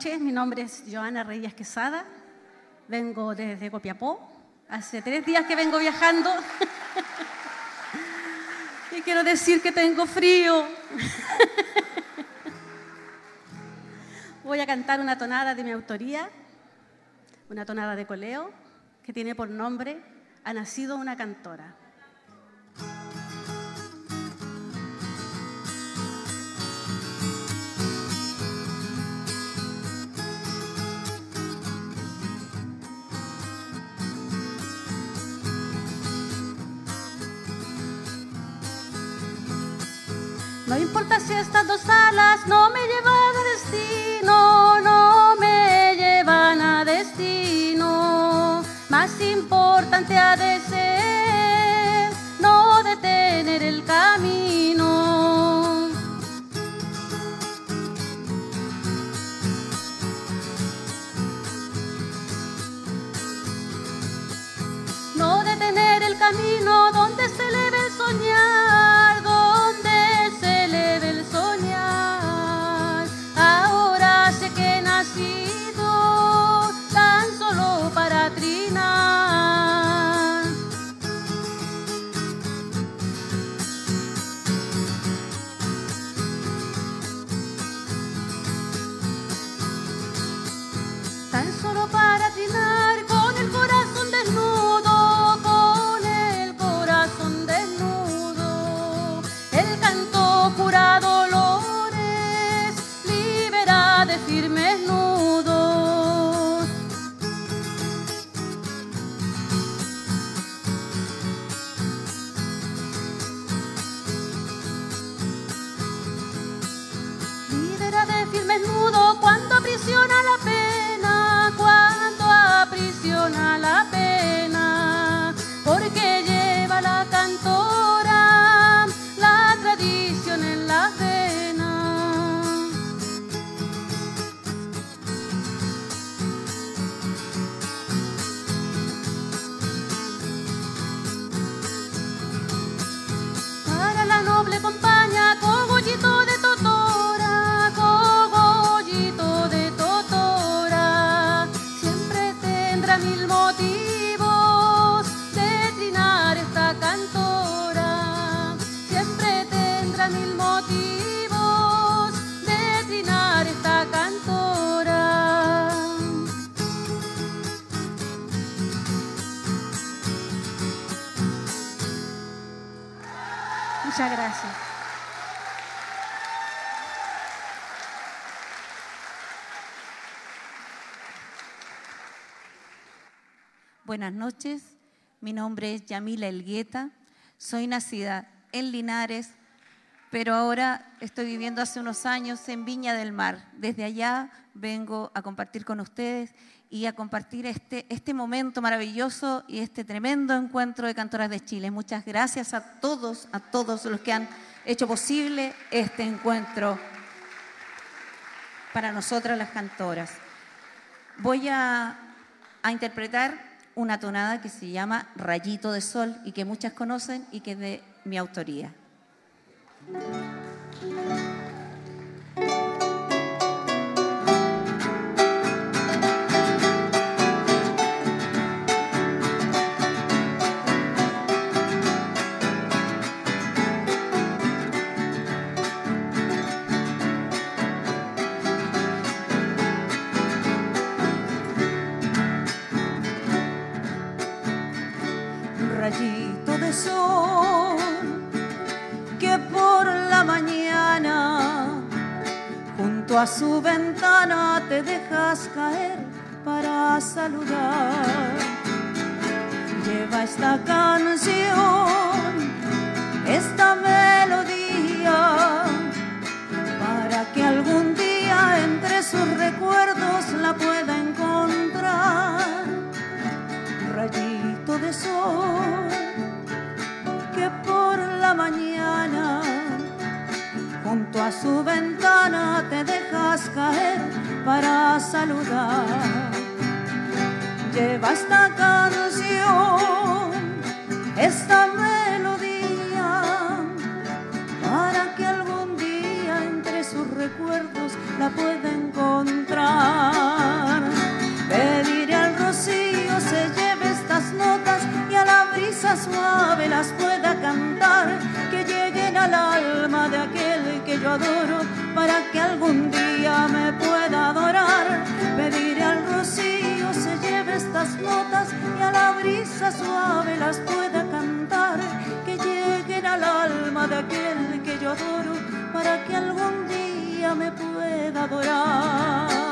Noches, mi nombre es Joana Reyes Quesada. Vengo desde Copiapó. Hace tres días que vengo viajando. [LAUGHS] y quiero decir que tengo frío. [LAUGHS] Voy a cantar una tonada de mi autoría, una tonada de coleo, que tiene por nombre Ha nacido una cantora. No importa si estas dos alas no me llevan a destino, no me llevan a destino. Más importante ha de ser no detener el camino. No detener el camino donde se eleve el soñar, Buenas noches, mi nombre es Yamila Elgueta, soy nacida en Linares, pero ahora estoy viviendo hace unos años en Viña del Mar. Desde allá vengo a compartir con ustedes y a compartir este, este momento maravilloso y este tremendo encuentro de cantoras de Chile. Muchas gracias a todos, a todos los que han hecho posible este encuentro para nosotras las cantoras. Voy a, a interpretar una tonada que se llama Rayito de Sol y que muchas conocen y que es de mi autoría. A su ventana te dejas caer para saludar. Lleva esta canción, esta melodía, para que algún día entre sus recuerdos la pueda encontrar rayito de sol que por la mañana junto a su ventana te dejas caer para saludar. lleva esta canción, esta melodía, para que algún día entre sus recuerdos la pueda encontrar. Pediré al rocío se lleve estas notas y a la brisa suave las pueda cantar, que lleguen al alma de aquel que yo adoro, para que algún día me pueda adorar. Pediré al rocío se lleve estas notas y a la brisa suave las pueda cantar, que lleguen al alma de aquel que yo adoro, para que algún día me pueda adorar.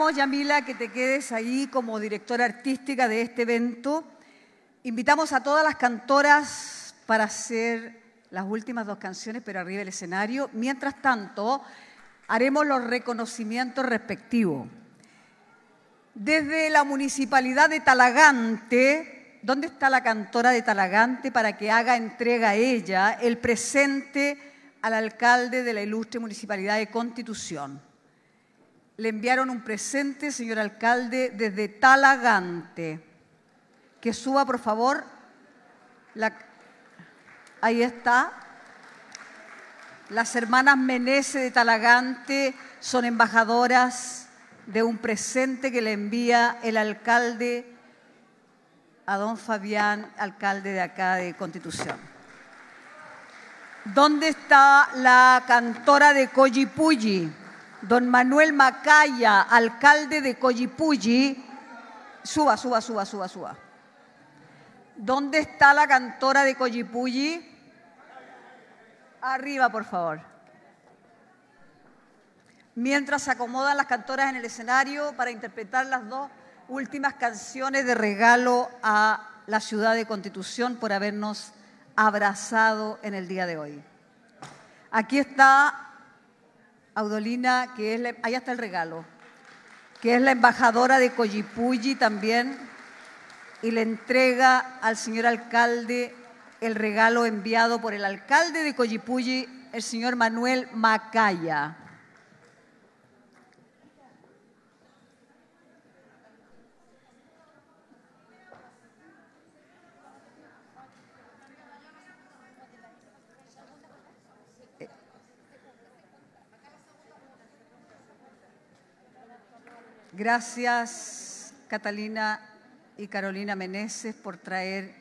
Invitamos, Yamila, que te quedes ahí como directora artística de este evento. Invitamos a todas las cantoras para hacer las últimas dos canciones, pero arriba del escenario. Mientras tanto, haremos los reconocimientos respectivos. Desde la municipalidad de Talagante, ¿dónde está la cantora de Talagante para que haga entrega a ella el presente al alcalde de la ilustre municipalidad de Constitución? Le enviaron un presente, señor alcalde, desde Talagante. Que suba, por favor. Ahí está. Las hermanas Menezes de Talagante son embajadoras de un presente que le envía el alcalde a don Fabián, alcalde de acá de Constitución. ¿Dónde está la cantora de Coyipulli? Don Manuel Macaya, alcalde de Coyipulli. Suba, suba, suba, suba, suba. ¿Dónde está la cantora de Coyipulli? Arriba, por favor. Mientras se acomodan las cantoras en el escenario para interpretar las dos últimas canciones de regalo a la ciudad de Constitución por habernos abrazado en el día de hoy. Aquí está Audolina, que es la, allá está el regalo, que es la embajadora de Coyipulli también, y le entrega al señor alcalde el regalo enviado por el alcalde de Coyipulli, el señor Manuel Macaya. Gracias, Catalina y Carolina Meneses, por traer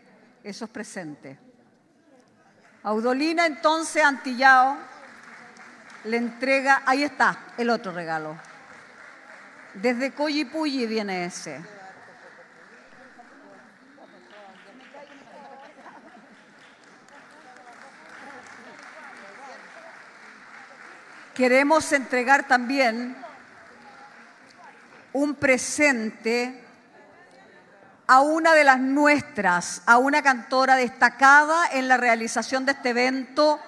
esos presentes. Audolina, entonces, Antillao. le entrega, ahí está, el otro regalo. Desde Coyipulli viene ese. Queremos entregar también un presente a una de las nuestras, a una cantora destacada en la realización de este evento.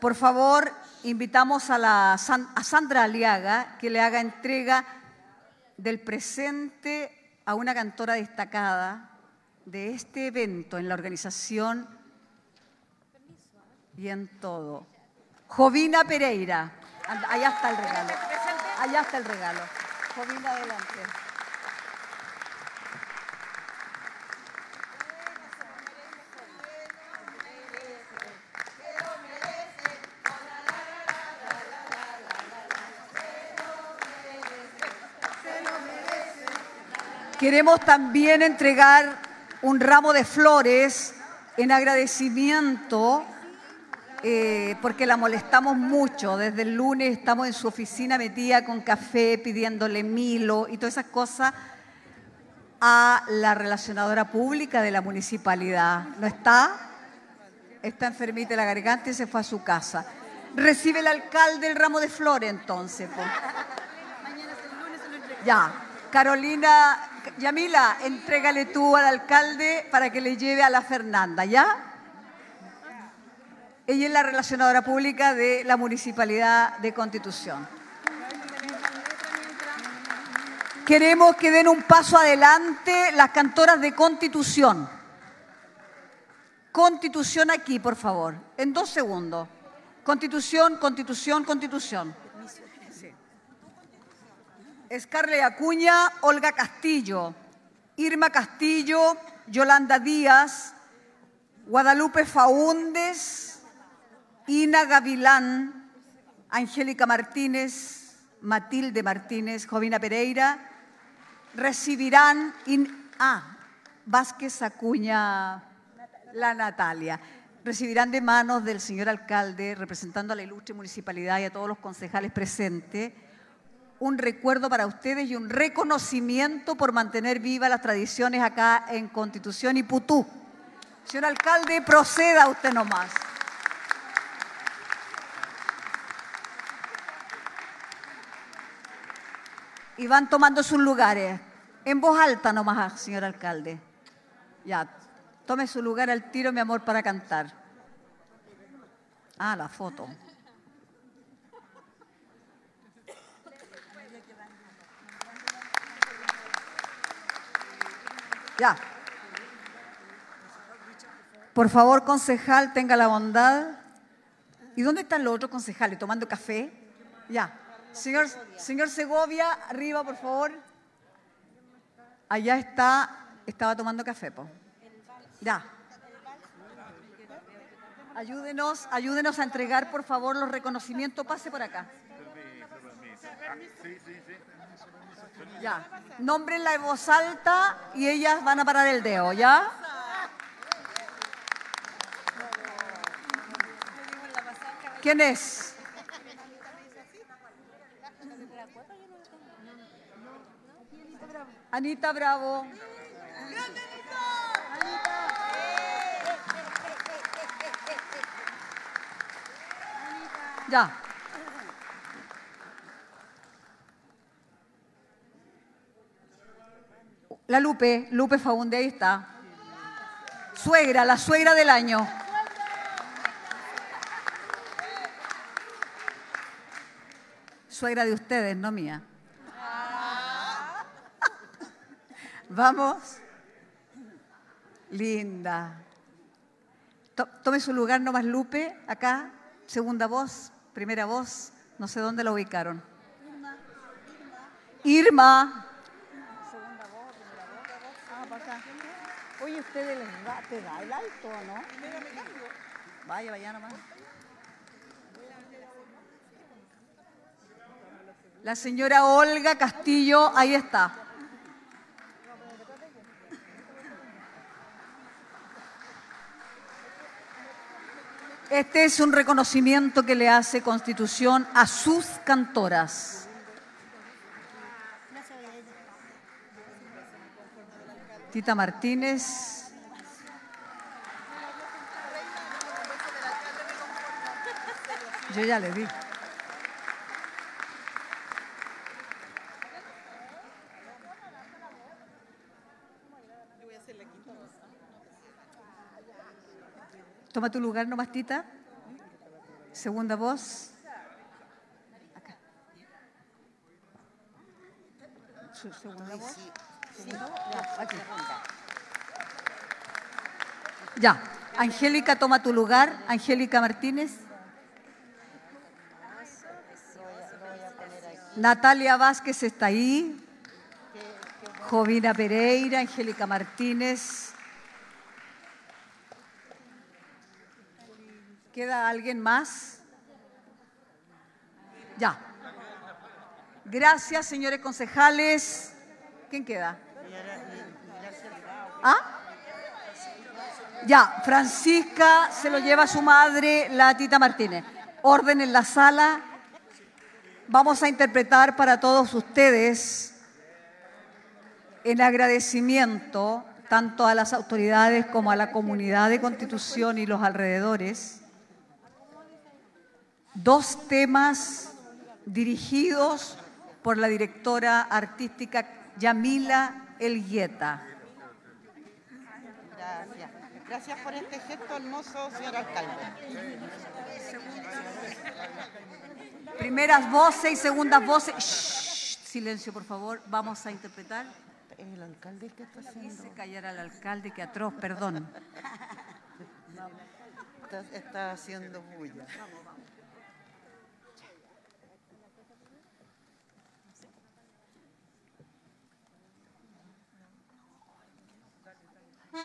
Por favor, invitamos a, la, a Sandra Aliaga que le haga entrega del presente a una cantora destacada de este evento en la organización y en todo. Jovina Pereira. Allá está el regalo. Allá está el regalo. Jovina, adelante. Queremos también entregar un ramo de flores en agradecimiento eh, porque la molestamos mucho. Desde el lunes estamos en su oficina metida con café, pidiéndole milo y todas esas cosas a la relacionadora pública de la municipalidad. ¿No está? Está enfermita la garganta y se fue a su casa. Recibe el alcalde el ramo de flores entonces. Ya. Carolina, Yamila, entrégale tú al alcalde para que le lleve a la Fernanda, ¿ya? Ella es la relacionadora pública de la Municipalidad de Constitución. Queremos que den un paso adelante las cantoras de Constitución. Constitución aquí, por favor, en dos segundos. Constitución, Constitución, Constitución. Escarle Acuña, Olga Castillo, Irma Castillo, Yolanda Díaz, Guadalupe Faúndes, Ina Gavilán, Angélica Martínez, Matilde Martínez, Jovina Pereira, recibirán, ah, Vázquez Acuña, la Natalia, recibirán de manos del señor alcalde, representando a la ilustre municipalidad y a todos los concejales presentes, un recuerdo para ustedes y un reconocimiento por mantener vivas las tradiciones acá en Constitución y Putú. Señor alcalde, proceda usted nomás. Y van tomando sus lugares. En voz alta nomás, señor alcalde. Ya, tome su lugar al tiro, mi amor, para cantar. Ah, la foto. Ya. Por favor, concejal, tenga la bondad. ¿Y dónde están los otros concejales? ¿Tomando café? Ya. Señor, señor Segovia, arriba, por favor. Allá está, estaba tomando café, po. Ya. Ayúdenos, ayúdenos a entregar, por favor, los reconocimientos. Pase por acá. Ya. Nómbrenla en voz alta y ellas van a parar el dedo, ¿ya? ¿Quién es? Anita Bravo. Ya. La Lupe, Lupe Faunde, ahí está. Suegra, la suegra del año. Suegra de ustedes, no mía. Vamos. Linda. Tome su lugar nomás Lupe, acá. Segunda voz, primera voz. No sé dónde la ubicaron. Irma. Segunda voz, primera voz. Ah, para acá. Oye, ¿ustedes les da, te da el alto o no? Vaya, vaya nomás. La señora Olga Castillo, ahí está. Este es un reconocimiento que le hace Constitución a sus cantoras. Tita Martínez. Yo ya le di. Toma tu lugar nomás, Tita. Segunda voz. Acá. Segunda voz. Ya. Angélica, toma tu lugar. Angélica Martínez. Natalia Vázquez está ahí. Jovina Pereira, Angélica Martínez. ¿Queda alguien más? Ya. Gracias, señores concejales. ¿Quién queda? ¿Ah? Ya, Francisca se lo lleva a su madre, la tita Martínez. Orden en la sala. Vamos a interpretar para todos ustedes en agradecimiento tanto a las autoridades como a la comunidad de Constitución y los alrededores, dos temas dirigidos por la directora artística Yamila Elgueta. Gracias. Gracias por este gesto hermoso, señor alcalde. Primeras voces y segundas voces. Shh, silencio, por favor. Vamos a interpretar. El alcalde que está haciendo. Hice callar al alcalde, que atroz, perdón. Está, está haciendo bulla. Tus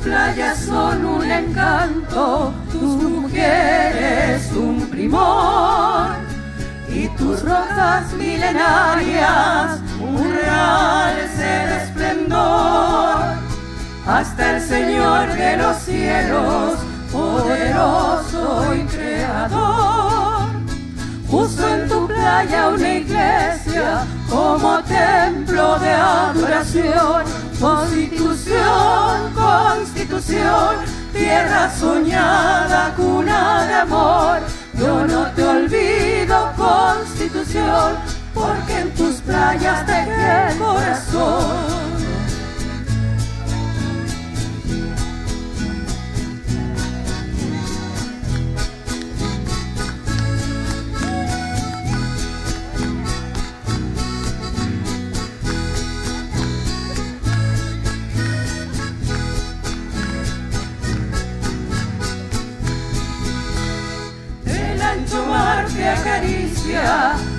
playas son un encanto, tus mujeres un primor y tus rocas milenarias un real esplendor. Hasta el Señor de los cielos, poderoso y creador, puso en tu playa una iglesia como templo de adoración. Constitución, constitución, tierra soñada, cuna de amor. Yo no te olvido, constitución, porque en tus playas dejé el corazón.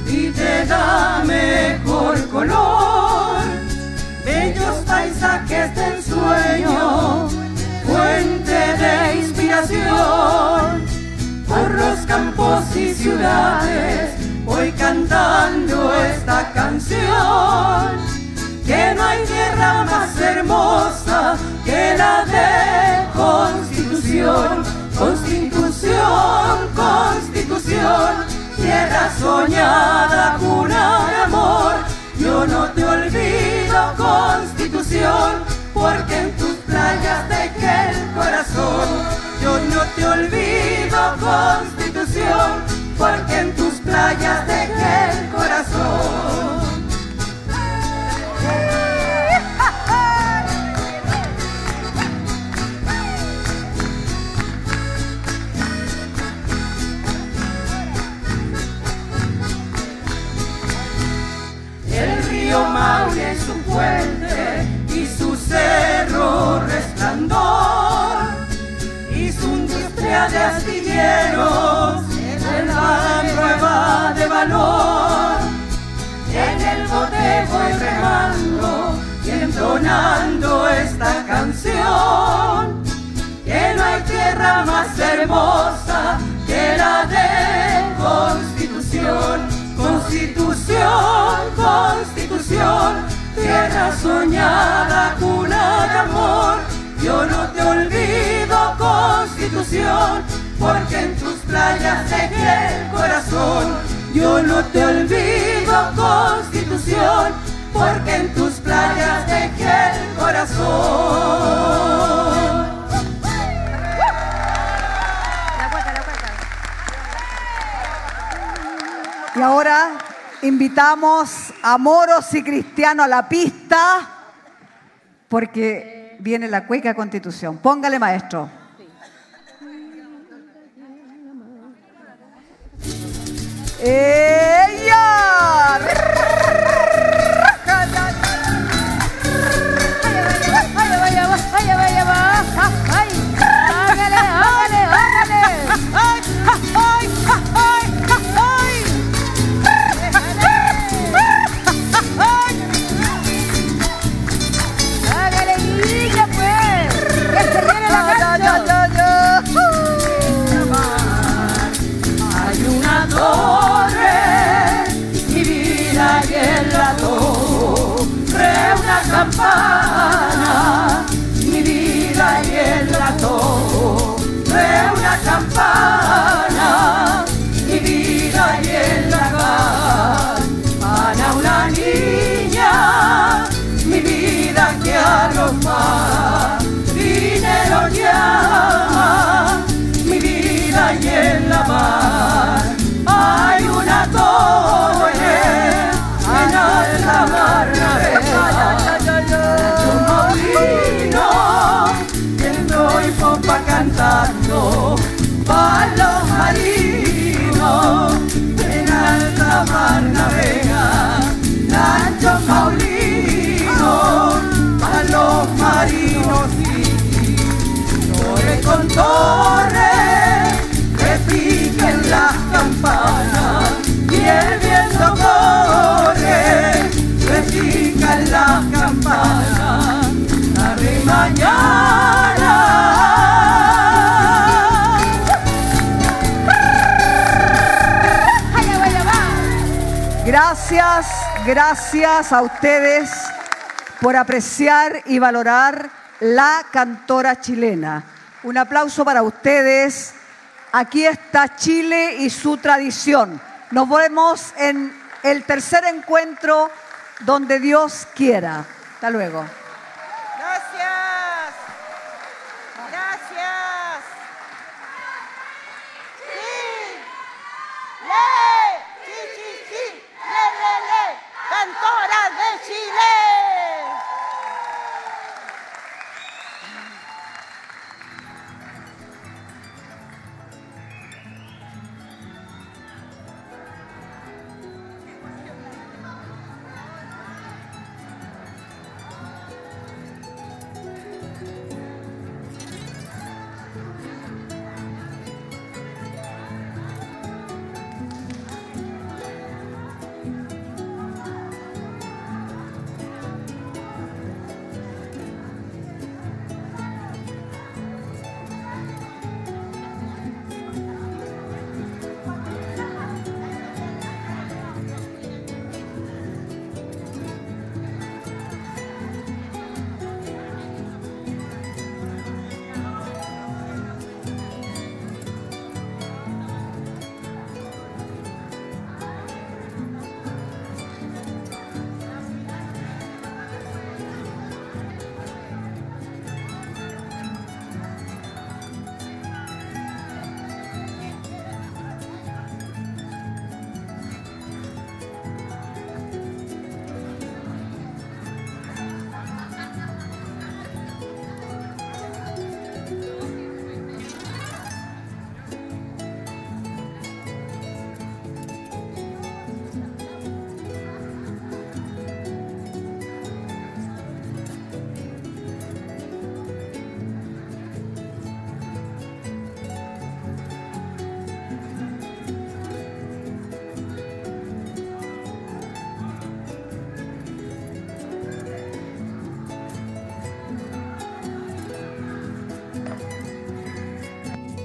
Y te da mejor color. Bellos paisajes de ensueño, fuente de inspiración. Por los campos y ciudades voy cantando esta canción. Que no hay tierra más hermosa que la de Constitución. Constitución, Constitución, tierra soñada, cuna de amor. Yo no te olvido, Constitución, porque en tus playas dejé el corazón. Yo no te olvido, Constitución, porque en tus playas dejé el corazón. y su cerro resplandor, y su industria de astilleros, la nueva de valor, en el bote voy remando y entonando esta canción, que no hay tierra más hermosa que la de Constitución, Constitución, Constitución esa soñada cuna de amor. Yo no te olvido, Constitución, porque en tus playas dejé el corazón. Yo no te olvido, Constitución, porque en tus playas dejé el corazón. Y ahora invitamos a moros y cristianos a la pista porque viene la cueca constitución. Póngale maestro. ¡Ella! Para los marinos en alta mar navega Nacho Paulino a los marinos torre con torre repiquen las campanas y el viento corre repican las campanas. La re Gracias, gracias a ustedes por apreciar y valorar la cantora chilena. Un aplauso para ustedes. Aquí está Chile y su tradición. Nos vemos en el tercer encuentro donde Dios quiera. Hasta luego.